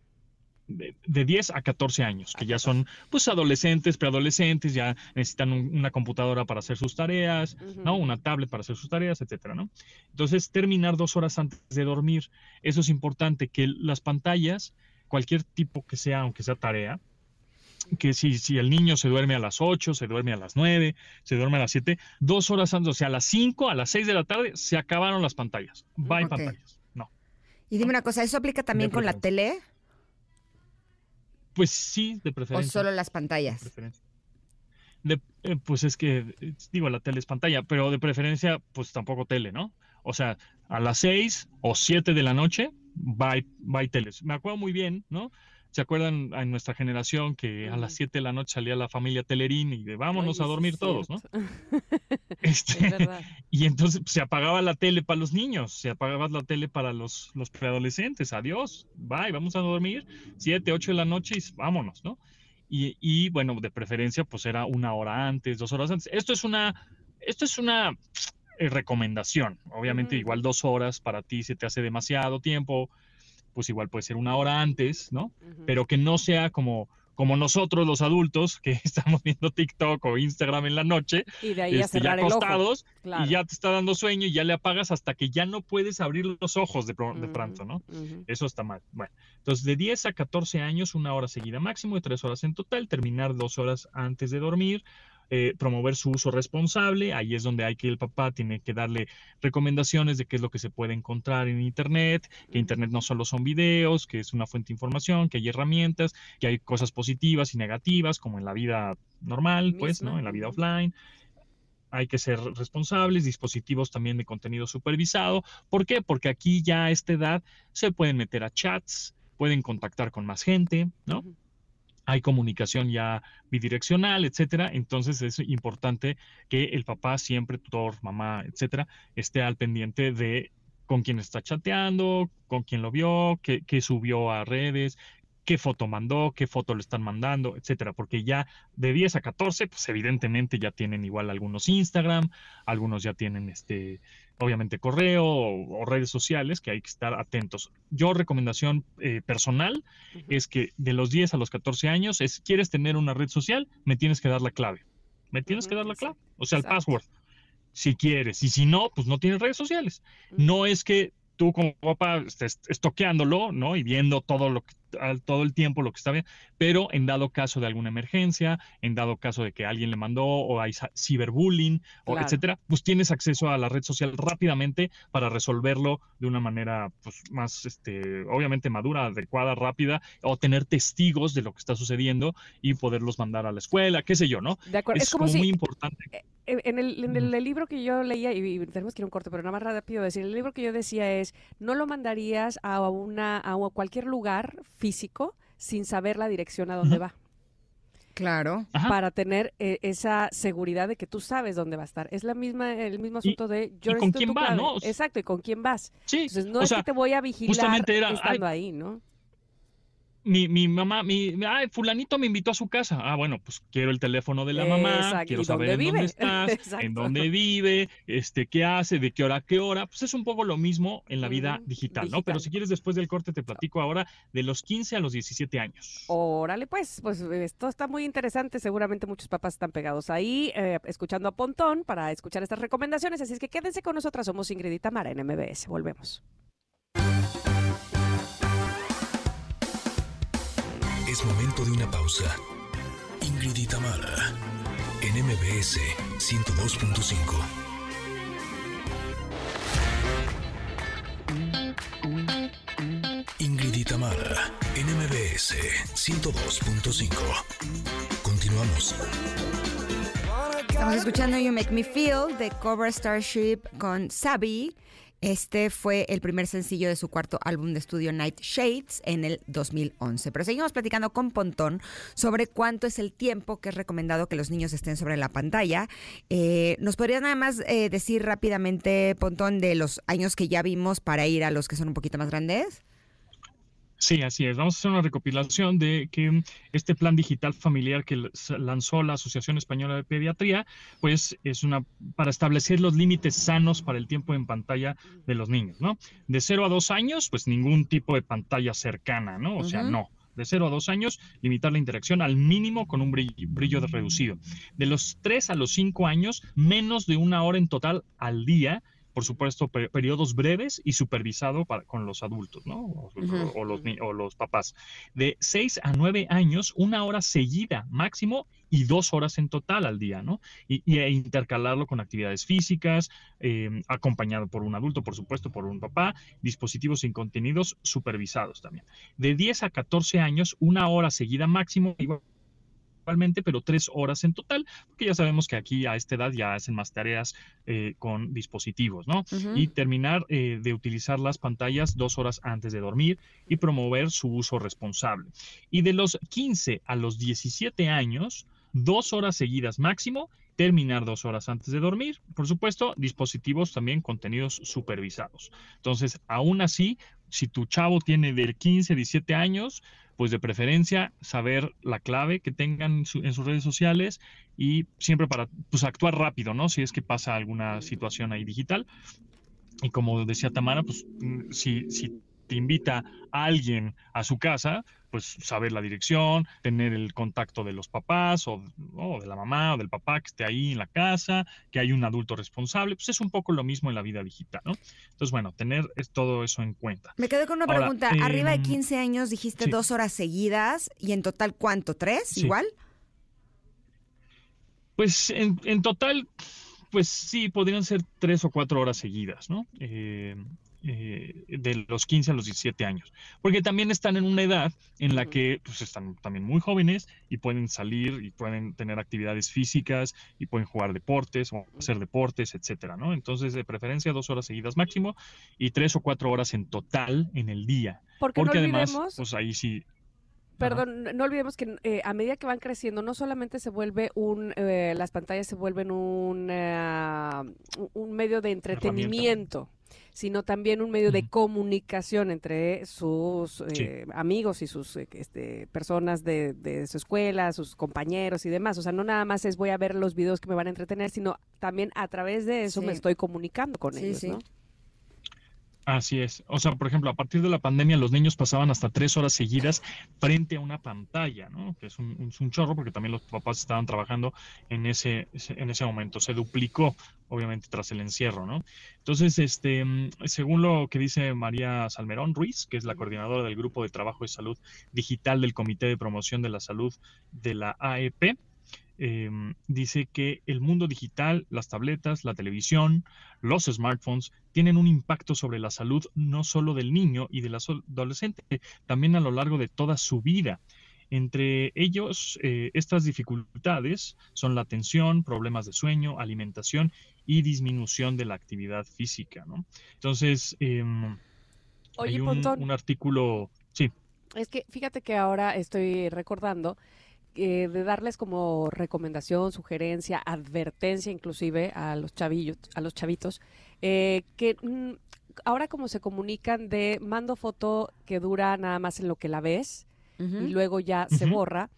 Speaker 5: De, de 10 a 14 años, que ya son pues adolescentes, preadolescentes, ya necesitan un- una computadora para hacer sus tareas, ¿no? Una tablet para hacer sus tareas, etcétera, ¿no? Entonces, terminar dos horas antes de dormir, eso es importante, que las pantallas, cualquier tipo que sea, aunque sea tarea, que si, si el niño se duerme a las 8, se duerme a las 9, se duerme a las 7, dos horas antes, o sea, a las 5, a las 6 de la tarde, se acabaron las pantallas. Bye
Speaker 1: Ok.
Speaker 5: pantallas. No.
Speaker 1: Y dime una cosa, ¿eso aplica también con la tele
Speaker 5: Pues sí, de
Speaker 1: o
Speaker 5: preferencia.
Speaker 1: solo las pantallas?
Speaker 5: De- eh, pues es que, digo, la tele es pantalla, pero de preferencia, pues tampoco tele, ¿no? O sea, a las 6 o 7 de la noche, bye, bye teles. Me acuerdo muy bien, ¿no? ¿Se acuerdan en nuestra generación que a las 7 de la noche salía la familia Telerín y de vámonos
Speaker 2: Oye,
Speaker 5: a dormir todos, ¿no? (laughs) Este,
Speaker 2: Es (laughs)
Speaker 5: y entonces pues, se apagaba la tele para los niños, se apagaba la tele para los, los preadolescentes. Adiós, bye, vamos a dormir, 7, 8 de la noche y vámonos, ¿no? Y, y, bueno, de preferencia, pues era una hora antes, dos horas antes. Esto es una, esto es una eh, recomendación. Obviamente,
Speaker 2: Ujú.
Speaker 5: igual dos horas para ti se te hace demasiado tiempo, pues igual puede ser una hora antes, ¿no? Pero que no sea como, como nosotros los adultos que (laughs) estamos viendo TikTok o Instagram en la noche,
Speaker 2: Y de ahí a
Speaker 5: este, ya
Speaker 2: el ojo.
Speaker 5: acostados
Speaker 2: Claro.
Speaker 5: y ya te está dando sueño y ya le apagas hasta que ya no puedes abrir los ojos de, de pronto, ¿no? Eso está mal. Bueno, entonces de 10 a 14 años, una hora seguida máximo y tres horas en total, terminar dos horas antes de dormir, eh, promover su uso responsable, ahí es donde hay que el papá tiene que darle recomendaciones de qué es lo que se puede encontrar en Internet, que Internet no solo son videos, que es una fuente de información, que hay herramientas, que hay cosas positivas y negativas, como en la vida normal, pues, ¿no? En la vida offline hay que ser responsables, dispositivos también de contenido supervisado. ¿Por qué? Porque aquí ya a esta edad se pueden meter a chats, pueden contactar con más gente, ¿no? Hay comunicación ya bidireccional, etcétera. Entonces es importante que el papá siempre, tutor, mamá, etcétera, esté al pendiente de con quién está chateando, con quién lo vio, qué, qué subió a redes, qué foto mandó, qué foto le están mandando, etcétera, porque ya de 10 a 14, pues evidentemente ya tienen igual algunos Instagram, algunos ya tienen este, obviamente correo o, redes sociales que hay que estar atentos. Yo recomendación eh, personal es que de los 10 a los 14 años, es, ¿quieres tener una red social? Me tienes que dar la clave. Me tienes que dar la clave, o sea, el password si quieres. Y si no, pues no tienes redes sociales. No es que tú como papá estés estoqueándolo, ¿no? Y viendo todo lo que todo el tiempo lo que está bien, pero en dado caso de alguna emergencia, en dado caso de que alguien le mandó o hay ciberbullying o etcétera, pues tienes acceso a la red social rápidamente para resolverlo de una manera pues más este obviamente madura, adecuada, rápida o tener testigos de lo que está sucediendo y poderlos mandar a la escuela, qué sé yo, ¿no?
Speaker 2: De acuerdo,
Speaker 5: es, como, muy importante.
Speaker 2: En el, en el, libro que yo leía, y, tenemos que ir un corte, pero nada más rápido decir, el libro que yo decía es, no lo mandarías a una a cualquier lugar físico sin saber la dirección a dónde va.
Speaker 1: Claro.
Speaker 2: Para tener eh, esa seguridad de que tú sabes dónde va a estar. Es la misma, el mismo asunto de
Speaker 5: yo ¿y con quién vas, ¿no?
Speaker 2: Exacto, y con quién vas.
Speaker 5: Sí.
Speaker 2: Entonces no es que te voy a vigilar estando ahí, ¿no?
Speaker 5: Mi, mi mamá, mi, ay, fulanito me invitó a su casa. Ah, bueno, pues quiero el teléfono de la mamá, quiero saber en dónde estás, (laughs) en dónde vive, este, qué hace, de qué hora a qué hora. Pues es un poco lo mismo en la vida digital, ¿no? Pero si quieres después del corte te platico ahora de los 15 a los 17 años.
Speaker 2: Órale, pues, pues esto está muy interesante. Seguramente muchos papás están pegados ahí, eh, escuchando a Pontón para escuchar estas recomendaciones. Así es que quédense con nosotras. Somos Ingrid y Tamara en MBS. Volvemos.
Speaker 3: Es momento de una pausa. Ingrid y en MBS 102.5. Ingrid y en MBS 102.5. Continuamos.
Speaker 1: Estamos escuchando You Make Me Feel de Cobra Starship con Sabi. Este fue el primer sencillo de su cuarto álbum de estudio Night Shades en el 2011. Pero seguimos platicando con Pontón sobre cuánto es el tiempo que es recomendado que los niños estén sobre la pantalla. Eh, ¿Nos podrías nada más eh, decir rápidamente, Pontón, de los años que ya vimos para ir a los que son un poquito más grandes?
Speaker 5: Sí, así es. Vamos a hacer una recopilación de que este plan digital familiar que lanzó la Asociación Española de Pediatría, pues es una para establecer los límites sanos para el tiempo en pantalla de los niños, ¿no? De 0 a 2 años, pues ningún tipo de pantalla cercana, ¿no? O sea, no. De 0 a 2 años, limitar la interacción al mínimo con un brillo, brillo reducido. De los 3 a los 5 años, menos de una hora en total al día por supuesto, periodos breves y supervisado para, con los adultos, ¿no? O, los, o los papás. De 6 a 9 años, una hora seguida máximo y dos horas en total al día, ¿no? Y, e intercalarlo con actividades físicas, em, acompañado por un adulto, por supuesto, por un papá, dispositivos sin contenidos supervisados también. De 10 a 14 años, una hora seguida máximo, igual pero tres horas en total, porque ya sabemos que aquí a esta edad ya hacen más tareas eh, con dispositivos, ¿no? Y terminar eh, de utilizar las pantallas dos horas antes de dormir y promover su uso responsable. Y de los 15 a los 17 años, dos horas seguidas máximo, terminar dos horas antes de dormir. Por supuesto, dispositivos también contenidos supervisados. Entonces, aún así, si tu chavo tiene de 15, 17 años, pues de preferencia saber la clave que tengan en, sus redes sociales y siempre para pues, actuar rápido, ¿no? Si es que pasa alguna situación ahí digital. Y como decía Tamara, pues mm, si, si te invita a alguien a su casa, pues saber la dirección, tener el contacto de los papás o, de la mamá o del papá que esté ahí en la casa, que hay un adulto responsable, pues es un poco lo mismo en la vida digital, ¿no? Entonces, bueno, tener todo eso en cuenta.
Speaker 1: Me quedé con una pregunta. Arriba de 15 em, años dijiste dos horas seguidas y en total, ¿cuánto? ¿Tres? ¿Igual?
Speaker 5: Pues en, en total pues sí, podrían ser tres o cuatro horas seguidas, ¿no? Eh, eh, de los 15 a los 17 años, porque también están en una edad en la que pues, están también muy jóvenes y pueden salir y pueden tener actividades físicas y pueden jugar deportes o hacer deportes, etcétera, ¿no? Entonces, de preferencia, dos horas seguidas máximo y tres o cuatro horas en total en el día.
Speaker 2: Porque, además,
Speaker 5: pues ahí sí
Speaker 2: Perdón, no olvidemos que eh, a medida que van creciendo, no solamente se vuelve un, eh, las pantallas se vuelven un, un medio de entretenimiento, sino también un medio de comunicación entre sus
Speaker 5: Sí.
Speaker 2: eh, amigos y sus eh, este, personas de, de su escuela, sus compañeros y demás. O sea, no nada más es voy a ver los videos que me van a entretener, sino también a través de eso
Speaker 1: Sí.
Speaker 2: me estoy comunicando con
Speaker 1: Sí,
Speaker 2: ellos,
Speaker 1: sí.
Speaker 2: ¿no?
Speaker 5: Así es. O sea, por ejemplo, a partir de la pandemia los niños pasaban hasta tres horas seguidas frente a una pantalla, ¿no? Que es un, un- un chorro porque también los papás estaban trabajando en ese, en ese momento. Se duplicó, obviamente, tras el encierro, ¿no? Entonces, este, según lo que dice María Salmerón Ruiz, que es la coordinadora del Grupo de Trabajo de Salud Digital del Comité de Promoción de la Salud de la AEP, eh, dice que el mundo digital, las tabletas, la televisión, los smartphones tienen un impacto sobre la salud no solo del niño y del adolescente, también a lo largo de toda su vida. Entre ellos, eh, estas dificultades son la atención, problemas de sueño, alimentación y disminución de la actividad física, ¿no? Entonces, em,
Speaker 2: Oye,
Speaker 5: hay un, artículo, sí,
Speaker 2: es que fíjate que ahora estoy recordando eh, de darles como recomendación, sugerencia, advertencia inclusive a los chavillos, a los chavitos, eh, que mm, ahora como se comunican de mando foto que dura nada más en lo que la ves y luego ya se borra,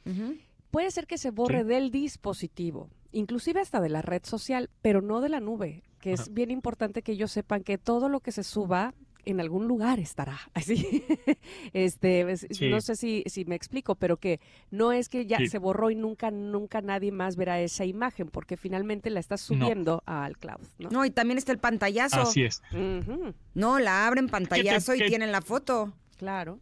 Speaker 2: puede ser que se borre
Speaker 5: Sí.
Speaker 2: del dispositivo, inclusive hasta de la red social, pero no de la nube, que es bien importante que ellos sepan que todo lo que se suba en algún lugar estará. (laughs) Así, este, es-
Speaker 5: Sí.
Speaker 2: no sé si, si me explico, pero que no es que ya
Speaker 5: Sí.
Speaker 2: se borró y nunca, nunca nadie más verá esa imagen, porque finalmente la estás
Speaker 5: No.
Speaker 2: subiendo al cloud, ¿no?
Speaker 1: No, y también está el pantallazo.
Speaker 5: así es.
Speaker 1: No, la abren pantallazo y tienen la foto.
Speaker 2: claro.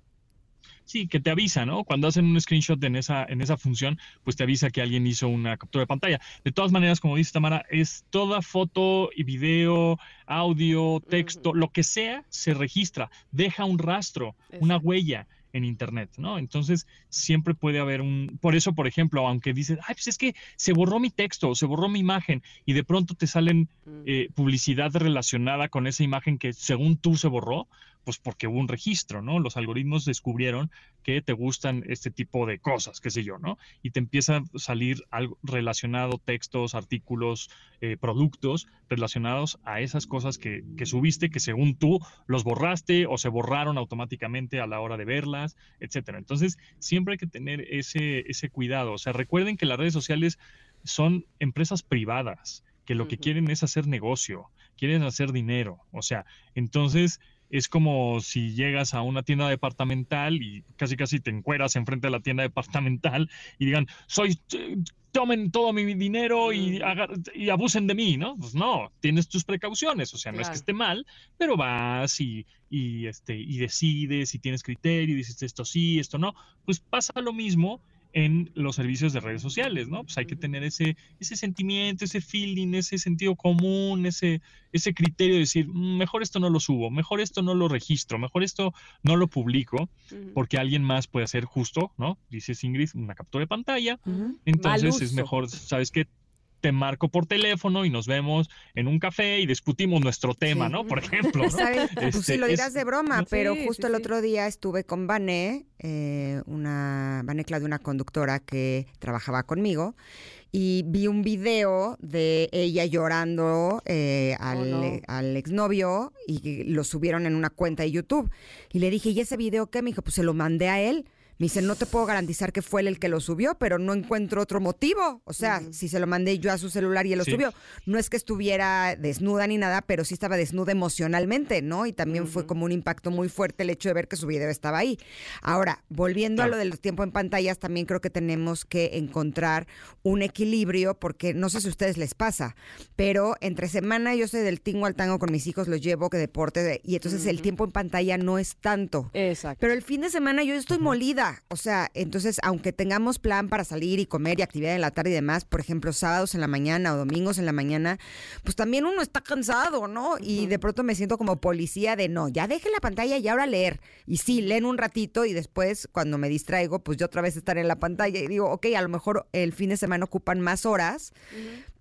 Speaker 5: Sí, que te avisa, ¿no? Cuando hacen un screenshot en esa, en esa función, pues te avisa que alguien hizo una captura de pantalla. De todas maneras, como dice Tamara, es toda foto y video, audio, texto, lo que sea, se registra, deja un rastro, una huella en Internet, ¿no? Entonces, siempre puede haber un... Por eso, por ejemplo, aunque dices, ay, pues es que se borró mi texto, se borró mi imagen, y de pronto te salen eh, publicidad relacionada con esa imagen que según tú se borró, pues porque hubo un registro, ¿no? Los algoritmos descubrieron que te gustan este tipo de cosas, qué sé yo, ¿no? Y te empieza a salir algo relacionado, textos, artículos, eh, productos relacionados a esas cosas que, que subiste, que según tú los borraste o se borraron automáticamente a la hora de verlas, etcétera. Entonces, siempre hay que tener ese, ese cuidado. O sea, recuerden que las redes sociales son empresas privadas que lo que quieren es hacer negocio, quieren hacer dinero. O sea, entonces es como si llegas a una tienda departamental y casi casi te encueras enfrente de la tienda departamental y digan, soy, eh, tomen todo mi dinero y, abusen de mí, ¿no? Pues no, tienes tus precauciones, o sea, no es que esté mal, pero vas y, y, este, y decides y tienes criterio y dices esto sí, esto no, pues pasa lo mismo en los servicios de redes sociales, ¿no? Pues hay que tener ese, ese sentimiento, ese feeling, ese sentido común, ese, ese criterio de decir, "Mm, mejor esto no lo subo, mejor esto no lo registro, mejor esto no lo publico, porque alguien más puede hacer justo, ¿no? Dice Ingrid, una captura de pantalla. Entonces es mejor, ¿sabes qué? Te marco por teléfono y nos vemos en un café y discutimos nuestro tema,
Speaker 1: Sí.
Speaker 5: ¿no? Por (laughs) ejemplo, ¿no?
Speaker 1: ¿Sabes? Pues sí,
Speaker 5: Este,
Speaker 1: lo dirás
Speaker 5: es-
Speaker 1: de broma,
Speaker 5: no-
Speaker 1: pero
Speaker 2: Sí,
Speaker 1: justo
Speaker 2: sí,
Speaker 1: el
Speaker 2: sí.
Speaker 1: otro día estuve con Vané, eh, una Vané Claudia, una conductora que trabajaba conmigo, y vi un video de ella llorando eh, al,
Speaker 2: no.
Speaker 1: eh, al exnovio y lo subieron en una cuenta de YouTube. Y le dije, ¿y ese video qué? Me dijo, pues se lo mandé a él. Me dice, no te puedo garantizar que fue él el que lo subió, pero no encuentro otro motivo. O sea, si se lo mandé yo a su celular y él lo
Speaker 5: Sí.
Speaker 1: subió, no es que estuviera desnuda ni nada, pero sí estaba desnuda emocionalmente, ¿no? Y también fue como un impacto muy fuerte el hecho de ver que su video estaba ahí. Ahora, volviendo a lo del tiempo en pantallas, también creo que tenemos que encontrar un equilibrio, porque no sé si a ustedes les pasa, pero entre semana yo soy del tingo al tango con mis hijos, los llevo que deporte, de- y entonces el tiempo en pantalla no es tanto.
Speaker 2: Exacto.
Speaker 1: Pero el fin de semana yo estoy
Speaker 5: Ujú.
Speaker 1: O sea, entonces, aunque tengamos plan para salir y comer y actividad en la tarde y demás, por ejemplo, sábados en la mañana o domingos en la mañana, pues también uno está cansado, ¿no? Y de pronto me siento como policía de no, ya deje la pantalla y ahora leer. Y sí, leen un ratito y después, cuando me distraigo, pues yo otra vez estar en la pantalla y digo, ok, a lo mejor el fin de semana ocupan más horas.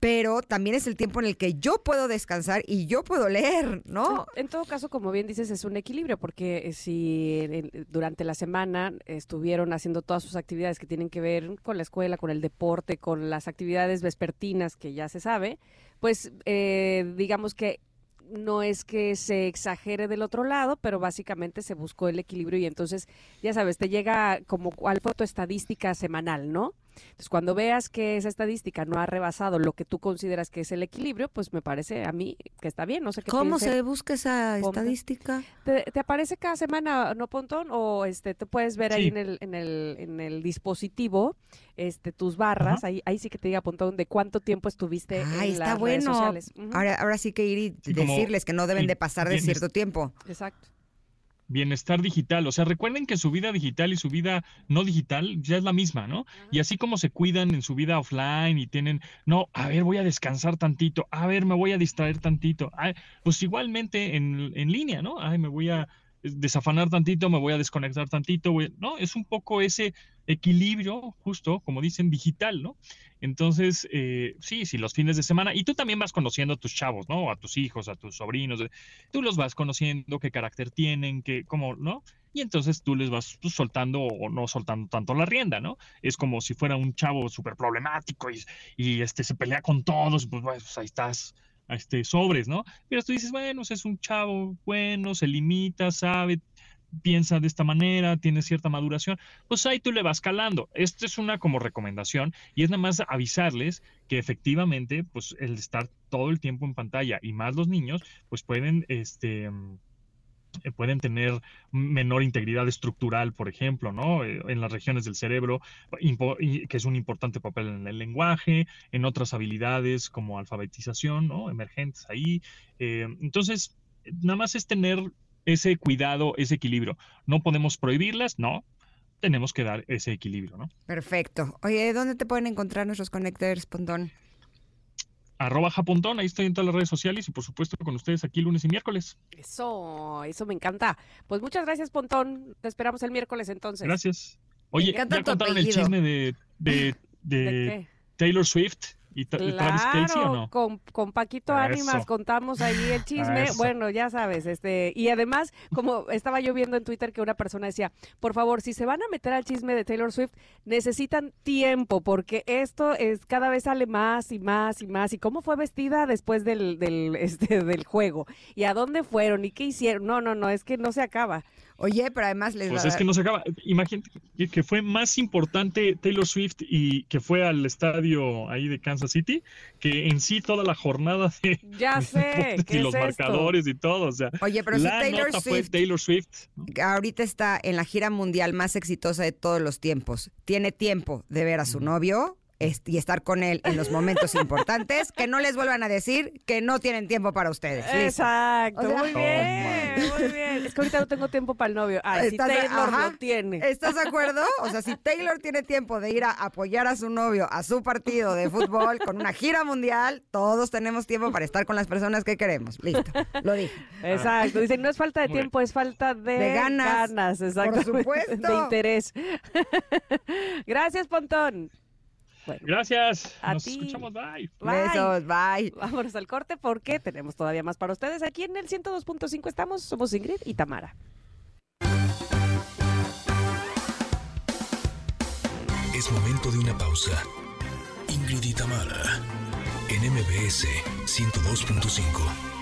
Speaker 1: Pero también es el tiempo en el que yo puedo descansar y yo puedo leer, ¿no?
Speaker 2: En todo caso, como bien dices, es un equilibrio, porque eh, si durante la semana estuvieron haciendo todas sus actividades que tienen que ver con la escuela, con el deporte, con las actividades vespertinas que ya se sabe, pues eh, digamos que no es que se exagere del otro lado, pero básicamente se buscó el equilibrio y entonces, ya sabes, te llega como cual foto estadística semanal, ¿no? Entonces, cuando veas que esa estadística no ha rebasado lo que tú consideras que es el equilibrio, pues me parece a mí que está bien. No sé qué
Speaker 1: ¿Cómo
Speaker 2: piense.
Speaker 1: se busca esa estadística?
Speaker 2: ¿Te, te aparece cada semana, no, Pontón? O este, te puedes ver ahí en el, en el, en el dispositivo este, tus barras, ahí, ahí sí que te diga, Pontón, de cuánto tiempo estuviste
Speaker 1: Ay,
Speaker 2: en
Speaker 1: está
Speaker 2: las redes
Speaker 1: bueno.
Speaker 2: sociales. Ujú,
Speaker 1: Ahora, ahora sí que ir y
Speaker 5: Sí, como
Speaker 1: decirles que no deben de pasar de cierto tiempo.
Speaker 2: Exacto.
Speaker 5: Bienestar digital. O sea, recuerden que su vida digital y su vida no digital ya es la misma, ¿no? Y así como se cuidan en su vida offline y tienen, no, a ver, voy a descansar tantito, a ver, me voy a distraer tantito, ay, pues igualmente en, en línea, ¿no? Ay, me voy a desafanar tantito, me voy a desconectar tantito, voy- ¿no? Es un poco ese equilibrio, justo, como dicen, digital, ¿no? Entonces, eh, sí, sí, los fines de semana, y tú también vas conociendo a tus chavos, ¿no? A tus hijos, a tus sobrinos, eh, tú los vas conociendo, qué carácter tienen, qué, cómo, ¿no? Y entonces tú les vas pues, soltando o no soltando tanto la rienda, ¿no? Es como si fuera un chavo súper problemático y, y este, se pelea con todos, pues, pues ahí estás, este, sobres, ¿no? Pero tú dices, bueno, es un chavo bueno, se limita, sabe, piensa de esta manera, tiene cierta maduración, pues ahí tú le vas calando. Esto es una como recomendación y es nada más avisarles que efectivamente, pues el estar todo el tiempo en pantalla y más los niños, pues pueden, este, pueden tener menor integridad estructural, por ejemplo, ¿no? Eh, En las regiones del cerebro, que es un importante papel en el lenguaje, en otras habilidades como alfabetización, ¿no? Emergentes ahí. Eh, entonces, nada más es tener ese cuidado, ese equilibrio. No podemos prohibirlas, no. Tenemos que dar ese equilibrio, ¿no?
Speaker 1: Perfecto. Oye, ¿dónde te pueden encontrar nuestros connectors, Pontón?
Speaker 5: Arroba Japontón, ahí estoy en todas las redes sociales y por supuesto con ustedes aquí lunes y miércoles.
Speaker 2: Eso, eso me encanta. Pues muchas gracias, Pontón. Te esperamos el miércoles entonces.
Speaker 5: Gracias. Oye,
Speaker 1: encanta
Speaker 5: ¿ya contaron el chisme de, de, (laughs) de
Speaker 2: ¿De qué?
Speaker 5: Taylor Swift y, Travis o
Speaker 2: Claro,
Speaker 5: no?
Speaker 2: con, con Paquito
Speaker 5: Eso.
Speaker 2: Ánimas contamos ahí el (laughs) chisme.
Speaker 5: Eso.
Speaker 2: Bueno, ya sabes, este, y además, como estaba yo viendo en Twitter que una persona decía, por favor, si se van a meter al chisme de Taylor Swift, necesitan tiempo, porque esto es cada vez sale más y más y más. ¿Y cómo fue vestida después del, del, (laughs) este, del juego? ¿Y a dónde fueron? ¿Y qué hicieron? No, no, no, es que no se acaba.
Speaker 1: Oye, pero además les
Speaker 5: Pues
Speaker 1: va-
Speaker 5: es que no se acaba. Imagínate que- que fue más importante Taylor Swift y que fue al estadio ahí de Kansas City que en sí toda la jornada de
Speaker 2: Ya
Speaker 5: de (laughs)
Speaker 2: sé,
Speaker 5: deportes
Speaker 2: ¿qué
Speaker 5: y los
Speaker 2: esto?
Speaker 5: marcadores y todo. O sea,
Speaker 1: Oye, pero si Taylor
Speaker 5: nota fue
Speaker 1: Swift
Speaker 5: Taylor Swift.
Speaker 1: ahorita está en la gira mundial más exitosa de todos los tiempos, tiene tiempo de ver a su novio y estar con él en los momentos importantes, que no les vuelvan a decir que no tienen tiempo para ustedes. Listo.
Speaker 2: Exacto,
Speaker 1: O sea-
Speaker 2: muy bien, muy bien. Es que ahorita no tengo tiempo para el novio. Ay, si Taylor
Speaker 1: ajá.
Speaker 2: lo tiene.
Speaker 1: ¿Estás de acuerdo? O sea, si Taylor tiene tiempo de ir a apoyar a su novio a su partido de fútbol con una gira mundial, todos tenemos tiempo para estar con las personas que queremos. Listo, lo dije.
Speaker 2: Exacto. Dicen, no es falta de
Speaker 5: Muy bien.
Speaker 2: tiempo, es falta de,
Speaker 1: De ganas.
Speaker 2: exactamente,
Speaker 1: supuesto.
Speaker 2: De interés. (laughs) Gracias, Pontón. Bueno,
Speaker 5: Gracias.
Speaker 2: A
Speaker 5: Nos
Speaker 2: ti.
Speaker 5: escuchamos. Bye.
Speaker 2: bye.
Speaker 1: Besos, bye.
Speaker 2: Vámonos al corte porque tenemos todavía más para ustedes. Aquí en el 102.5 estamos, somos Ingrid y Tamara.
Speaker 3: Es momento de una pausa. Ingrid y Tamara, en MBS 102.5.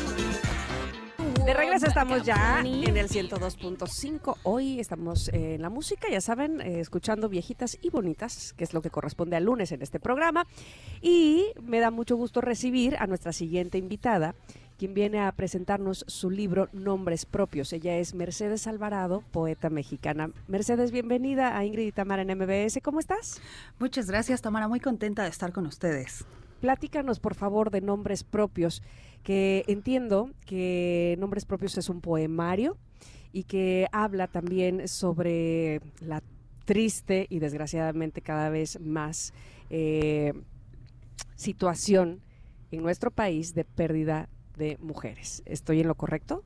Speaker 2: De regreso estamos ya en el 102.5. Hoy estamos eh, en la música, ya saben, eh, escuchando viejitas y bonitas, que es lo que corresponde al lunes en este programa. Y me da mucho gusto recibir a nuestra siguiente invitada, quien viene a presentarnos su libro Nombres Propios. Ella es Mercedes Alvarado, poeta mexicana. Mercedes, bienvenida a Ingrid y Tamara en MBS. ¿Cómo estás?
Speaker 6: Muchas gracias, Tamara. Muy contenta de estar con ustedes.
Speaker 2: Platícanos, por favor, de Nombres Propios, que entiendo que Nombres Propios es un poemario y que habla también sobre la triste y desgraciadamente cada vez más eh, situación en nuestro país de pérdida de mujeres. ¿Estoy en lo correcto?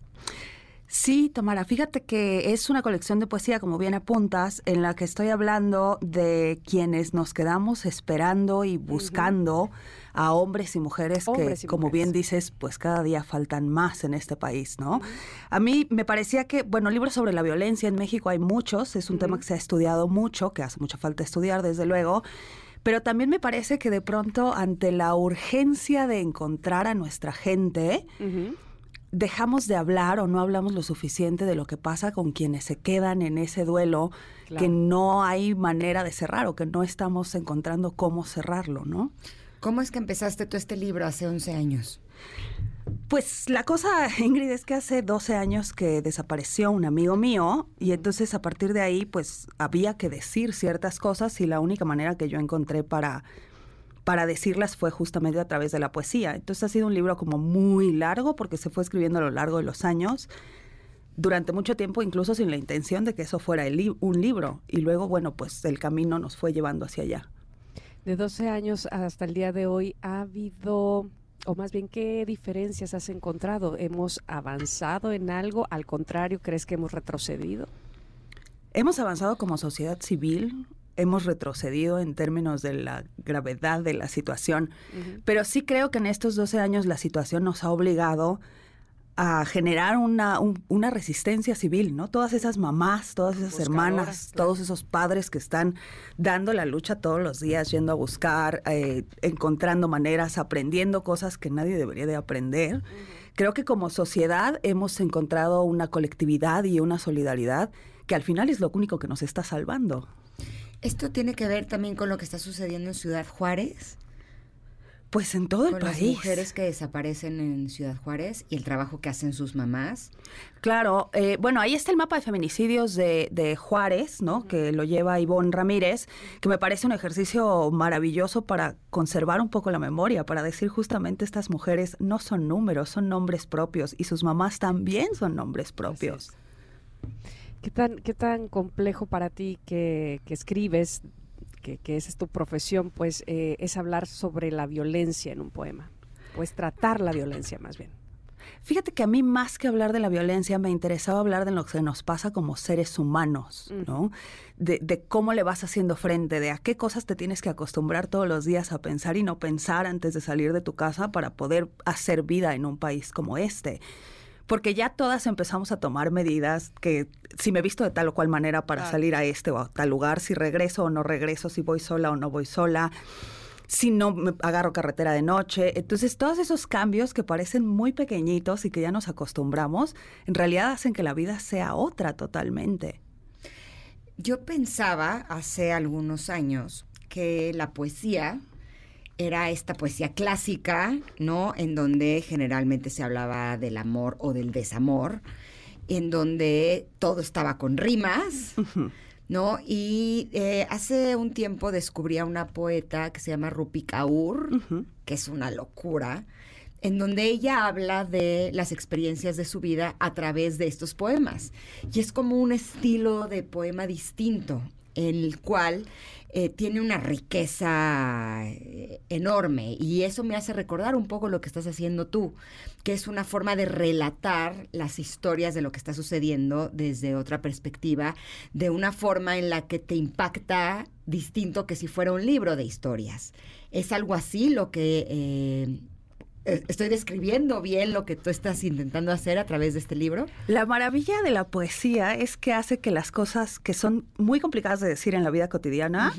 Speaker 6: Sí, Tamara, fíjate que es una colección de poesía, como bien apuntas, en la que estoy hablando de quienes nos quedamos esperando y buscando a hombres y mujeres
Speaker 2: Hombres
Speaker 6: que,
Speaker 2: y
Speaker 6: como
Speaker 2: mujeres.
Speaker 6: bien dices, pues cada día faltan más en este país, ¿no? A mí me parecía que, bueno, libros sobre la violencia en México hay muchos, es un tema que se ha estudiado mucho, que hace mucha falta estudiar, desde luego. Pero también me parece que de pronto, ante la urgencia de encontrar a nuestra gente, dejamos de hablar o no hablamos lo suficiente de lo que pasa con quienes se quedan en ese duelo
Speaker 2: Claro.
Speaker 6: que no hay manera de cerrar o que no estamos encontrando cómo cerrarlo, ¿no?
Speaker 1: ¿Cómo es que empezaste tú este libro hace 11 años?
Speaker 6: Pues la cosa, (laughs) Ingrid, es que hace 12 años que desapareció un amigo mío y entonces a partir de ahí pues había que decir ciertas cosas y la única manera que yo encontré para, para decirlas fue justamente a través de la poesía. Entonces ha sido un libro como muy largo porque se fue escribiendo a lo largo de los años, durante mucho tiempo incluso sin la intención de que eso fuera un libro y luego bueno pues el camino nos fue llevando hacia allá.
Speaker 2: De 12 años hasta el día de hoy, ¿ha habido, o más bien, qué diferencias has encontrado? ¿Hemos avanzado en algo? ¿Al contrario, crees que hemos retrocedido?
Speaker 6: Hemos avanzado como sociedad civil, hemos retrocedido en términos de la gravedad de la situación, pero sí creo que en estos 12 años la situación nos ha obligado a generar una, un- una resistencia civil, ¿no? Todas esas mamás, todas esas hermanas,
Speaker 2: claro.
Speaker 6: todos esos padres que están dando la lucha todos los días, yendo a buscar, eh, encontrando maneras, aprendiendo cosas que nadie debería de aprender. Creo que como sociedad hemos encontrado una colectividad y una solidaridad que al final es lo único que nos está salvando.
Speaker 1: ¿Esto tiene que ver también con lo que está sucediendo en Ciudad Juárez?
Speaker 6: Pues en todo el
Speaker 1: con las
Speaker 6: país.
Speaker 1: mujeres que desaparecen en Ciudad Juárez y el trabajo que hacen sus mamás.
Speaker 6: Claro, eh, bueno, ahí está el mapa de feminicidios de, de Juárez, ¿no? Que lo lleva Ivonne Ramírez, que me parece un ejercicio maravilloso para conservar un poco la memoria, para decir justamente estas mujeres no son números, son nombres propios y sus mamás también son nombres propios.
Speaker 2: ¿Qué tan, qué tan complejo para ti que, que escribes, que, que esa es tu profesión, pues eh, es hablar sobre la violencia en un poema? Pues tratar la violencia más bien.
Speaker 6: Fíjate que a mí más que hablar de la violencia me interesaba hablar de lo que nos pasa como seres humanos, ¿no? De, de cómo le vas haciendo frente, de a qué cosas te tienes que acostumbrar todos los días a pensar y no pensar antes de salir de tu casa para poder hacer vida en un país como este. Porque ya todas empezamos a tomar medidas que si me visto de tal o cual manera para salir a este o a tal lugar, si regreso o no regreso, si voy sola o no voy sola si no me agarro carretera de noche. Entonces, todos esos cambios que parecen muy pequeñitos y que ya nos acostumbramos, en realidad hacen que la vida sea otra totalmente.
Speaker 1: Yo pensaba hace algunos años que la poesía era esta poesía clásica, ¿no? En donde generalmente se hablaba del amor o del desamor, en donde todo estaba con rimas, ¿no? Y eh, hace un tiempo descubrí a una poeta que se llama Rupi Kaur, que es una locura, en donde ella habla de las experiencias de su vida a través de estos poemas. Y es como un estilo de poema distinto, el cual eh, tiene una riqueza eh, enorme. Y eso me hace recordar un poco lo que estás haciendo tú, que es una forma de relatar las historias de lo que está sucediendo desde otra perspectiva, de una forma en la que te impacta distinto que si fuera un libro de historias. Es algo así lo que... eh, ¿Estoy describiendo bien lo que tú estás intentando hacer a través de este libro?
Speaker 6: La maravilla de la poesía es que hace que las cosas que son muy complicadas de decir en la vida cotidiana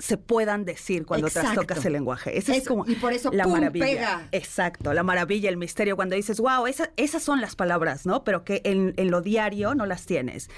Speaker 6: se puedan decir cuando
Speaker 1: Exacto.
Speaker 6: trastocas el lenguaje. Esa es como
Speaker 1: y por eso,
Speaker 6: la
Speaker 1: ¡pum!,
Speaker 6: maravilla.
Speaker 1: pega.
Speaker 6: Exacto, la maravilla, el misterio, cuando dices, wow, esa- esas son las palabras, ¿no? Pero que en, en lo diario no las tienes.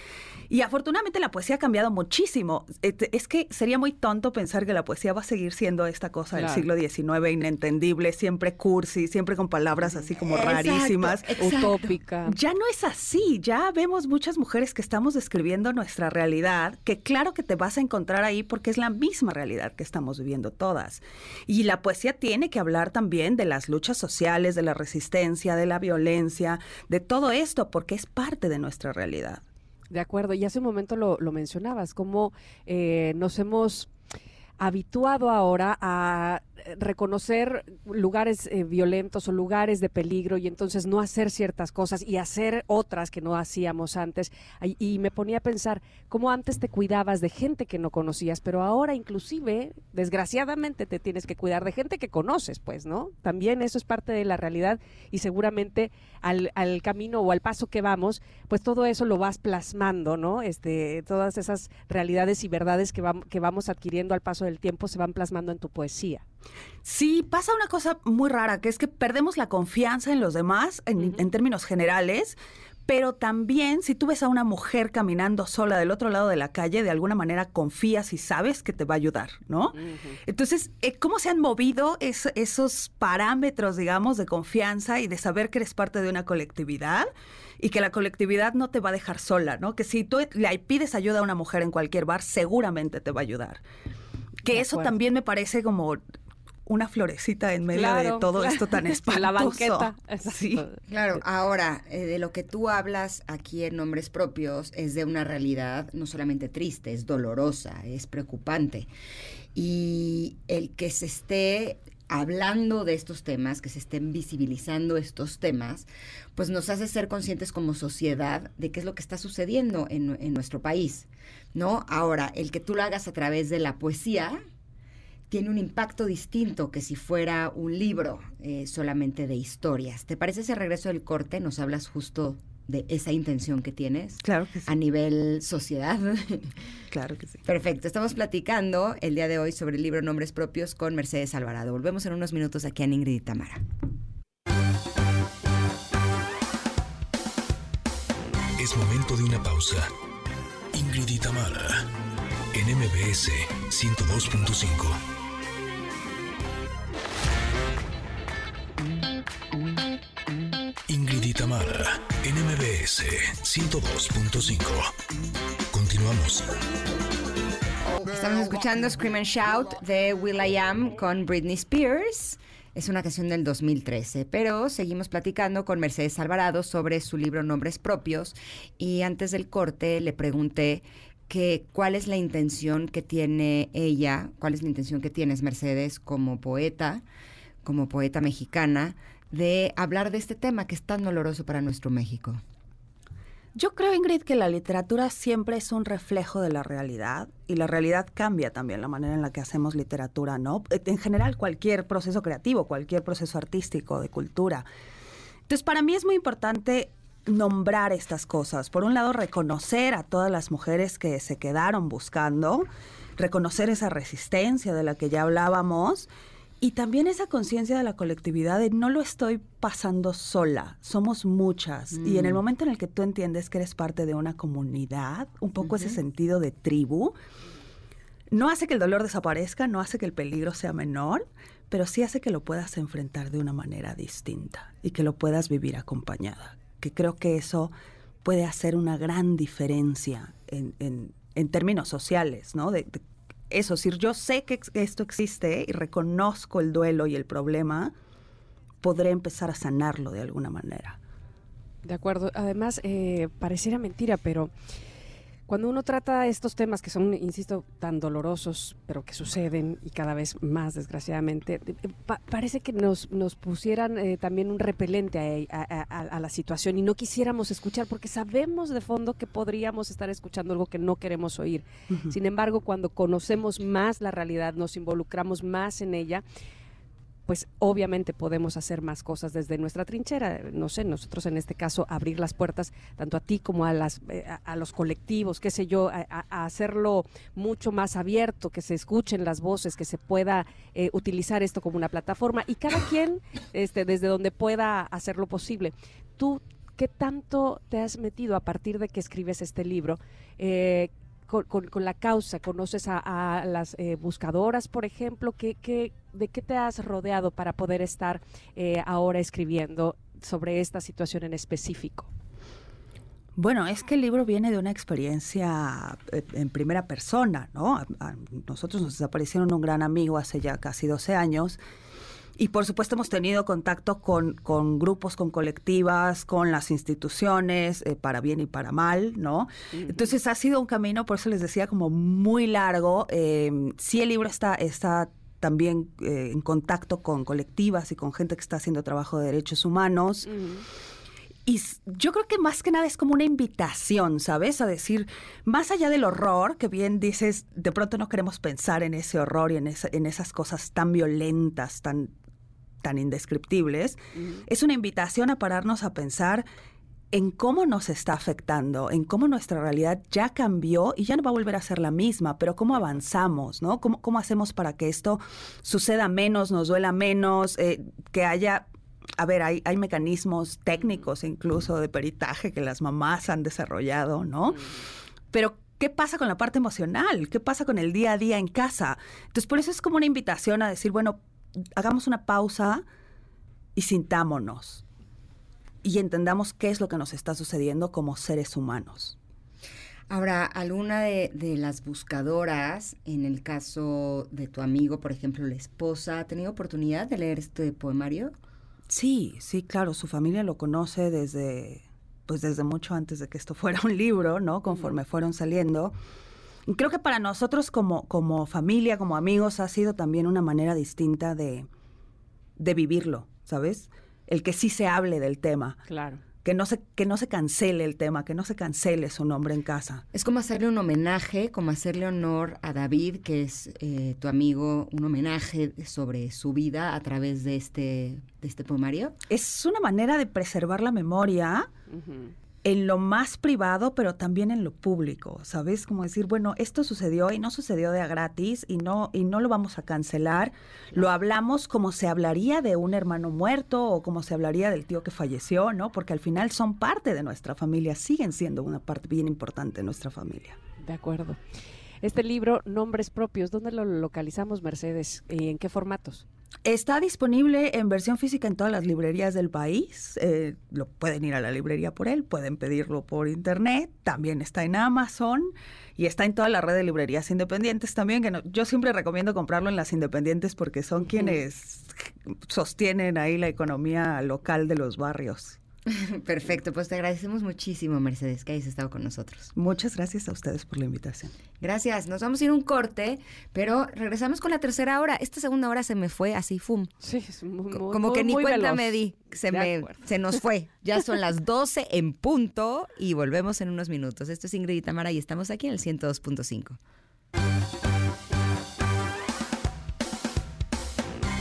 Speaker 6: Y afortunadamente la poesía ha cambiado muchísimo. Et- Es que sería muy tonto pensar que la poesía va a seguir siendo esta cosa del
Speaker 2: Claro.
Speaker 6: siglo XIX, inentendible, siempre cursi, siempre con palabras así como
Speaker 1: Exacto,
Speaker 6: rarísimas.
Speaker 1: exacto.
Speaker 2: Utópica.
Speaker 6: Ya no es así, ya vemos muchas mujeres que estamos describiendo nuestra realidad, que claro que te vas a encontrar ahí porque es la misma realidad que estamos viviendo todas. Y la poesía tiene que hablar también de las luchas sociales, de la resistencia, de la violencia, de todo esto, porque es parte de nuestra realidad.
Speaker 2: De acuerdo, y hace un momento lo, lo mencionabas, cómo eh, nos hemos habituado ahora a reconocer lugares eh, violentos o lugares de peligro y entonces no hacer ciertas cosas y hacer otras que no hacíamos antes. Y, me ponía a pensar cómo antes te cuidabas de gente que no conocías, pero ahora inclusive, desgraciadamente, te tienes que cuidar de gente que conoces, pues, ¿no? También eso es parte de la realidad y seguramente al, al camino o al paso que vamos, pues todo eso lo vas plasmando, ¿no? Este, todas esas realidades y verdades que, que vamos adquiriendo al paso de el tiempo se van plasmando en tu poesía.
Speaker 6: Sí, pasa una cosa muy rara, que es que perdemos la confianza en los demás en, términos generales, pero también si tú ves a una mujer caminando sola del otro lado de la calle, de alguna manera confías y sabes que te va a ayudar, ¿no? Entonces, eh, ¿cómo se han movido esos parámetros, digamos, de confianza y de saber que eres parte de una colectividad? y que la colectividad no te va a dejar sola, ¿no? Que si tú le pides ayuda a una mujer en cualquier bar, seguramente te va a ayudar. Que eso también me parece como una florecita en medio de todo esto tan (laughs) espantoso.
Speaker 2: La banqueta.
Speaker 1: Sí. Claro, ahora, eh, de lo que tú hablas aquí en nombres propios es de una realidad no solamente triste, es dolorosa, es preocupante. Y el que se esté hablando de estos temas, que se estén visibilizando estos temas, pues nos hace ser conscientes como sociedad de qué es lo que está sucediendo en, en nuestro país, ¿no? Ahora, el que tú lo hagas a través de la poesía, tiene un impacto distinto que si fuera un libro eh, solamente de historias. ¿Te parece ese regreso del corte? Nos hablas justo de esa intención que tienes
Speaker 6: claro que sí.
Speaker 1: a nivel sociedad. (laughs)
Speaker 6: Claro que sí.
Speaker 1: Perfecto. Estamos platicando el día de hoy sobre el libro Nombres Propios con Mercedes Alvarado. Volvemos en unos minutos aquí a Ingrid y Tamara.
Speaker 3: Es momento de una pausa. Ingrid y Tamara en MBS 102.5. Tamara, NMBS 102.5. Continuamos.
Speaker 1: Estamos escuchando Scream and Shout de Will I Am con Britney Spears. Es una canción del 2013, pero seguimos platicando con Mercedes Alvarado sobre su libro Nombres Propios y antes del corte le pregunté que cuál es la intención que tiene ella, cuál es la intención que tienes Mercedes como poeta, como poeta mexicana, de hablar de este tema que es tan doloroso para nuestro México?
Speaker 6: Yo creo, Ingrid, que la literatura siempre es un reflejo de la realidad y la realidad cambia también la manera en la que hacemos literatura, ¿no? En general, cualquier proceso creativo, cualquier proceso artístico, de cultura. Entonces, para mí es muy importante nombrar estas cosas. Por un lado, reconocer a todas las mujeres que se quedaron buscando, reconocer esa resistencia de la que ya hablábamos y también esa conciencia de la colectividad de no lo estoy pasando sola, somos muchas. Y en el mm. momento en el que tú entiendes que eres parte de una comunidad, un poco ese sentido de tribu, no hace que el dolor desaparezca, no hace que el peligro sea menor, pero sí hace que lo puedas enfrentar de una manera distinta y que lo puedas vivir acompañada. Que creo que eso puede hacer una gran diferencia en, en, términos sociales, ¿no? de eso, si yo sé que esto existe y reconozco el duelo y el problema, podré empezar a sanarlo de alguna manera.
Speaker 2: De acuerdo. Además, eh, pareciera mentira, pero cuando uno trata estos temas que son, insisto, tan dolorosos, pero que suceden y cada vez más, desgraciadamente, eh, parece que nos, nos pusieran eh, también un repelente a, la situación y no quisiéramos escuchar porque sabemos de fondo que podríamos estar escuchando algo que no queremos oír. Sin embargo, cuando conocemos más la realidad, nos involucramos más en ella, pues obviamente podemos hacer más cosas desde nuestra trinchera. No sé, nosotros en este caso abrir las puertas tanto a ti como a, las, eh, a, los colectivos, qué sé yo, a, hacerlo mucho más abierto, que se escuchen las voces, que se pueda eh, utilizar esto como una plataforma y cada quien (laughs) este, desde donde pueda hacerlo posible. Tú, ¿qué tanto te has metido a partir de que escribes este libro? Eh, con, la causa? ¿Conoces a, las eh, buscadoras, por ejemplo? ¿Qué, qué, de qué te has rodeado para poder estar eh, ahora escribiendo sobre esta situación en específico?
Speaker 6: Bueno, es que el libro viene de una experiencia eh, en primera persona, ¿no? nosotros nos desaparecieron un gran amigo hace ya casi 12 años Y por supuesto hemos tenido contacto con, con grupos, con colectivas, con las instituciones, eh, para bien y para mal, ¿no? Entonces ha sido un camino, por eso les decía, como muy largo. Eh, sí el libro está, está también eh, en contacto con colectivas y con gente que está haciendo trabajo de derechos humanos. Y yo creo que más que nada es como una invitación, ¿sabes? A decir, más allá del horror, que bien dices, de pronto no queremos pensar en ese horror y en, esa- en esas cosas tan violentas, tan, tan indescriptibles, es una invitación a pararnos a pensar en cómo nos está afectando, en cómo nuestra realidad ya cambió y ya no va a volver a ser la misma, pero cómo avanzamos, ¿no? ¿Cómo, cómo hacemos para que esto suceda menos, nos duela menos, eh, que haya... A ver, hay, hay mecanismos técnicos incluso de peritaje que las mamás han desarrollado, ¿no? Pero, ¿qué pasa con la parte emocional? ¿Qué pasa con el día a día en casa? Entonces, por eso es como una invitación a decir, bueno, hagamos una pausa y sintámonos y entendamos qué es lo que nos está sucediendo como seres humanos.
Speaker 1: Ahora, alguna de, de las buscadoras, en el caso de tu amigo, por ejemplo, la esposa, ¿ha tenido oportunidad de leer este poemario?
Speaker 6: Sí, sí, claro, su familia lo conoce desde, pues desde mucho antes de que esto fuera un libro, ¿no? Conforme fueron saliendo. Y creo que para nosotros como, como familia, como amigos, ha sido también una manera distinta de, de vivirlo, ¿sabes? El que sí se hable del tema,
Speaker 2: Claro.
Speaker 6: que no se, que no se cancele el tema, que no se cancele su nombre en casa.
Speaker 1: Es como hacerle un homenaje, como hacerle honor a David, que es eh, tu amigo, un homenaje sobre su vida a través de este, de este poemario.
Speaker 6: Es una manera de preservar la memoria. En lo más privado, pero también en lo público, ¿sabes? Como decir, bueno, esto sucedió y no sucedió de a gratis y no, y no lo vamos a cancelar. Lo hablamos como se hablaría de un hermano muerto o como se hablaría del tío que falleció, ¿no? Porque al final son parte de nuestra familia, siguen siendo una parte bien importante de nuestra familia.
Speaker 2: De acuerdo. Este libro, Nombres Propios, ¿dónde lo localizamos, Mercedes? ¿Y en qué formatos?
Speaker 6: Está disponible en versión física en todas las librerías del país. Eh, lo pueden ir a la librería por él, pueden pedirlo por internet. También está en Amazon y está en toda la red de librerías independientes también. Que no- yo siempre recomiendo comprarlo en las independientes porque son quienes sostienen ahí la economía local de los barrios. (laughs)
Speaker 1: Perfecto, pues te agradecemos muchísimo, Mercedes, que hayas estado con nosotros.
Speaker 6: Muchas gracias a ustedes por la invitación.
Speaker 1: Gracias, nos vamos a ir a un corte, pero regresamos con la tercera hora. Esta segunda hora se me fue así, fum.
Speaker 2: Sí, es muy,
Speaker 1: Co-
Speaker 2: muy-
Speaker 1: Como que ni
Speaker 2: muy
Speaker 1: cuenta
Speaker 2: veloz.
Speaker 1: me di. Se, me, se nos fue. (laughs) Ya son las 12 en punto y volvemos en unos minutos. Esto es Ingrid y Tamara y estamos aquí en el 102.5.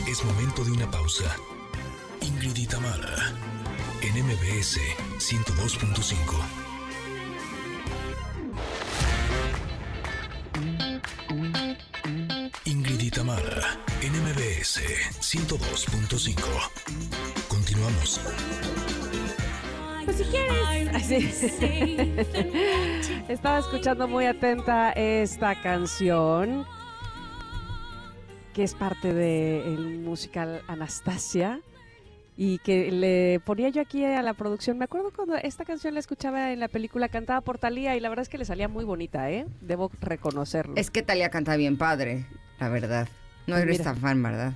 Speaker 3: Es momento de una pausa. Ingrid y Tamara, en MBS 102.5. Ingrid y Tamara, en MBS 102.5. Continuamos.
Speaker 2: Pues si quieres. Así. Estaba escuchando muy atenta esta canción, que es parte del musical Anastasia. Y que le ponía yo aquí a la producción. Me acuerdo cuando esta canción la escuchaba en la película cantada por Talía y la verdad es que le salía muy bonita, ¿eh? Debo reconocerlo.
Speaker 1: Es que Talia canta bien padre, la verdad. No
Speaker 2: Pues
Speaker 1: eres
Speaker 2: mira.
Speaker 1: tan fan, ¿verdad?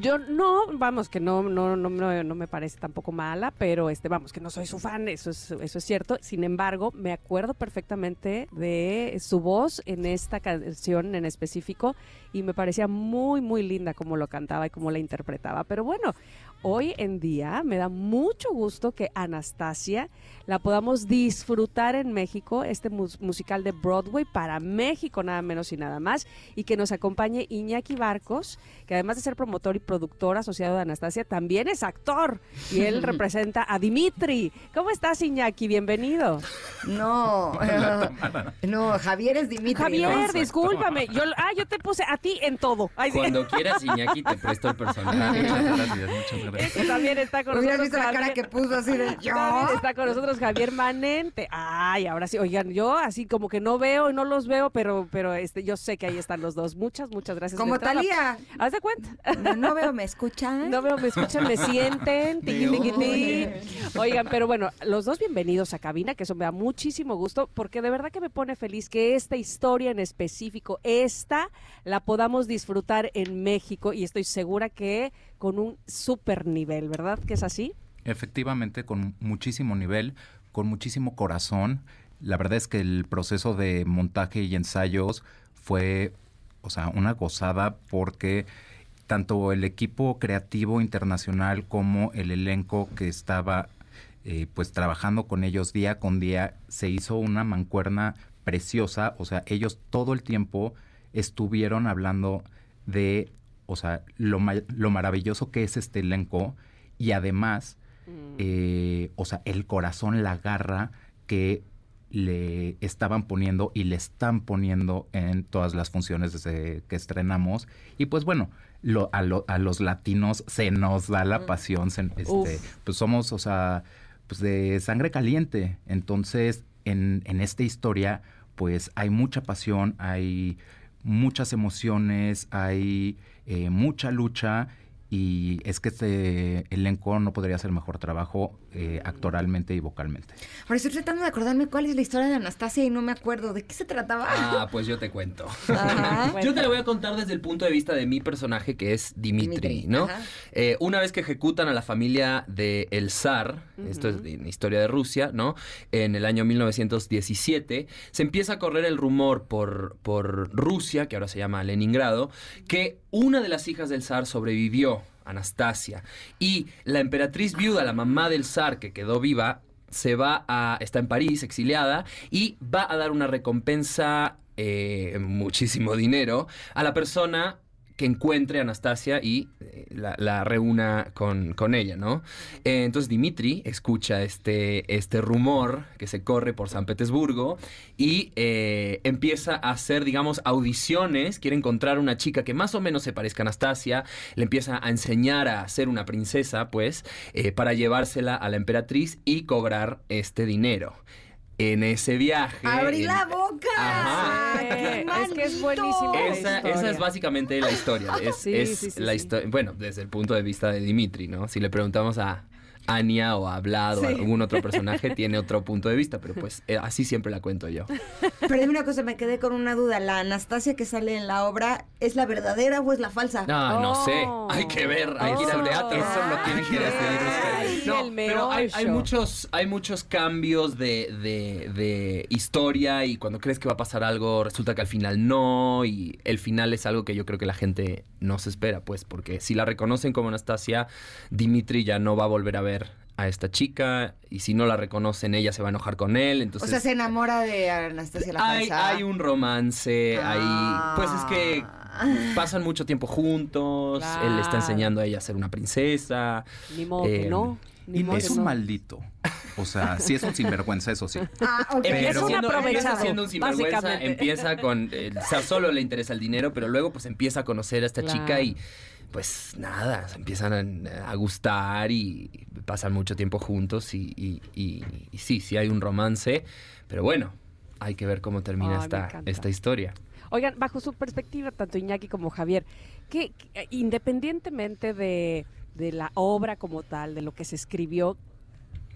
Speaker 2: Yo no, vamos, que no, no, no, no, no me parece tampoco mala, pero este, vamos, que no soy su fan, eso es, eso es cierto. Sin embargo, me acuerdo perfectamente de su voz en esta canción en específico y me parecía muy, muy linda como lo cantaba y cómo la interpretaba. Pero bueno, hoy en día me da mucho gusto que Anastasia la podamos disfrutar en México, este mus- musical de Broadway para México, nada menos y nada más, y que nos acompañe Iñaki Barcos, que además de ser promotor y productor asociado de Anastasia, también es actor, y él (laughs) representa a Dimitri. ¿Cómo estás, Iñaki? Bienvenido.
Speaker 1: No, (laughs) no, Javier es Dimitri.
Speaker 2: Javier,
Speaker 1: ¿no?
Speaker 2: discúlpame. Yo, ah, yo te puse a ti en todo. Ay, sí.
Speaker 7: Cuando quieras, Iñaki, te presto el personaje. (laughs) Muchas gracias, muchas gracias.
Speaker 2: Este también está con
Speaker 1: Hubieras
Speaker 2: nosotros.
Speaker 1: visto la cara que puso así de (laughs) yo.
Speaker 2: También está con nosotros Javier Manente. Ay, ahora sí, oigan, yo así como que no veo y no los veo, pero, pero este, yo sé que ahí están los dos. Muchas, muchas gracias.
Speaker 1: Como Talía.
Speaker 2: Haz de cuenta.
Speaker 1: No, no veo, ¿me escuchan?
Speaker 2: No veo, me escuchan, me sienten. Oigan, pero bueno, los dos bienvenidos a cabina, que eso me da muchísimo gusto, porque de verdad que me pone feliz que esta historia en específico, esta, la podamos disfrutar en México y estoy segura que con un super nivel, ¿verdad? ¿Que es así?
Speaker 7: Efectivamente, con muchísimo nivel, con muchísimo corazón. La verdad es que el proceso de montaje y ensayos fue, o sea, una gozada porque tanto el equipo creativo internacional como el elenco que estaba eh, pues trabajando con ellos día con día se hizo una mancuerna preciosa, o sea, ellos todo el tiempo estuvieron hablando de, o sea, lo, ma- lo maravilloso que es este elenco y además, eh, o sea, el corazón, la garra que le estaban poniendo y le están poniendo en todas las funciones desde que estrenamos. Y pues bueno, lo- a, lo- a los latinos se nos da la pasión, se- este, pues somos, o sea, pues de sangre caliente. Entonces, en, en esta historia, pues hay mucha pasión, hay muchas emociones, hay eh, mucha lucha y es que este elenco no podría hacer mejor trabajo eh, actoralmente y vocalmente.
Speaker 1: Ahora estoy tratando de acordarme cuál es la historia de Anastasia y no me acuerdo. ¿De qué se trataba?
Speaker 8: Ah, pues yo te cuento. (laughs)
Speaker 1: Ajá.
Speaker 8: Yo te lo voy a contar desde el punto de vista de mi personaje, que es Dimitri,
Speaker 1: Dimitri,
Speaker 8: ¿no? Eh, una vez que ejecutan a la familia de el zar, esto es en historia de Rusia, ¿no? En el año 1917, se empieza a correr el rumor por, por Rusia, que ahora se llama Leningrado, que una de las hijas del zar sobrevivió, Anastasia, y la emperatriz viuda, la mamá del zar que quedó viva, se va a, está en París, exiliada, y va a dar una recompensa, eh, muchísimo dinero, a la persona que encuentre a Anastasia y eh, la, reúna con, con ella, ¿no? Eh, entonces Dimitri escucha este, este rumor que se corre por San Petersburgo y eh, empieza a hacer, digamos, audiciones, quiere encontrar una chica que más o menos se parezca a Anastasia, le empieza a enseñar a ser una princesa, pues, para llevársela a la emperatriz y cobrar este dinero. En ese viaje...
Speaker 1: ¡Abrí
Speaker 8: en-
Speaker 1: la boca!
Speaker 8: Ajá.
Speaker 1: ¡Ay, qué
Speaker 2: Es que es buenísimo.
Speaker 8: Esa, es básicamente la historia. Es,
Speaker 2: Sí,
Speaker 8: es
Speaker 2: sí, sí,
Speaker 8: la
Speaker 2: sí.
Speaker 8: historia. Bueno, desde el punto de vista de Dimitri, ¿no? Si le preguntamos a Anya o a Vlad o algún otro personaje, (laughs) tiene otro punto de vista, pero pues eh, así siempre la cuento yo.
Speaker 1: Pero dime una cosa, me quedé con una duda. ¿La Anastasia que sale en la obra es la verdadera o es la falsa?
Speaker 8: No, no sé.
Speaker 2: Oh.
Speaker 8: Hay que ver, hay que ir al teatro.
Speaker 2: Eso lo tienen que
Speaker 8: decidir
Speaker 2: Ay,
Speaker 8: No,
Speaker 2: el
Speaker 8: pero hay, hay muchos, hay muchos cambios de, de- de historia y cuando crees que va a pasar algo, resulta que al final no. Y el final es algo que yo creo que la gente no se espera, pues, porque si la reconocen como Anastasia, Dimitri ya no va a volver a ver a esta chica y si no la reconocen ella se va a enojar con él entonces
Speaker 1: o sea, se enamora de Anastasia la
Speaker 8: hay,
Speaker 1: falsa.
Speaker 8: hay un romance, hay... Pues es que
Speaker 1: Ah.
Speaker 8: pasan mucho tiempo juntos, él le está enseñando a ella a ser una princesa.
Speaker 2: Ni modo que
Speaker 8: Eh,
Speaker 2: no. Ni
Speaker 7: Y
Speaker 2: modo
Speaker 7: es
Speaker 2: que
Speaker 7: un
Speaker 2: no.
Speaker 7: maldito. O sea, sí es un sinvergüenza, eso sí.
Speaker 1: Ah, ok.
Speaker 8: Empieza
Speaker 2: Es un
Speaker 8: siendo, empieza
Speaker 2: aprovechado,
Speaker 8: siendo un sinvergüenza, empieza con... eh, o sea, solo le interesa el dinero, pero luego pues empieza a conocer a esta
Speaker 2: Claro.
Speaker 8: chica y pues nada, se empiezan a, a gustar y pasan mucho tiempo juntos y, y- y- y sí, sí hay un romance, pero bueno, hay que ver cómo termina esta, esta historia.
Speaker 2: Oigan, bajo su perspectiva, tanto Iñaki como Javier, que que, independientemente de, de la obra como tal, de lo que se escribió,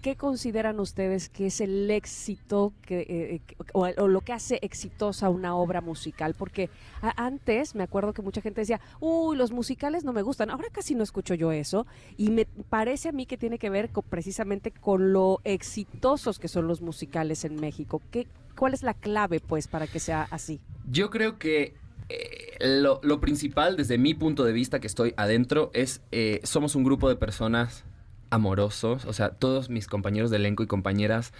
Speaker 2: ¿qué consideran ustedes que es el éxito eh, que- o, lo que hace exitosa una obra musical? Porque antes me acuerdo que mucha gente decía, uy, los musicales no me gustan. Ahora casi no escucho yo eso. Y me parece a mí que tiene que ver precisamente con lo exitosos que son los musicales en México. ¿Qué, ¿Cuál es la clave, pues, para que sea así?
Speaker 8: Yo creo que eh, lo, principal, desde mi punto de vista que estoy adentro, es eh, somos un grupo de personas amorosos. O sea, todos mis compañeros de elenco y compañeras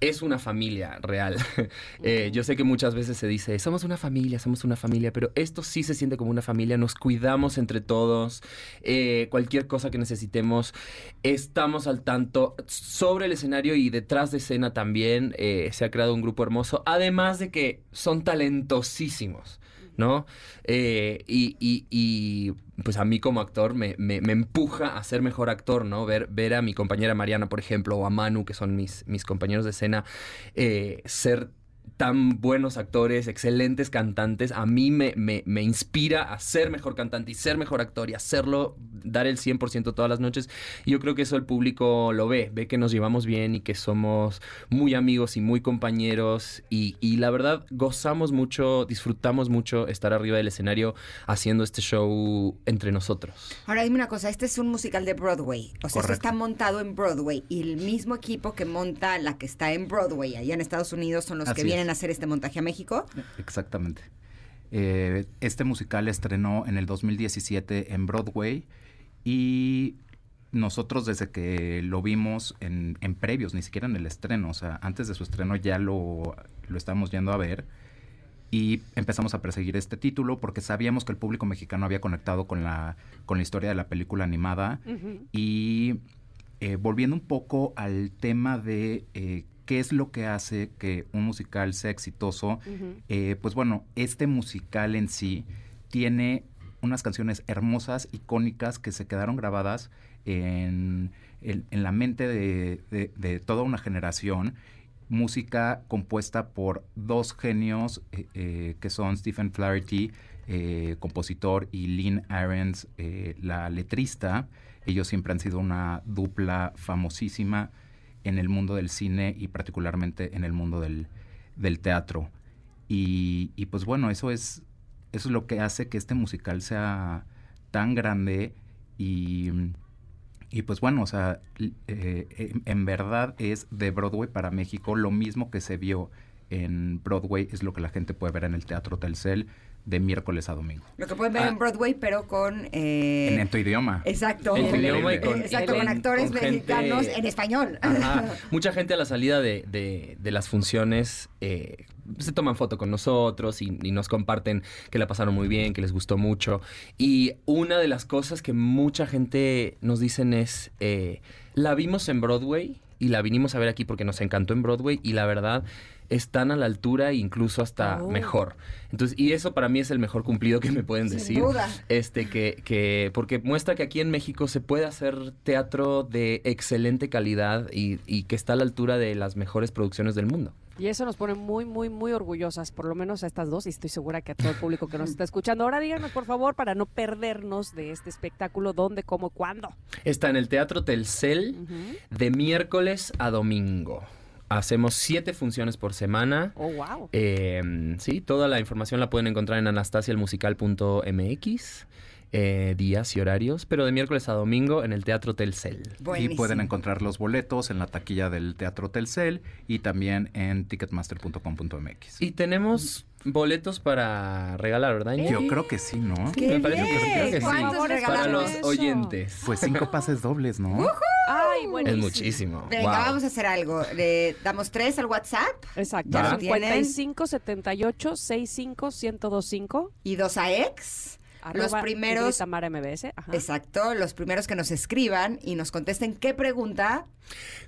Speaker 8: es una familia real. (laughs) Eh, yo sé que muchas veces se dice, somos una familia, somos una familia, pero esto sí se siente como una familia, nos cuidamos entre todos, eh, cualquier cosa que necesitemos, estamos al tanto sobre el escenario y detrás de escena también eh, se ha creado un grupo hermoso, además de que son talentosísimos. ¿no? Eh, y, y- y, pues a mí como actor me, me- empuja a ser mejor actor, ¿no? Ver, ver a mi compañera Mariana, por ejemplo, o a Manu, que son mis, mis compañeros de escena, eh, ser tan buenos actores, excelentes cantantes, a mí me, me, me inspira a ser mejor cantante y ser mejor actor y hacerlo, dar el 100% todas las noches. Y yo creo que eso el público lo ve, ve que nos llevamos bien y que somos muy amigos y muy compañeros. Y, y la verdad, gozamos mucho, disfrutamos mucho estar arriba del escenario haciendo este show entre nosotros.
Speaker 1: Ahora dime una cosa, este es un musical de Broadway, o sea, esto está montado en Broadway y el mismo equipo que monta la que está en Broadway allá en Estados Unidos son los que vienen hacer este montaje a México.
Speaker 7: Exactamente. Eh, este musical estrenó en el 2017 en Broadway y nosotros desde que lo vimos en, en previos, ni siquiera en el estreno, o sea, antes de su estreno ya lo, lo estábamos yendo a ver y empezamos a perseguir este título porque sabíamos que el público mexicano había conectado con la, con la historia de la película animada y eh, volviendo un poco al tema de eh, qué es lo que hace que un musical sea exitoso, eh, pues bueno, este musical en sí tiene unas canciones hermosas, icónicas, que se quedaron grabadas en, en- en la mente de, de- de toda una generación. Música compuesta por dos genios eh, eh, que son Stephen Flaherty, eh, compositor, y Lynn Ahrens, eh, la letrista. Ellos siempre han sido una dupla famosísima en el mundo del cine y particularmente en el mundo del, del teatro. Y, y, pues bueno, eso es, eso es lo que hace que este musical sea tan grande y, y pues bueno, o sea, eh, en, en verdad es de Broadway para México lo mismo que se vio en Broadway es lo que la gente puede ver en el Teatro Telcel de miércoles a domingo.
Speaker 1: Lo que pueden ver
Speaker 8: Ah.
Speaker 1: en Broadway, pero con... eh,
Speaker 7: en, tu idioma.
Speaker 1: Exacto.
Speaker 8: En tu idioma y con,
Speaker 1: Exacto, con actores
Speaker 8: con gente-
Speaker 1: mexicanos en español.
Speaker 8: Ajá. (laughs) Mucha gente a la salida de, de- de las funciones eh, se toman foto con nosotros y, y nos comparten que la pasaron muy bien, que les gustó mucho. Y una de las cosas que mucha gente nos dicen es, eh, la vimos en Broadway y la vinimos a ver aquí porque nos encantó en Broadway y la verdad están a la altura e incluso hasta
Speaker 2: Oh.
Speaker 8: mejor. Entonces, y eso para mí es el mejor cumplido que me pueden
Speaker 1: Sin
Speaker 8: decir.
Speaker 1: duda.
Speaker 8: Este, que, que, porque muestra que aquí en México se puede hacer teatro de excelente calidad y, y que está a la altura de las mejores producciones del mundo.
Speaker 2: Y eso nos pone muy, muy, muy orgullosas, por lo menos a estas dos, y estoy segura que a todo el público que nos está escuchando. Ahora díganos, por favor, para no perdernos de este espectáculo, dónde, cómo, cuándo.
Speaker 8: Está en el Teatro Telcel de miércoles a domingo. Hacemos siete funciones por semana.
Speaker 2: Oh, wow.
Speaker 8: Eh, sí, toda la información la pueden encontrar en anastasialmusical.mx, eh, días y horarios, pero de miércoles a domingo en el Teatro Telcel.
Speaker 7: Y pueden encontrar los boletos en la taquilla del Teatro Telcel y también en ticketmaster.com.mx.
Speaker 8: Y tenemos boletos para regalar, ¿verdad?
Speaker 7: Yo creo que sí, ¿no?
Speaker 1: ¡Qué
Speaker 8: Me parece que sí, creo que sí.
Speaker 1: ¿Cuántos
Speaker 2: Por favor,
Speaker 8: Para
Speaker 1: regalamos?
Speaker 8: los
Speaker 2: eso.
Speaker 8: oyentes.
Speaker 7: Pues cinco pases dobles, ¿no?
Speaker 2: Ay,
Speaker 8: Es
Speaker 2: buenísimo.
Speaker 8: muchísimo.
Speaker 1: Venga,
Speaker 8: Wow.
Speaker 1: vamos a hacer algo. Le damos tres al WhatsApp
Speaker 2: Exacto.
Speaker 1: Ya
Speaker 8: lo
Speaker 2: 55 78 65 1025.
Speaker 1: y dos a ex. Los primeros-
Speaker 2: Ingrid Tamara MBS. Ajá.
Speaker 1: Exacto, los primeros que nos escriban y nos contesten qué pregunta.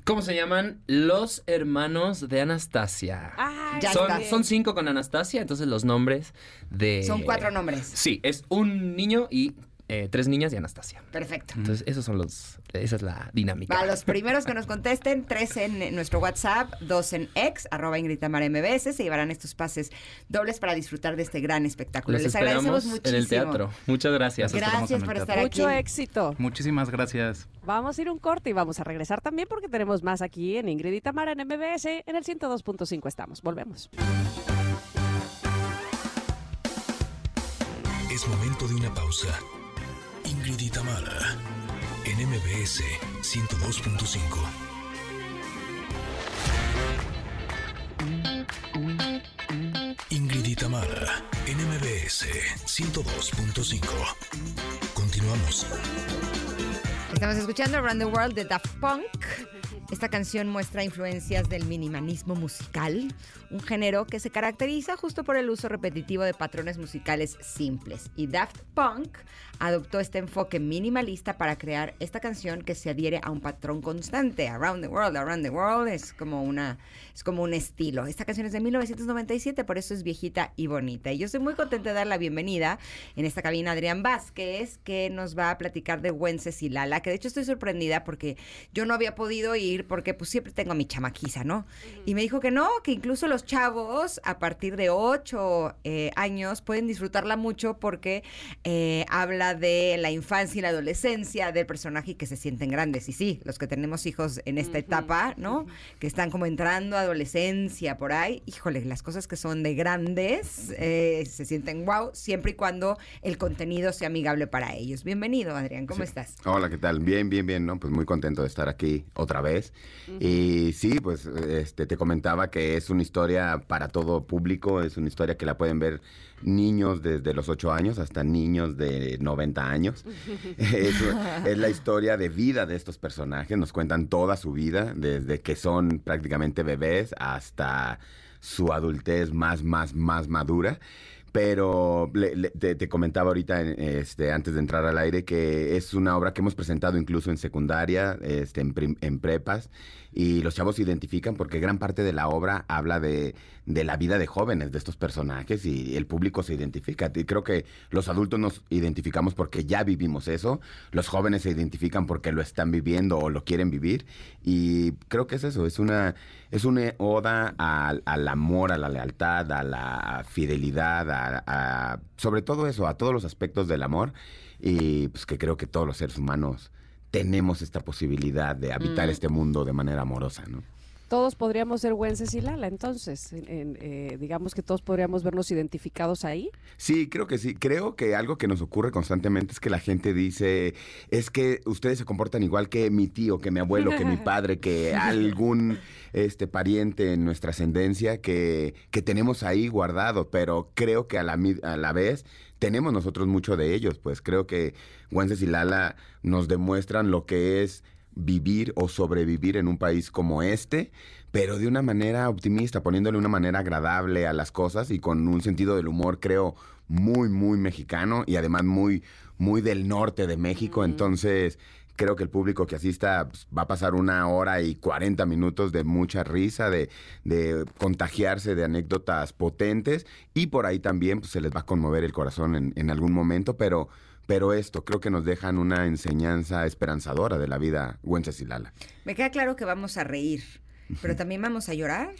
Speaker 8: ¿Cómo se llaman? Los hermanos de Anastasia.
Speaker 2: Ay,
Speaker 1: Ya
Speaker 8: son,
Speaker 1: está.
Speaker 8: son cinco con Anastasia, entonces los nombres de...
Speaker 1: Son cuatro nombres.
Speaker 8: Sí, es un niño y eh, tres niñas y Anastasia.
Speaker 1: Perfecto.
Speaker 8: Entonces, esos son los... Esa es la dinámica.
Speaker 1: Va, los (laughs) primeros que nos contesten, tres en nuestro WhatsApp, dos en ex, arroba Ingrid Tamara MBS, se llevarán estos pases dobles para disfrutar de este gran espectáculo. Les
Speaker 8: esperamos
Speaker 1: agradecemos muchísimo.
Speaker 8: en el teatro. Muchas gracias.
Speaker 7: Gracias.
Speaker 1: Por estar aquí.
Speaker 2: Mucho éxito.
Speaker 7: Muchísimas gracias.
Speaker 2: Vamos a ir un corte y vamos a regresar también porque tenemos más aquí en Ingrid y Tamara en MBS. En el 102.5 estamos. Volvemos.
Speaker 3: Es momento de una pausa. Ingrid y Tamara, en MBS 102.5. Ingrid y Tamara, en MBS 102.5. Continuamos.
Speaker 1: Estamos escuchando Around the World de Daft Punk. Esta canción muestra influencias del minimalismo musical, un género que se caracteriza justo por el uso repetitivo de patrones musicales simples. Y Daft Punk adoptó este enfoque minimalista para crear esta canción que se adhiere a un patrón constante. Around the World, Around the World es como una es como un estilo. Esta canción es de 1997, por eso es viejita y bonita. Y yo estoy muy contenta de dar la bienvenida en esta cabina a Adrián Vázquez, que nos va a platicar de Wences y Lala, que de hecho estoy sorprendida porque yo no había podido ir porque pues siempre tengo a mi chamaquiza, ¿no? Y me dijo que no, que incluso los chavos a partir de ocho eh, años pueden disfrutarla mucho porque eh, habla de la infancia y la adolescencia del personaje y que se sienten grandes. Y sí, los que tenemos hijos en esta etapa, ¿no? Que están como entrando a adolescencia por ahí, híjole, las cosas que son de grandes eh, se sienten wow, siempre y cuando el contenido sea amigable para ellos. Bienvenido, Adrián, ¿cómo estás?
Speaker 9: Hola, ¿qué tal? Bien, bien, bien, ¿no? Pues muy contento de estar aquí otra vez. Y sí, pues este, te comentaba que es una historia para todo público, es una historia que la pueden ver niños desde los 8 años hasta niños de 90 años. (laughs) es, es la historia de vida de estos personajes, nos cuentan toda su vida, desde que son prácticamente bebés hasta su adultez más, más, más madura. Pero le- te, comentaba ahorita, este, antes de entrar al aire, que es una obra que hemos presentado incluso en secundaria, este, en, en prepas, y los chavos se identifican porque gran parte de la obra habla de, de la vida de jóvenes de estos personajes y el público se identifica. Creo que los adultos nos identificamos porque ya vivimos eso, los jóvenes se identifican porque lo están viviendo o lo quieren vivir, y creo que es eso, es una, es una oda al, al amor, a la lealtad, a la fidelidad, a, a- sobre todo eso, a todos los aspectos del amor, y pues que creo que todos los seres humanos tenemos esta posibilidad de habitar
Speaker 2: Mm.
Speaker 9: este mundo de manera amorosa, ¿no?
Speaker 2: Todos podríamos ser Wences y Lala, entonces, en- en, eh, digamos que todos podríamos vernos identificados ahí.
Speaker 9: Sí, creo que sí. Creo que algo que nos ocurre constantemente es que la gente dice, es que ustedes se comportan igual que mi tío, que mi abuelo, que mi (laughs) padre, que algún este pariente en nuestra ascendencia que, que tenemos ahí guardado, pero creo que a la, a la vez tenemos nosotros mucho de ellos, pues creo que Wences y Lala nos demuestran lo que es vivir o sobrevivir en un país como este, pero de una manera optimista, poniéndole una manera agradable a las cosas y con un sentido del humor, creo, muy, muy mexicano y además muy, muy del norte de México. Entonces, creo que el público que asista pues, va a pasar una hora y 40 minutos de mucha risa, de, de contagiarse de anécdotas potentes y por ahí también pues, se les va a conmover el corazón en, en algún momento, pero... Pero esto creo que nos dejan una enseñanza esperanzadora de la vida Wences y Lala.
Speaker 1: Me queda claro que vamos a reír, pero (laughs) también vamos a llorar.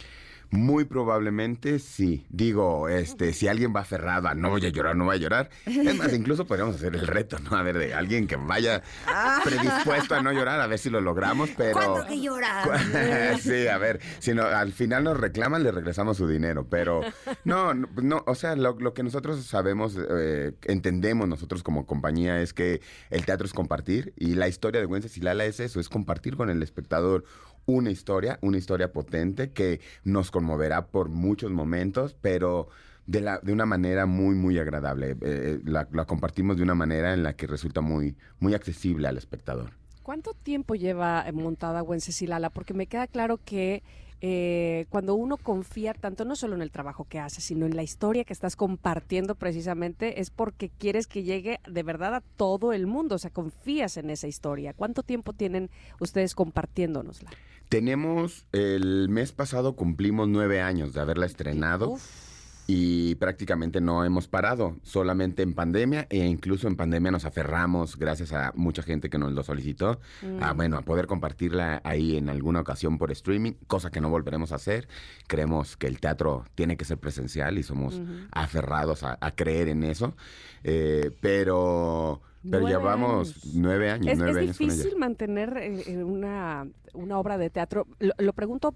Speaker 9: Muy probablemente sí. Digo, este, si alguien va aferrado a no voy a llorar, no voy a llorar. Es más, incluso podríamos hacer el reto, ¿no? A ver, de alguien que vaya predispuesto a no llorar, a ver si lo logramos, pero.
Speaker 1: ¿Cuándo que lloras? (laughs) (laughs)
Speaker 9: sí, a ver, si no, al final nos reclaman, le regresamos su dinero, pero no, no, no, o sea, lo, lo que nosotros sabemos, eh, entendemos nosotros como compañía es que el teatro es compartir y la historia de Wences y Lala es eso, es compartir con el espectador una historia, una historia potente que nos conmoverá por muchos momentos, pero de, una manera muy, muy agradable. Eh, la, la compartimos de una manera en la que resulta muy, muy accesible al espectador.
Speaker 2: ¿Cuánto tiempo lleva eh, montada Wences y Lala? Porque me queda claro que eh, cuando uno confía tanto, no solo en el trabajo que haces, sino en la historia que estás compartiendo precisamente, es porque quieres que llegue de verdad a todo el mundo, o sea, confías en esa historia. ¿Cuánto tiempo tienen ustedes compartiéndonosla?
Speaker 9: Tenemos, el mes pasado cumplimos nueve años de haberla estrenado y prácticamente no hemos parado, solamente en pandemia e incluso en pandemia nos aferramos, gracias a mucha gente que nos lo solicitó, a,
Speaker 10: Mm.
Speaker 9: bueno, a poder compartirla ahí en alguna ocasión por streaming, cosa que no volveremos a hacer. Creemos que el teatro tiene que ser presencial y somos aferrados a, a creer en eso, Eh, pero... Pero
Speaker 2: Nueve
Speaker 9: llevamos
Speaker 2: años.
Speaker 9: nueve años,
Speaker 2: Es,
Speaker 9: nueve
Speaker 2: es
Speaker 9: años con ella.
Speaker 2: difícil mantener eh, una, una obra de teatro. Lo, lo pregunto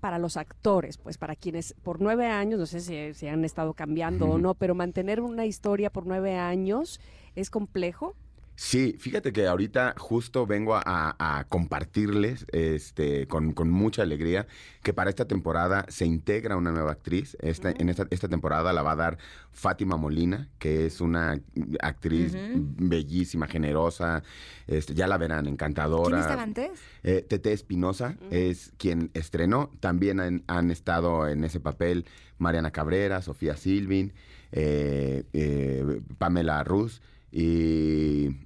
Speaker 2: para los actores, pues para quienes por nueve años, no sé si, si han estado cambiando o no, pero mantener una historia por nueve años es complejo.
Speaker 9: Sí, fíjate que ahorita justo vengo a, compartirles este, con, con mucha alegría que para esta temporada se integra una nueva actriz. Esta, En esta, esta temporada la va a dar Fátima Molina, que es una actriz bellísima, generosa. Este, ya la verán, encantadora.
Speaker 1: ¿Quién estaba antes?
Speaker 9: Eh, Tete Espinosa es quien estrenó. También han, han estado en ese papel Mariana Cabrera, Sofía Silvin, eh, eh, Pamela Ruz. Y,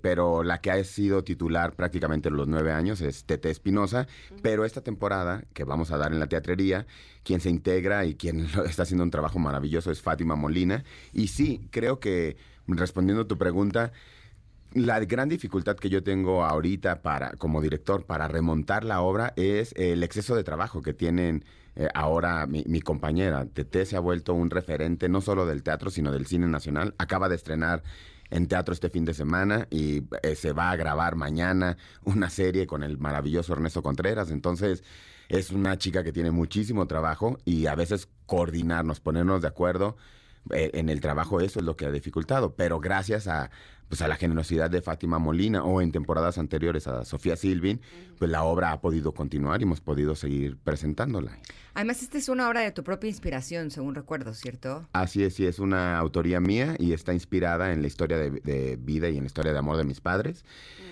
Speaker 9: pero la que ha sido titular prácticamente los nueve años es Tete Espinosa. Pero esta temporada que vamos a dar en la teatrería, quien se integra y quien (laughs) está haciendo un trabajo maravilloso es Fátima Molina. Y sí, creo que respondiendo a tu pregunta, la gran dificultad que yo tengo ahorita para, como director para remontar la obra es el exceso de trabajo que tienen eh, ahora mi, mi compañera. Tete se ha vuelto un referente no solo del teatro, sino del cine nacional. Acaba de estrenar en teatro este fin de semana y eh, se va a grabar mañana una serie con el maravilloso Ernesto Contreras. Entonces, es una chica que tiene muchísimo trabajo y a veces coordinarnos, ponernos de acuerdo en el trabajo, eso es lo que ha dificultado. Pero gracias a, pues a la generosidad de Fátima Molina o en temporadas anteriores a Sofía Silvin, pues la obra ha podido continuar y hemos podido seguir presentándola.
Speaker 1: Además, esta es una obra de tu propia inspiración, según recuerdo, ¿cierto?
Speaker 9: Así es, sí, es una autoría mía y está inspirada en la historia de, de vida y en la historia de amor de mis padres.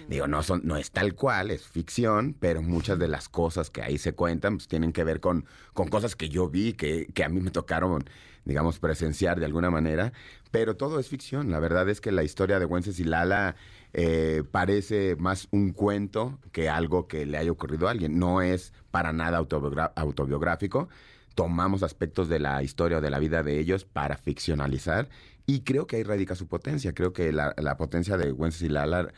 Speaker 9: Digo, no, son, no es tal cual, es ficción, pero muchas de las cosas que ahí se cuentan pues, tienen que ver con, con cosas que yo vi, que, que a mí me tocaron, digamos, presenciar de alguna manera. Pero todo es ficción. La verdad es que la historia de Wences y Lala eh, parece más un cuento que algo que le haya ocurrido a alguien. No es para nada autobiográfico. Tomamos aspectos de la historia o de la vida de ellos para ficcionalizar y creo que ahí radica su potencia. Creo que la, potencia de Wences y Lala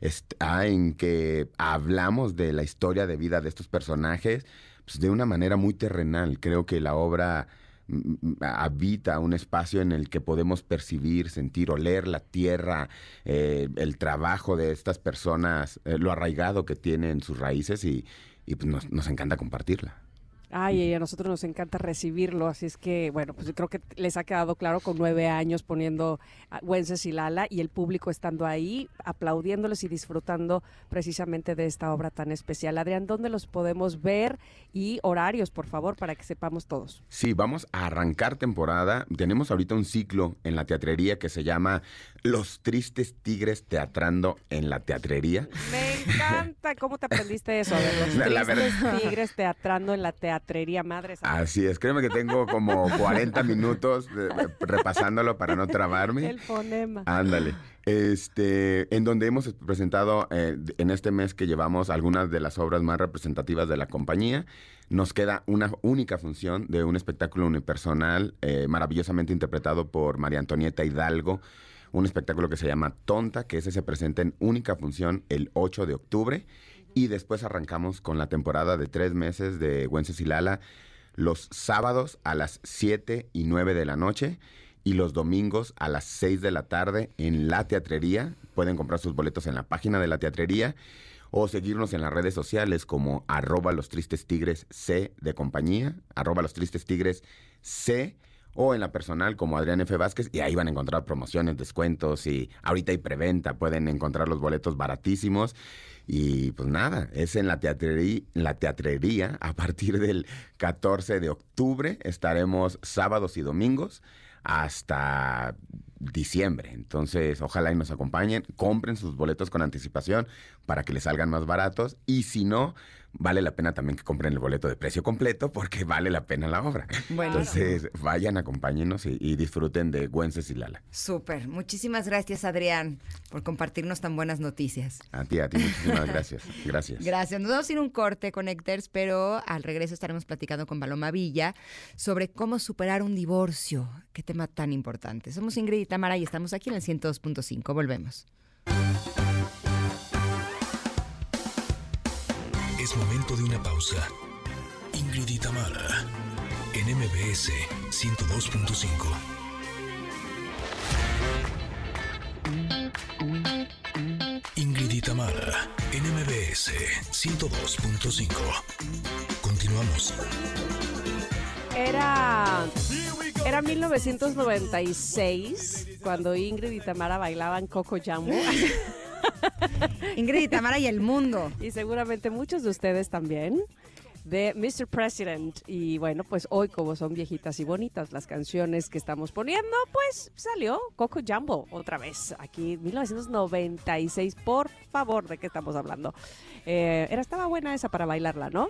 Speaker 9: está en que hablamos de la historia de vida de estos personajes pues, de una manera muy terrenal. Creo que la obra habita un espacio en el que podemos percibir, sentir, oler la tierra, eh, el trabajo de estas personas, eh, lo arraigado que tienen sus raíces y, y, pues nos, nos encanta compartirla.
Speaker 2: Ay, y a nosotros nos encanta recibirlo, así es que, bueno, pues yo creo que les ha quedado claro con nueve años poniendo a Wences y Lala y el público estando ahí, aplaudiéndoles y disfrutando precisamente de esta obra tan especial. Adrián, ¿dónde los podemos ver? Y horarios, por favor, para que sepamos todos.
Speaker 9: Sí, vamos a arrancar temporada. Tenemos ahorita un ciclo en la teatrería que se llama Los Tristes Tigres Teatrando en la Teatrería.
Speaker 2: Me encanta. ¿Cómo te aprendiste eso? A ver, los
Speaker 9: la
Speaker 2: tristes
Speaker 9: verdad-
Speaker 2: tigres teatrando en la teatrería, madre santa.
Speaker 9: Así es, créeme que tengo como 40 minutos de- repasándolo para no trabarme.
Speaker 2: El fonema.
Speaker 9: Ándale. Este, en donde hemos presentado eh, en este mes que llevamos algunas de las obras más representativas de la compañía. Nos queda una única función de un espectáculo unipersonal eh, maravillosamente interpretado por María Antonieta Hidalgo. Un espectáculo que se llama Tonta, que ese se presenta en única función el 8 de octubre. Y después arrancamos con la temporada de tres meses de Wences y Lala los sábados a las 7 y 9 de la noche y los domingos a las 6 de la tarde en la teatrería. Pueden comprar sus boletos en la página de la teatrería o seguirnos en las redes sociales como arroba los tristes tigres C de compañía, arroba los tristes tigres C o en la personal como Adrián F. Vázquez y ahí van a encontrar promociones, descuentos y ahorita hay preventa, pueden encontrar los boletos baratísimos y pues nada, es en la teatrería, la teatrería a partir del 14 de octubre estaremos sábados y domingos hasta diciembre. Entonces, ojalá y nos acompañen, compren sus boletos con anticipación para que les salgan más baratos y si no, vale la pena también que compren el boleto de precio completo porque (laughs) vale la pena la obra.
Speaker 1: Bueno.
Speaker 9: Entonces, vayan, acompáñenos y, y disfruten de Güences y Lala.
Speaker 1: Súper. Muchísimas gracias, Adrián, por compartirnos tan buenas noticias.
Speaker 9: A ti, a ti, muchísimas (laughs) gracias. Gracias.
Speaker 1: Gracias. Nos vamos a ir un corte, Connectors, pero al regreso estaremos platicando con Paloma Villa sobre cómo superar un divorcio. Qué tema tan importante. Somos Ingrid y Tamara y estamos aquí en el 102.5. Volvemos.
Speaker 3: Momento de una pausa. Ingrid y Tamara, en MBS 102.5. Ingrid y Tamara, en MBS 102.5. Continuamos.
Speaker 2: Era, era 1996 cuando Ingrid y Tamara bailaban Coco Jambo. (laughs) (laughs)
Speaker 1: Ingrid y Tamara y el mundo.
Speaker 2: y seguramente muchos de ustedes también de Mr. President. Y bueno, pues hoy como son viejitas y bonitas las canciones que estamos poniendo, pues salió Coco Jumbo otra vez. Aquí 1996, por favor, ¿de qué estamos hablando? Eh, era, estaba buena esa para bailarla, ¿no?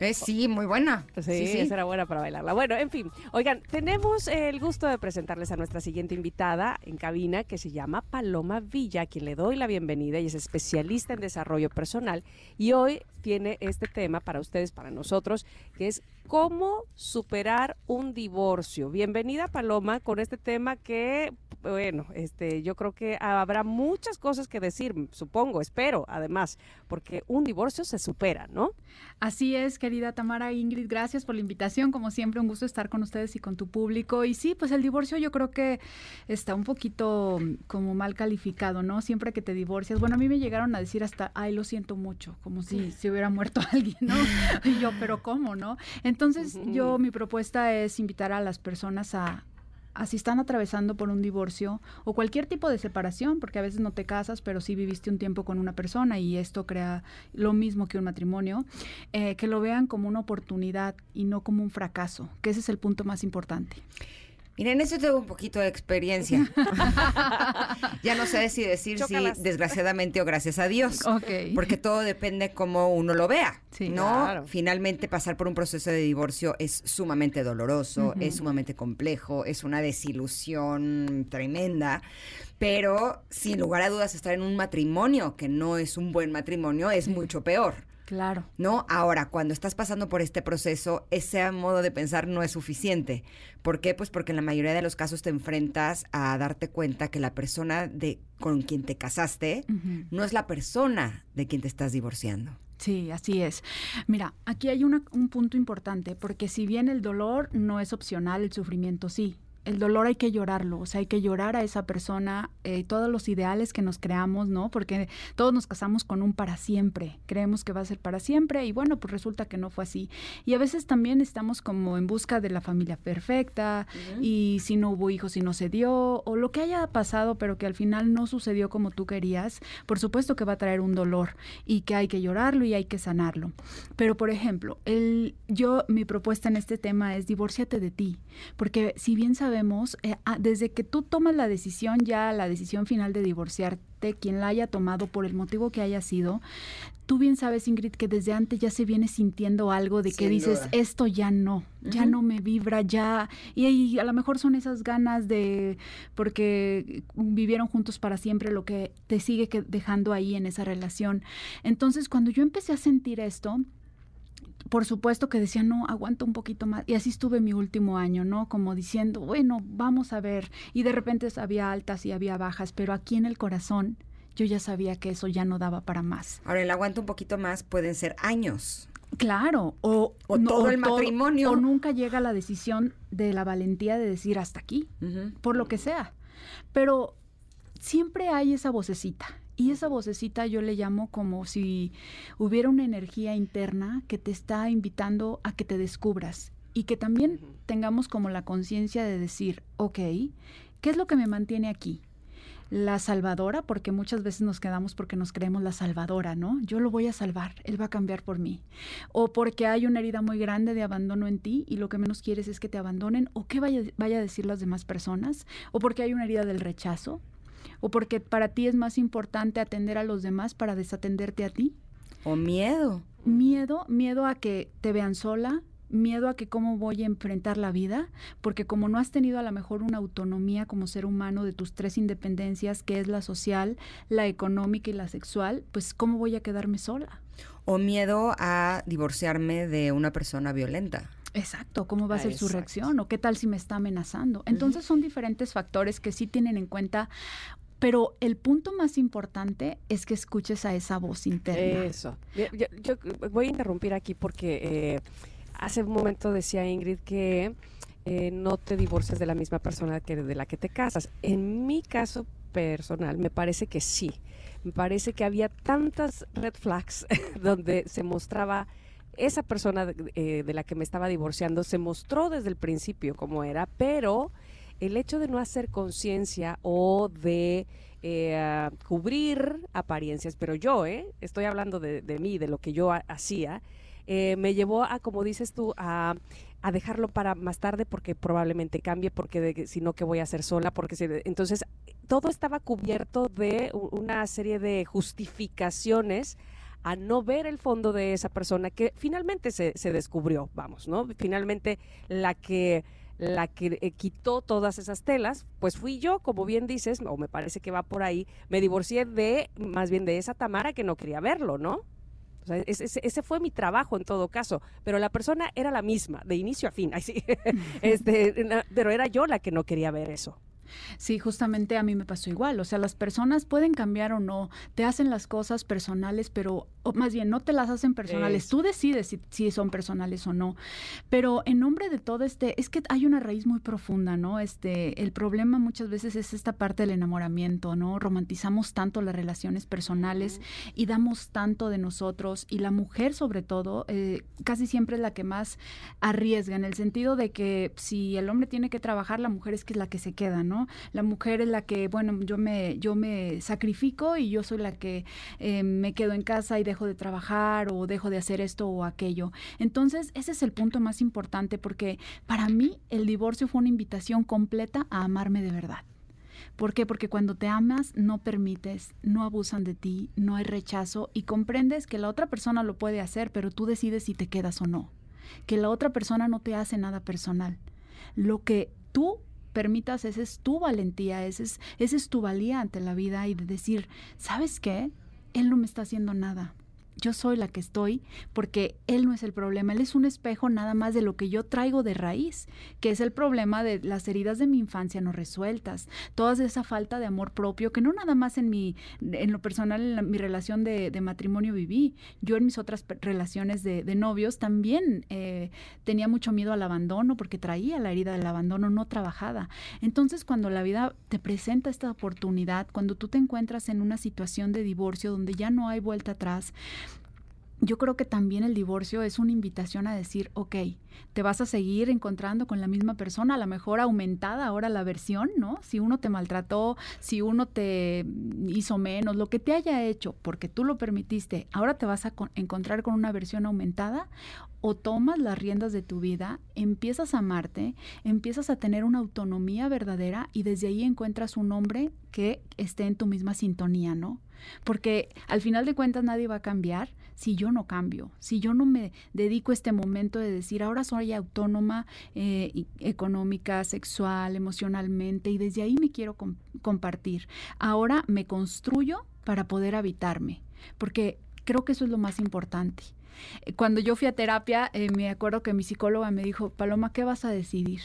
Speaker 1: Eh, sí, muy buena.
Speaker 2: Sí,
Speaker 1: Sí, sí.
Speaker 2: esa era buena para bailarla. Bueno, en fin. Oigan, tenemos el gusto de presentarles a nuestra siguiente invitada en cabina que se llama Paloma Villa, a quien le doy la bienvenida. Ella es especialista en desarrollo personal y hoy tiene este tema para ustedes, para nosotros, que es cómo superar un divorcio. Bienvenida Paloma con este tema que, bueno, este, yo creo que habrá muchas cosas que decir, supongo, espero, además, porque un divorcio se supera, ¿no?
Speaker 10: Así es, querida Tamara Ingrid, gracias por la invitación. Como siempre, un gusto estar con ustedes y con tu público. Y sí, pues el divorcio yo creo que está un poquito mm, como mal calificado, ¿no? Siempre que te divorcias. Bueno, a mí me llegaron a decir hasta, ay, lo siento mucho, como si hubiera muerto (laughs) alguien, ¿no? Y yo, pero ¿cómo, no? Entonces, yo, mi propuesta es invitar a las personas a a si están atravesando por un divorcio o cualquier tipo de separación, porque a veces no te casas, pero sí viviste un tiempo con una persona y esto crea lo mismo que un matrimonio, eh, que lo vean como una oportunidad y no como un fracaso, que ese es el punto más importante.
Speaker 1: Miren, eso tengo un poquito de experiencia. (laughs) ya no sé si decir
Speaker 2: Chócalas.
Speaker 1: si desgraciadamente o gracias a Dios. Porque todo depende cómo uno lo vea.
Speaker 10: Sí.
Speaker 1: ¿no?
Speaker 2: Claro.
Speaker 1: Finalmente pasar por un proceso de divorcio es sumamente doloroso, es sumamente complejo, es una desilusión tremenda. Pero sin lugar a dudas, estar en un matrimonio que no es un buen matrimonio es mucho peor.
Speaker 10: Claro.
Speaker 1: ¿no? Ahora, cuando estás pasando por este proceso, ese modo de pensar no es suficiente. ¿Por qué? Pues porque en la mayoría de los casos te enfrentas a darte cuenta que la persona de con quien te casaste no es la persona de quien te estás divorciando.
Speaker 10: Sí, así es. Mira, aquí hay una- un punto importante, porque si bien el dolor no es opcional, el sufrimiento sí. El dolor hay que llorarlo, o sea, hay que llorar a esa persona, eh, todos los ideales que nos creamos, ¿no? Porque todos nos casamos con un para siempre, creemos que va a ser para siempre y bueno, pues resulta que no fue así. Y a veces también estamos como en busca de la familia perfecta y si no hubo hijos y no se dio, o lo que haya pasado, pero que al final no sucedió como tú querías, por supuesto que va a traer un dolor y que hay que llorarlo y hay que sanarlo. Pero, por ejemplo, el, yo, mi propuesta en este tema es divórciate de ti, porque si bien sabemos, eh, ah, desde que tú tomas la decisión, ya la decisión final de divorciarte, quien la haya tomado por el motivo que haya sido, tú bien sabes, Ingrid, que desde antes ya se viene sintiendo algo de que
Speaker 1: Sin
Speaker 10: dices,
Speaker 1: duda.
Speaker 10: esto ya no, ya no me vibra, ya, y, y a lo mejor son esas ganas de, porque vivieron juntos para siempre, lo que te sigue que- dejando ahí en esa relación. Entonces, cuando yo empecé a sentir esto, por supuesto que decía, no, aguanta un poquito más. Y así estuve mi último año, ¿no? Como diciendo, bueno, vamos a ver. Y de repente había altas y había bajas, pero aquí en el corazón yo ya sabía que eso ya no daba para más.
Speaker 1: Ahora, el aguanto un poquito más pueden ser años.
Speaker 10: Claro, o,
Speaker 1: O todo el matrimonio.
Speaker 10: O nunca llega la decisión de la valentía de decir hasta aquí, por lo que sea. Pero siempre hay esa vocecita. Y esa vocecita yo le llamo como si hubiera una energía interna que te está invitando a que te descubras y que también tengamos como la conciencia de decir, ok, ¿qué es lo que me mantiene aquí? La salvadora, porque muchas veces nos quedamos porque nos creemos la salvadora, ¿no? Yo lo voy a salvar, él va a cambiar por mí. O porque hay una herida muy grande de abandono en ti y lo que menos quieres es que te abandonen, o qué vaya, vaya a decir las demás personas, o porque hay una herida del rechazo, o porque para ti es más importante atender a los demás para desatenderte a ti.
Speaker 1: O miedo.
Speaker 10: Miedo, miedo a que te vean sola, miedo a que cómo voy a enfrentar la vida, porque como no has tenido a lo mejor una autonomía como ser humano de tus tres independencias, que es la social, la económica y la sexual, pues cómo voy a quedarme sola.
Speaker 1: O miedo a divorciarme de una persona violenta.
Speaker 10: Exacto, ¿cómo va a ser su reacción? ¿O qué tal si me está amenazando? Entonces son diferentes factores que sí tienen en cuenta, pero el punto más importante es que escuches a esa voz interna.
Speaker 2: Eso. Yo, voy a interrumpir aquí porque eh, hace un momento decía Ingrid que eh, no te divorcias de la misma persona que de la que te casas. En mi caso personal, me parece que sí. Me parece que había tantas red flags (laughs) donde se mostraba esa persona eh, de la que me estaba divorciando, se mostró desde el principio como era, pero el hecho de no hacer conciencia o de eh, cubrir apariencias, pero yo, ¿eh? estoy hablando de, mí, de lo que yo ha- hacía, eh, me llevó a, como dices tú, a, dejarlo para más tarde porque probablemente cambie, porque si no, que voy a hacer sola? Porque si- entonces todo estaba cubierto de una serie de justificaciones a no ver el fondo de esa persona que finalmente se descubrió, vamos, ¿no? Finalmente la que la que eh, quitó todas esas telas, pues fui yo, como bien dices, o me parece que va por ahí, me divorcié de, más bien de esa Tamara que no quería verlo, ¿no? O sea, ese, ese- fue mi trabajo en todo caso, pero la persona era la misma, de inicio a fin, (laughs) este, pero era yo la que no quería ver eso.
Speaker 10: Sí, justamente a mí me pasó igual. O sea, las personas pueden cambiar o no, te hacen las cosas personales, pero, o más bien, no te las hacen personales. Tú decides si, si son personales o no. Pero en nombre de todo este, es que hay una raíz muy profunda, ¿no? Este, el problema muchas veces es esta parte del enamoramiento, ¿no? Romantizamos tanto las relaciones personales y damos tanto de nosotros. Y la mujer, sobre todo, eh, casi siempre es la que más arriesga, en el sentido de que si el hombre tiene que trabajar, la mujer es que es la que se queda, ¿no? La mujer es la que, bueno, yo me, yo me sacrifico y yo soy la que eh, me quedo en casa y dejo de trabajar o dejo de hacer esto o aquello. Entonces, ese es el punto más importante porque para mí el divorcio fue una invitación completa a amarme de verdad. ¿Por qué? Porque cuando te amas no permites, no abusan de ti, no hay rechazo y comprendes que la otra persona lo puede hacer, pero tú decides si te quedas o no. Que la otra persona no te hace nada personal. Lo que tú permitas, esa es tu valentía, esa es, esa es tu valía ante la vida y de decir, ¿sabes qué? Él no me está haciendo nada. Yo soy la que estoy porque él no es el problema, él es un espejo nada más de lo que yo traigo de raíz, que es el problema de las heridas de mi infancia no resueltas, toda esa falta de amor propio que no nada más en mi en lo personal en mi relación de, matrimonio viví, yo en mis otras relaciones de, de novios también eh, tenía mucho miedo al abandono porque traía la herida del abandono no trabajada. Entonces, cuando la vida te presenta esta oportunidad, cuando tú te encuentras en una situación de divorcio donde ya no hay vuelta atrás, yo creo que también el divorcio es una invitación a decir, ok, te vas a seguir encontrando con la misma persona, a lo mejor aumentada ahora la versión, ¿no? Si uno te maltrató, si uno te hizo menos, lo que te haya hecho, porque tú lo permitiste, ahora te vas a con- encontrar con una versión aumentada o tomas las riendas de tu vida, empiezas a amarte, empiezas a tener una autonomía verdadera y desde ahí encuentras un hombre que esté en tu misma sintonía, ¿no? Porque al final de cuentas nadie va a cambiar si yo no cambio, si yo no me dedico este momento de decir, ahora soy autónoma eh, económica, sexual, emocionalmente, y desde ahí me quiero com- compartir. Ahora me construyo para poder habitarme, porque creo que eso es lo más importante. Eh, Cuando yo fui a terapia, eh, me acuerdo que mi psicóloga me dijo, Paloma, ¿qué vas a decidir?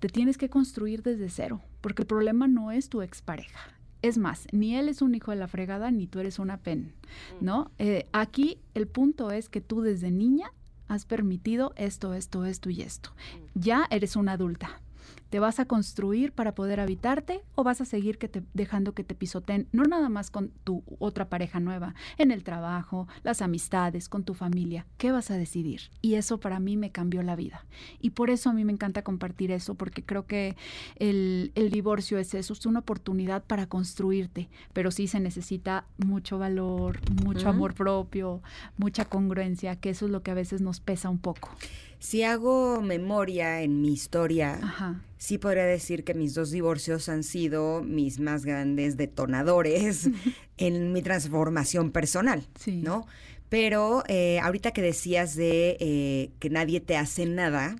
Speaker 10: Te tienes que construir desde cero, porque el problema no es tu expareja. Es más, ni él es un hijo de la fregada, ni tú eres una pen, ¿no? Eh, aquí el punto es que tú desde niña has permitido esto, esto, esto y esto. Ya eres una adulta. ¿Te vas a construir para poder habitarte o vas a seguir que te, dejando que te pisoteen, no nada más con tu otra pareja nueva, en el trabajo, las amistades, con tu familia? ¿Qué vas a decidir? Y eso para mí me cambió la vida. Y por eso a mí me encanta compartir eso, porque creo que el, el divorcio es eso, es una oportunidad para construirte, pero sí se necesita mucho valor, mucho amor propio, mucha congruencia, que eso es lo que a veces nos pesa un poco.
Speaker 1: Si hago memoria en mi historia,
Speaker 10: Ajá.
Speaker 1: Sí podría decir que mis dos divorcios han sido mis más grandes detonadores (laughs) en mi transformación personal,
Speaker 10: Sí.
Speaker 1: ¿no? Pero eh, ahorita que decías de eh, que nadie te hace nada,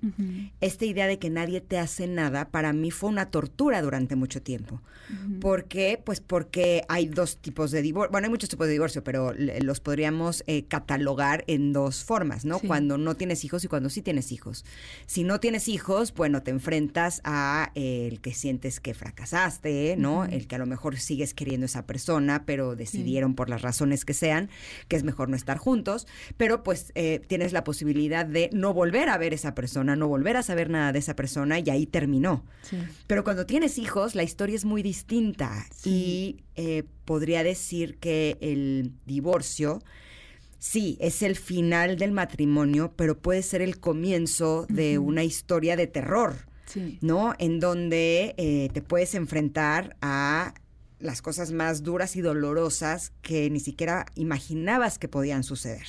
Speaker 1: esta idea de que nadie te hace nada para mí fue una tortura durante mucho tiempo.
Speaker 10: ujú.
Speaker 1: ¿Por qué? Pues porque hay dos tipos de divorcio. Bueno, hay muchos tipos de divorcio, pero los podríamos eh, catalogar en dos formas, ¿no?
Speaker 10: Sí.
Speaker 1: Cuando no tienes hijos y cuando sí tienes hijos. Si no tienes hijos, bueno, te enfrentas a el que sientes que fracasaste, ¿no? El que a lo mejor sigues queriendo a esa persona, pero decidieron por las razones que sean que es mejor no estar juntos. Pero pues eh, tienes la posibilidad de no volver a ver esa persona, no volver a saber nada de esa persona y ahí terminó.
Speaker 10: Sí.
Speaker 1: Pero cuando tienes hijos, la historia es muy distinta
Speaker 10: Sí.
Speaker 1: y eh, podría decir que el divorcio, sí, es el final del matrimonio, pero puede ser el comienzo de una historia de terror,
Speaker 10: Sí.
Speaker 1: ¿no? En donde eh, te puedes enfrentar a las cosas más duras y dolorosas que ni siquiera imaginabas que podían suceder.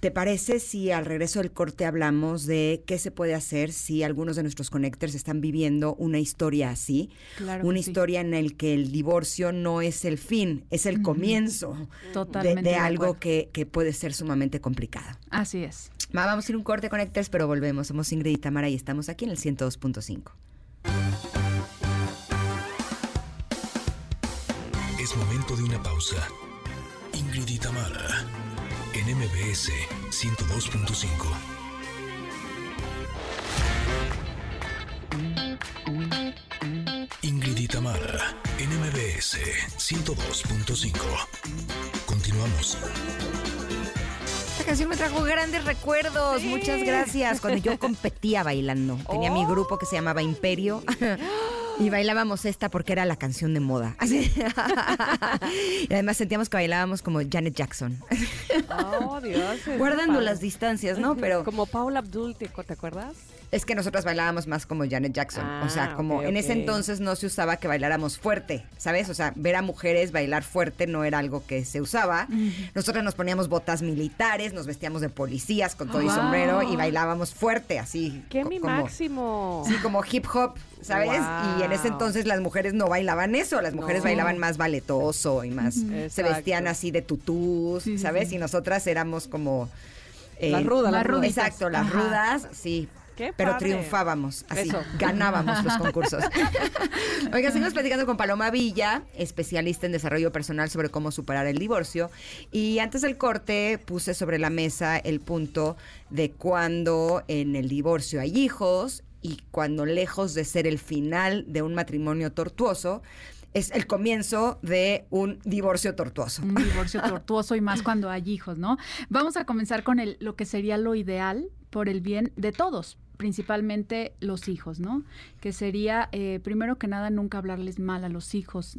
Speaker 1: ¿Te parece si al regreso del corte hablamos de qué se puede hacer si algunos de nuestros connectors están viviendo una historia así?
Speaker 10: Claro
Speaker 1: una
Speaker 10: sí.
Speaker 1: historia en la que el divorcio no es el fin, es el comienzo de,
Speaker 10: Totalmente
Speaker 1: de
Speaker 10: de
Speaker 1: algo que, que puede ser sumamente complicado.
Speaker 10: Así es.
Speaker 1: Ma, vamos a ir un corte connectors, pero volvemos. Somos Ingrid y Tamara y estamos aquí en el 102.5.
Speaker 3: Es momento de una pausa. Ingrid y Tamara, en MBS 102.5. Ingrid y Tamara, en MBS 102.5. Continuamos.
Speaker 1: Esta canción me trajo grandes recuerdos. Muchas gracias. Cuando yo (laughs) competía bailando, tenía mi grupo que se llamaba Imperio. (laughs) Y bailábamos esta porque era la canción de moda. (laughs) Así. Y además sentíamos que bailábamos como Janet Jackson.
Speaker 2: Oh, Dios.
Speaker 1: Guardando las distancias, ¿no? Pero
Speaker 2: Como Paula Abdul, ¿te, te acuerdas?
Speaker 1: Es que nosotras bailábamos más como Janet Jackson. o sea,
Speaker 2: Ah,
Speaker 1: como en ese entonces no se usaba que bailáramos fuerte, ¿sabes? O sea, ver a mujeres bailar fuerte no era algo que se usaba. Nosotras nos poníamos botas militares, nos vestíamos de policías con todo y
Speaker 10: Wow.
Speaker 1: sombrero y bailábamos fuerte, así.
Speaker 2: ¡Qué mi
Speaker 1: como-
Speaker 2: máximo!
Speaker 1: Sí, como hip hop, ¿sabes? Y en ese entonces las mujeres no bailaban eso, las mujeres
Speaker 2: No.
Speaker 1: bailaban más baletoso y más, se vestían así de tutús,
Speaker 10: Sí,
Speaker 1: ¿sabes?
Speaker 10: sí.
Speaker 1: Y nosotras éramos como... eh,
Speaker 2: Las rudas, las
Speaker 10: Las
Speaker 2: rudas.
Speaker 1: Exacto, las
Speaker 10: Ajá.
Speaker 1: rudas, sí.
Speaker 2: ¡Qué
Speaker 1: Pero
Speaker 2: padre!
Speaker 1: triunfábamos, así,
Speaker 2: Eso.
Speaker 1: ganábamos los (laughs) concursos. Oiga, seguimos platicando con Paloma Villa, especialista en desarrollo personal sobre cómo superar el divorcio. Y antes del corte puse sobre la mesa el punto de cuando en el divorcio hay hijos y cuando lejos de ser el final de un matrimonio tortuoso, es el comienzo de un divorcio tortuoso.
Speaker 10: Un divorcio tortuoso y más cuando hay hijos, ¿no? Vamos a comenzar con el, lo que sería lo ideal por el bien de todos, principalmente los hijos, ¿no? Que sería, eh, primero que nada, nunca hablarles mal a los hijos,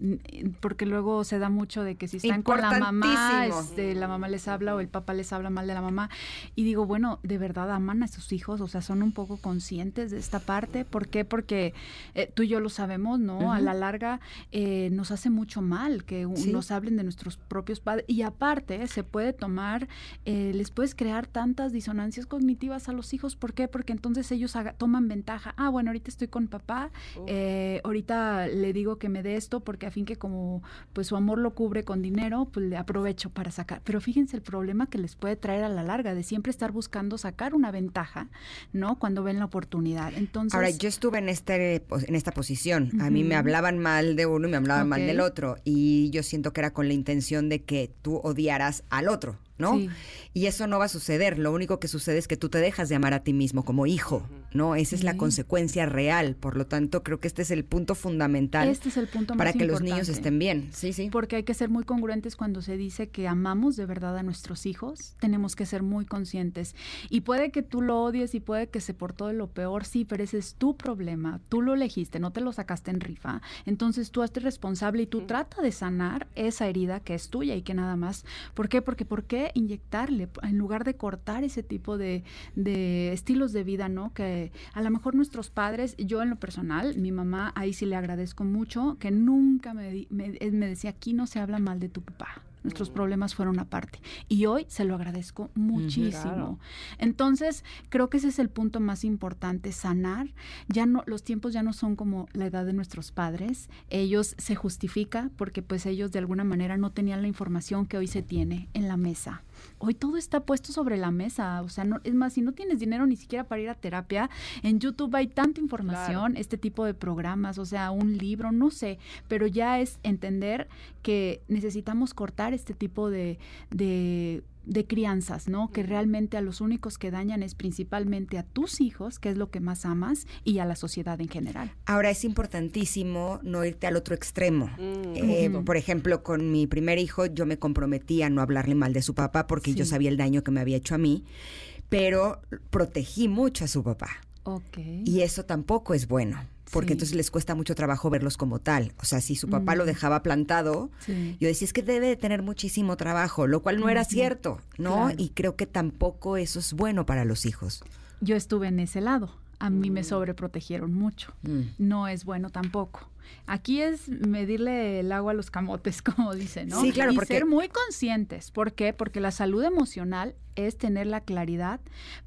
Speaker 10: porque luego se da mucho de que si están con la mamá, este, la mamá les habla o el papá les habla mal de la mamá. Y digo, bueno, ¿de verdad aman a sus hijos? O sea, ¿son un poco conscientes de esta parte? ¿Por qué? Porque eh, tú y yo lo sabemos, ¿no? A la larga eh, nos hace mucho mal que
Speaker 1: Sí.
Speaker 10: nos hablen de nuestros propios padres. Y aparte, se puede tomar, eh, les puedes crear tantas disonancias cognitivas a los hijos. ¿Por qué? Porque entonces ellos haga- toman ventaja. Ah, bueno, ahorita estoy con papá, eh, ahorita le digo que me dé esto porque a fin que como pues su amor lo cubre con dinero, pues le aprovecho para sacar. Pero fíjense el problema que les puede traer a la larga de siempre estar buscando sacar una ventaja, ¿no? Cuando ven la oportunidad. Entonces,
Speaker 1: Ahora, yo estuve en, este, pos- en esta posición. A mí me hablaban mal de uno y me hablaban mal del otro. Y yo siento que era con la intención de que tú odiaras al otro, ¿no?
Speaker 10: Sí.
Speaker 1: Y eso no va a suceder. Lo único que sucede es que tú te dejas de amar a ti mismo como hijo, ¿no? Esa es la
Speaker 10: Sí.
Speaker 1: consecuencia real. Por lo tanto, creo que este es el punto fundamental
Speaker 10: este es el punto
Speaker 1: para que los niños estén bien. Sí, sí.
Speaker 10: Porque hay que ser muy congruentes cuando se dice que amamos de verdad a nuestros hijos. Tenemos que ser muy conscientes. Y puede que tú lo odies y puede que se portó de lo peor, sí, pero ese es tu problema. Tú lo elegiste, no te lo sacaste en rifa. Entonces tú hazte responsable y tú trata de sanar esa herida que es tuya y que nada más. ¿Por qué? Porque ¿por qué inyectarle en lugar de cortar ese tipo de, de estilos de vida, ¿no? Que a lo mejor nuestros padres, yo en lo personal, mi mamá, ahí sí le agradezco mucho, que nunca me, me, eh, me decía, aquí no se habla mal de tu papá. Nuestros problemas fueron aparte. Y hoy se lo agradezco muchísimo. Entonces, creo que ese es el punto más importante, sanar. Ya no, los tiempos ya no son como la edad de nuestros padres. Ellos se justifica porque pues ellos de alguna manera no tenían la información que hoy se tiene en la mesa. Hoy todo está puesto sobre la mesa. O sea, no, es más, si no tienes dinero ni siquiera para ir a terapia, en YouTube hay tanta información, este tipo de programas, o sea, un libro, no sé, pero ya es entender que necesitamos cortar este tipo de, de, de crianzas, ¿no? Que realmente a los únicos que dañan es principalmente a tus hijos, que es lo que más amas, y a la sociedad en general.
Speaker 1: Ahora es importantísimo no irte al otro extremo.
Speaker 2: Mm,
Speaker 1: Eh. Por ejemplo, con mi primer hijo yo me comprometí a no hablarle mal de su papá porque yo sabía el daño que me había hecho a mí, pero protegí mucho a su papá.
Speaker 10: Ok.
Speaker 1: Y eso tampoco es bueno, porque
Speaker 10: Sí.
Speaker 1: entonces les cuesta mucho trabajo verlos como tal. O sea, si su papá lo
Speaker 10: Mm.
Speaker 1: dejaba plantado,
Speaker 10: Sí.
Speaker 1: yo decía, es que debe de tener muchísimo trabajo, lo cual no era cierto, ¿no?
Speaker 10: Claro.
Speaker 1: Y creo que tampoco eso es bueno para los hijos.
Speaker 10: yo estuve en ese lado. A mí me sobreprotegieron mucho.
Speaker 1: Mm.
Speaker 10: No es bueno tampoco. Aquí es medirle el agua a los camotes, (laughs) como dicen, ¿no?
Speaker 1: Sí, claro,
Speaker 10: y
Speaker 1: porque-
Speaker 10: ser muy conscientes. ¿Por qué? Porque la salud emocional es tener la claridad,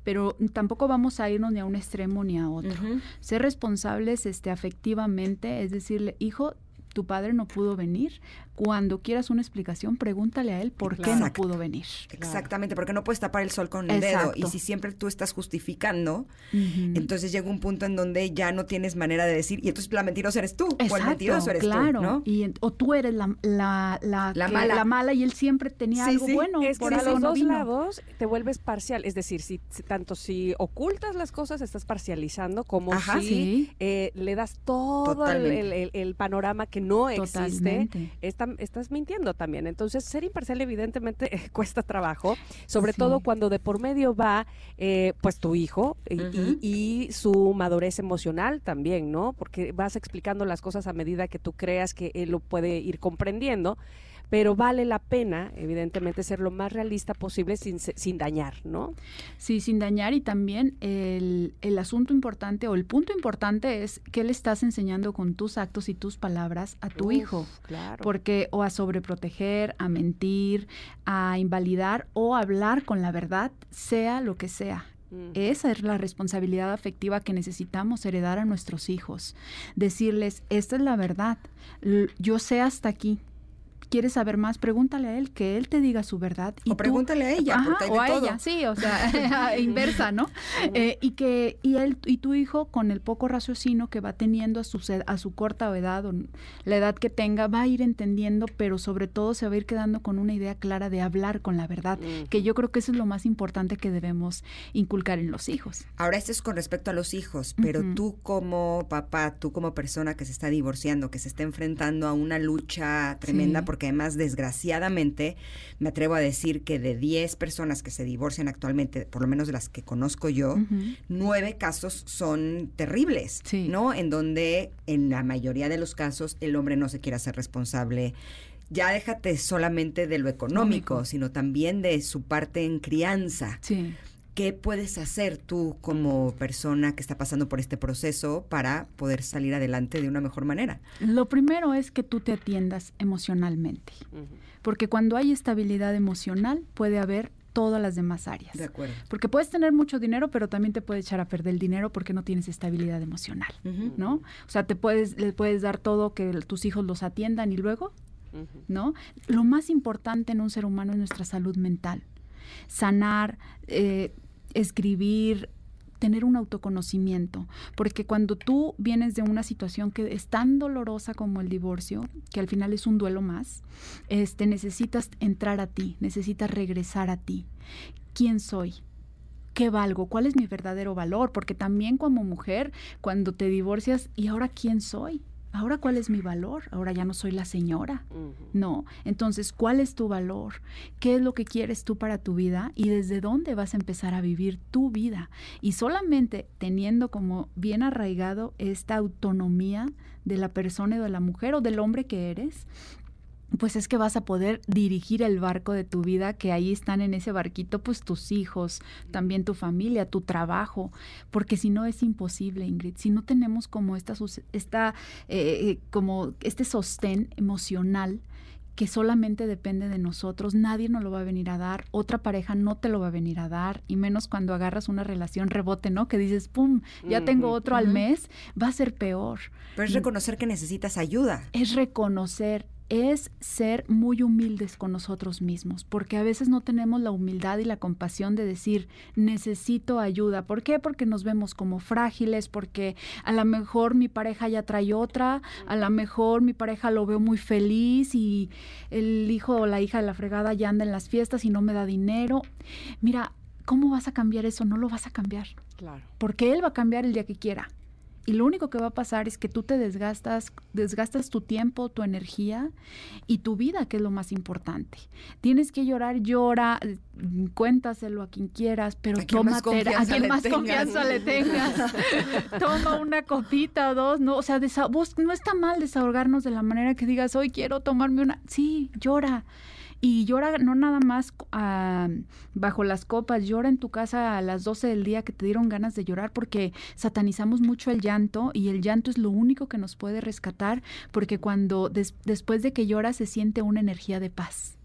Speaker 10: pero tampoco vamos a irnos ni a un extremo ni a otro. Ser responsables este, afectivamente, es decirle, hijo, tu padre no pudo venir. Cuando quieras una explicación, pregúntale a él por qué no
Speaker 1: Exacto.
Speaker 10: pudo venir.
Speaker 1: Exactamente, porque no puedes tapar el sol con el dedo.
Speaker 10: Exacto.
Speaker 1: Y si siempre tú estás justificando, entonces llega un punto en donde ya no tienes manera de decir, y entonces la mentirosa eres tú, o el
Speaker 10: Exacto,
Speaker 1: mentiroso eres
Speaker 10: claro.
Speaker 1: tú, ¿no?
Speaker 10: Y en- o tú eres la, la, la,
Speaker 1: La
Speaker 10: que-
Speaker 1: mala.
Speaker 10: la mala y él siempre tenía
Speaker 1: Sí,
Speaker 10: algo
Speaker 1: sí.
Speaker 10: bueno.
Speaker 2: Es que
Speaker 10: por
Speaker 2: de
Speaker 10: algo
Speaker 2: los
Speaker 10: no
Speaker 2: dos
Speaker 10: vino.
Speaker 2: lados te vuelves parcial. Es decir, si, si- tanto si ocultas las cosas, estás parcializando, como
Speaker 1: Ajá.
Speaker 2: si
Speaker 10: Sí.
Speaker 2: eh, le das todo el,
Speaker 1: Totalmente.
Speaker 2: el- el- el panorama que no existe.
Speaker 10: Totalmente.
Speaker 2: Está- estás mintiendo también. Entonces, ser imparcial evidentemente (laughs) cuesta trabajo, sobre
Speaker 10: Sí.
Speaker 2: todo cuando de por medio va eh, pues tu hijo y- y su madurez emocional también, ¿no? Porque vas explicando las cosas a medida que tú creas que él lo puede ir comprendiendo. Pero vale la pena, evidentemente, ser lo más realista posible sin, sin dañar, ¿no?
Speaker 10: Sí, sin dañar y también el, el asunto importante o el punto importante es qué le estás enseñando con tus actos y tus palabras a tu
Speaker 2: Uf,
Speaker 10: hijo.
Speaker 2: Claro.
Speaker 10: Porque o a sobreproteger, a mentir, a invalidar o a hablar con la verdad, sea lo que sea. Esa es la responsabilidad afectiva que necesitamos heredar a nuestros hijos. Decirles, esta es la verdad, yo sé hasta aquí. ¿Quieres saber más? Pregúntale a él, que él te diga su verdad.
Speaker 1: O
Speaker 10: tú-
Speaker 1: pregúntale a ella,
Speaker 10: Ajá,
Speaker 1: de
Speaker 10: o a
Speaker 1: todo.
Speaker 10: ella, sí, o sea, (laughs) inversa, ¿no? (laughs) Eh, y que y él y tu hijo con el poco raciocinio que va teniendo a su sed- a su corta edad o la edad que tenga va a ir entendiendo, pero sobre todo se va a ir quedando con una idea clara de hablar con la verdad, que yo creo que eso es lo más importante que debemos inculcar en los hijos.
Speaker 1: Ahora, esto es con respecto a los hijos, pero
Speaker 10: Ujú.
Speaker 1: tú como papá, tú como persona que se está divorciando, que se está enfrentando a una lucha tremenda,
Speaker 10: Sí.
Speaker 1: Porque además, desgraciadamente, me atrevo a decir que de 10 personas que se divorcian actualmente, por lo menos de las que conozco yo, nueve casos son terribles,
Speaker 10: Sí.
Speaker 1: ¿no? En donde en la mayoría de los casos el hombre no se quiere hacer responsable. Ya déjate solamente de lo económico,
Speaker 10: Económico.
Speaker 1: sino también de su parte en crianza.
Speaker 10: Sí.
Speaker 1: ¿Qué puedes hacer tú como persona que está pasando por este proceso para poder salir adelante de una mejor manera?
Speaker 10: Lo primero es que tú te atiendas emocionalmente, porque cuando hay estabilidad emocional puede haber todas las demás áreas.
Speaker 1: De acuerdo.
Speaker 10: Porque puedes tener mucho dinero, pero también te puede echar a perder el dinero porque no tienes estabilidad emocional. ¿no? O sea, te puedes, le puedes dar todo que tus hijos los atiendan y luego. ¿no? Lo más importante en un ser humano es nuestra salud mental. Sanar, eh, escribir, tener un autoconocimiento, porque cuando tú vienes de una situación que es tan dolorosa como el divorcio, que al final es un duelo más, este necesitas entrar a ti, necesitas regresar a ti. ¿Quién soy? ¿Qué valgo? ¿Cuál es mi verdadero valor? Porque también como mujer, cuando te divorcias, ¿y ahora quién soy? ¿Ahora cuál es mi valor? Ahora ya no soy la señora. No, entonces, ¿cuál es tu valor? ¿Qué es lo que quieres tú para tu vida? ¿Y desde dónde vas a empezar a vivir tu vida? Y solamente teniendo como bien arraigado esta autonomía de la persona y de la mujer o del hombre que eres, pues es que vas a poder dirigir el barco de tu vida, que ahí están en ese barquito, pues tus hijos, también tu familia, tu trabajo, porque si no es imposible, Ingrid, si no tenemos como esta, esta eh, eh, como este sostén emocional que solamente depende de nosotros, nadie nos lo va a venir a dar, otra pareja no te lo va a venir a dar, y menos cuando agarras una relación rebote, ¿no? Que dices, ¡pum! Ya tengo otro al mes, va a ser peor
Speaker 1: Pero es reconocer que necesitas ayuda.
Speaker 10: es reconocer, es ser muy humildes con nosotros mismos, porque a veces no tenemos la humildad y la compasión de decir, necesito ayuda. ¿Por qué? Porque nos vemos como frágiles, porque a lo mejor mi pareja ya trae otra, a lo mejor mi pareja lo veo muy feliz y el hijo o la hija de la fregada ya anda en las fiestas y no me da dinero. Mira, ¿cómo vas a cambiar eso? No lo vas a cambiar
Speaker 2: Claro.
Speaker 10: porque él va a cambiar el día que quiera. Y lo único que va a pasar es que tú te desgastas, desgastas tu tiempo, tu energía y tu vida, que es lo más importante. Tienes que llorar, llora, cuéntaselo a quien quieras, pero
Speaker 1: A quien
Speaker 10: toma
Speaker 1: más
Speaker 10: tera- a
Speaker 1: confianza
Speaker 10: quien
Speaker 1: le
Speaker 10: más
Speaker 1: tengas.
Speaker 10: confianza le tengas. (laughs) toma una copita o dos, no, o sea, desa- vos- no está mal desahogarnos de la manera que digas, hoy quiero tomarme una, sí, llora. Y llora no nada más ah, bajo las copas, llora en tu casa a las 12 del día que te dieron ganas de llorar porque satanizamos mucho el llanto y el llanto es lo único que nos puede rescatar porque cuando después de que llora se siente una energía de paz.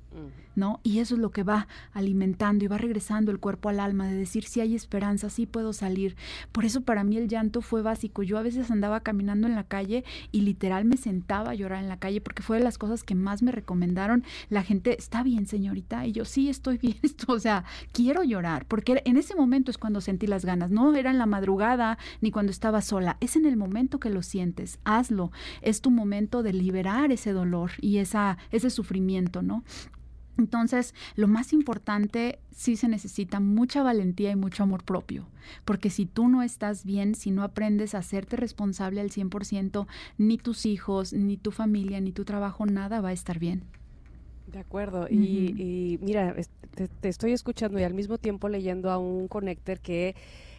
Speaker 10: ¿No? Y eso es lo que va alimentando y va regresando el cuerpo al alma, de decir si hay esperanza, sí puedo salir. Por eso para mí el llanto fue básico. Yo a veces andaba caminando en la calle y literal me sentaba a llorar en la calle porque fue de las cosas que más me recomendaron. La gente, está bien, señorita, y yo sí estoy bien, (laughs) o sea, quiero llorar, porque en ese momento es cuando sentí las ganas, no era en la madrugada ni cuando estaba sola, es en el momento que lo sientes, hazlo, es tu momento de liberar ese dolor y esa, ese sufrimiento, ¿no? Entonces, lo más importante, sí se necesita mucha valentía y mucho amor propio, porque si tú no estás bien, si no aprendes a hacerte responsable al 100%, ni tus hijos, ni tu familia, ni tu trabajo, nada va a estar bien.
Speaker 2: De acuerdo. y, mira, te, te, estoy escuchando y al mismo tiempo leyendo a un connector que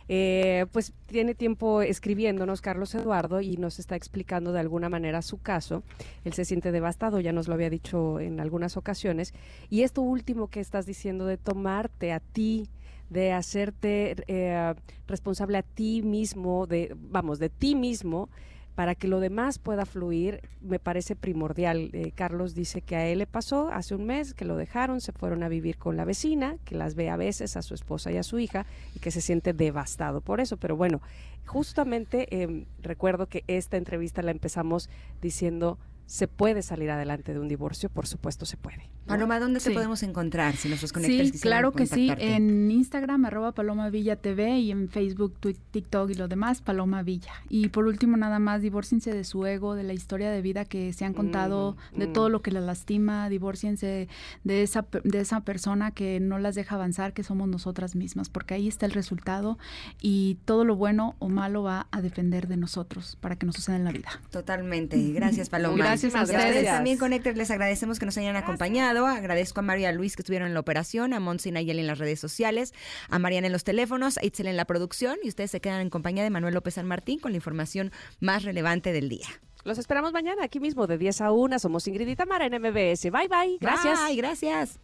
Speaker 2: eh, pues tiene tiempo escribiéndonos Carlos Eduardo y nos está explicando de alguna manera su caso. Él se siente devastado, ya nos lo había dicho en algunas ocasiones. Y esto último que estás diciendo de tomarte a ti, de hacerte eh, responsable a ti mismo, de, vamos, de ti mismo, para que lo demás pueda fluir, me parece primordial. Eh, Carlos dice que a él le pasó hace un mes, que lo dejaron, se fueron a vivir con la vecina, que las ve a veces a su esposa y a su hija, y que se siente devastado por eso. Pero bueno, justamente em, recuerdo que esta entrevista la empezamos diciendo ¿Se puede salir adelante de un divorcio? Por supuesto se puede.
Speaker 1: Paloma, ¿dónde te podemos encontrar si nuestros conectores
Speaker 10: Sí, claro que sí. En Instagram, arroba Paloma Villa TV y en Facebook, TikTok y lo demás, Paloma Villa. Y por último, nada más, divórciense de su ego, de la historia de vida que se han contado, mm, de todo mm. lo que la lastima, divórciense de esa, de esa persona que no las deja avanzar, que somos nosotras mismas, porque ahí está el resultado y todo lo bueno o malo va a depender de nosotros para que nos suceda en la vida.
Speaker 1: Totalmente. Gracias, Paloma.
Speaker 10: Gracias a ustedes.
Speaker 1: También, Connectors, les agradecemos que nos hayan acompañado. Agradezco a María Luis que estuvieron en la operación, a Monsi Nayel en las redes sociales, a Mariana en los teléfonos, a Itzel en la producción y ustedes se quedan en compañía de Manuel López San Martín con la información más relevante del día.
Speaker 2: Los esperamos mañana aquí mismo de 10 a 1. Somos Ingrid y Tamara en MBS. Bye, bye. Gracias.
Speaker 1: Bye, gracias.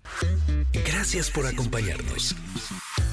Speaker 3: Gracias por acompañarnos.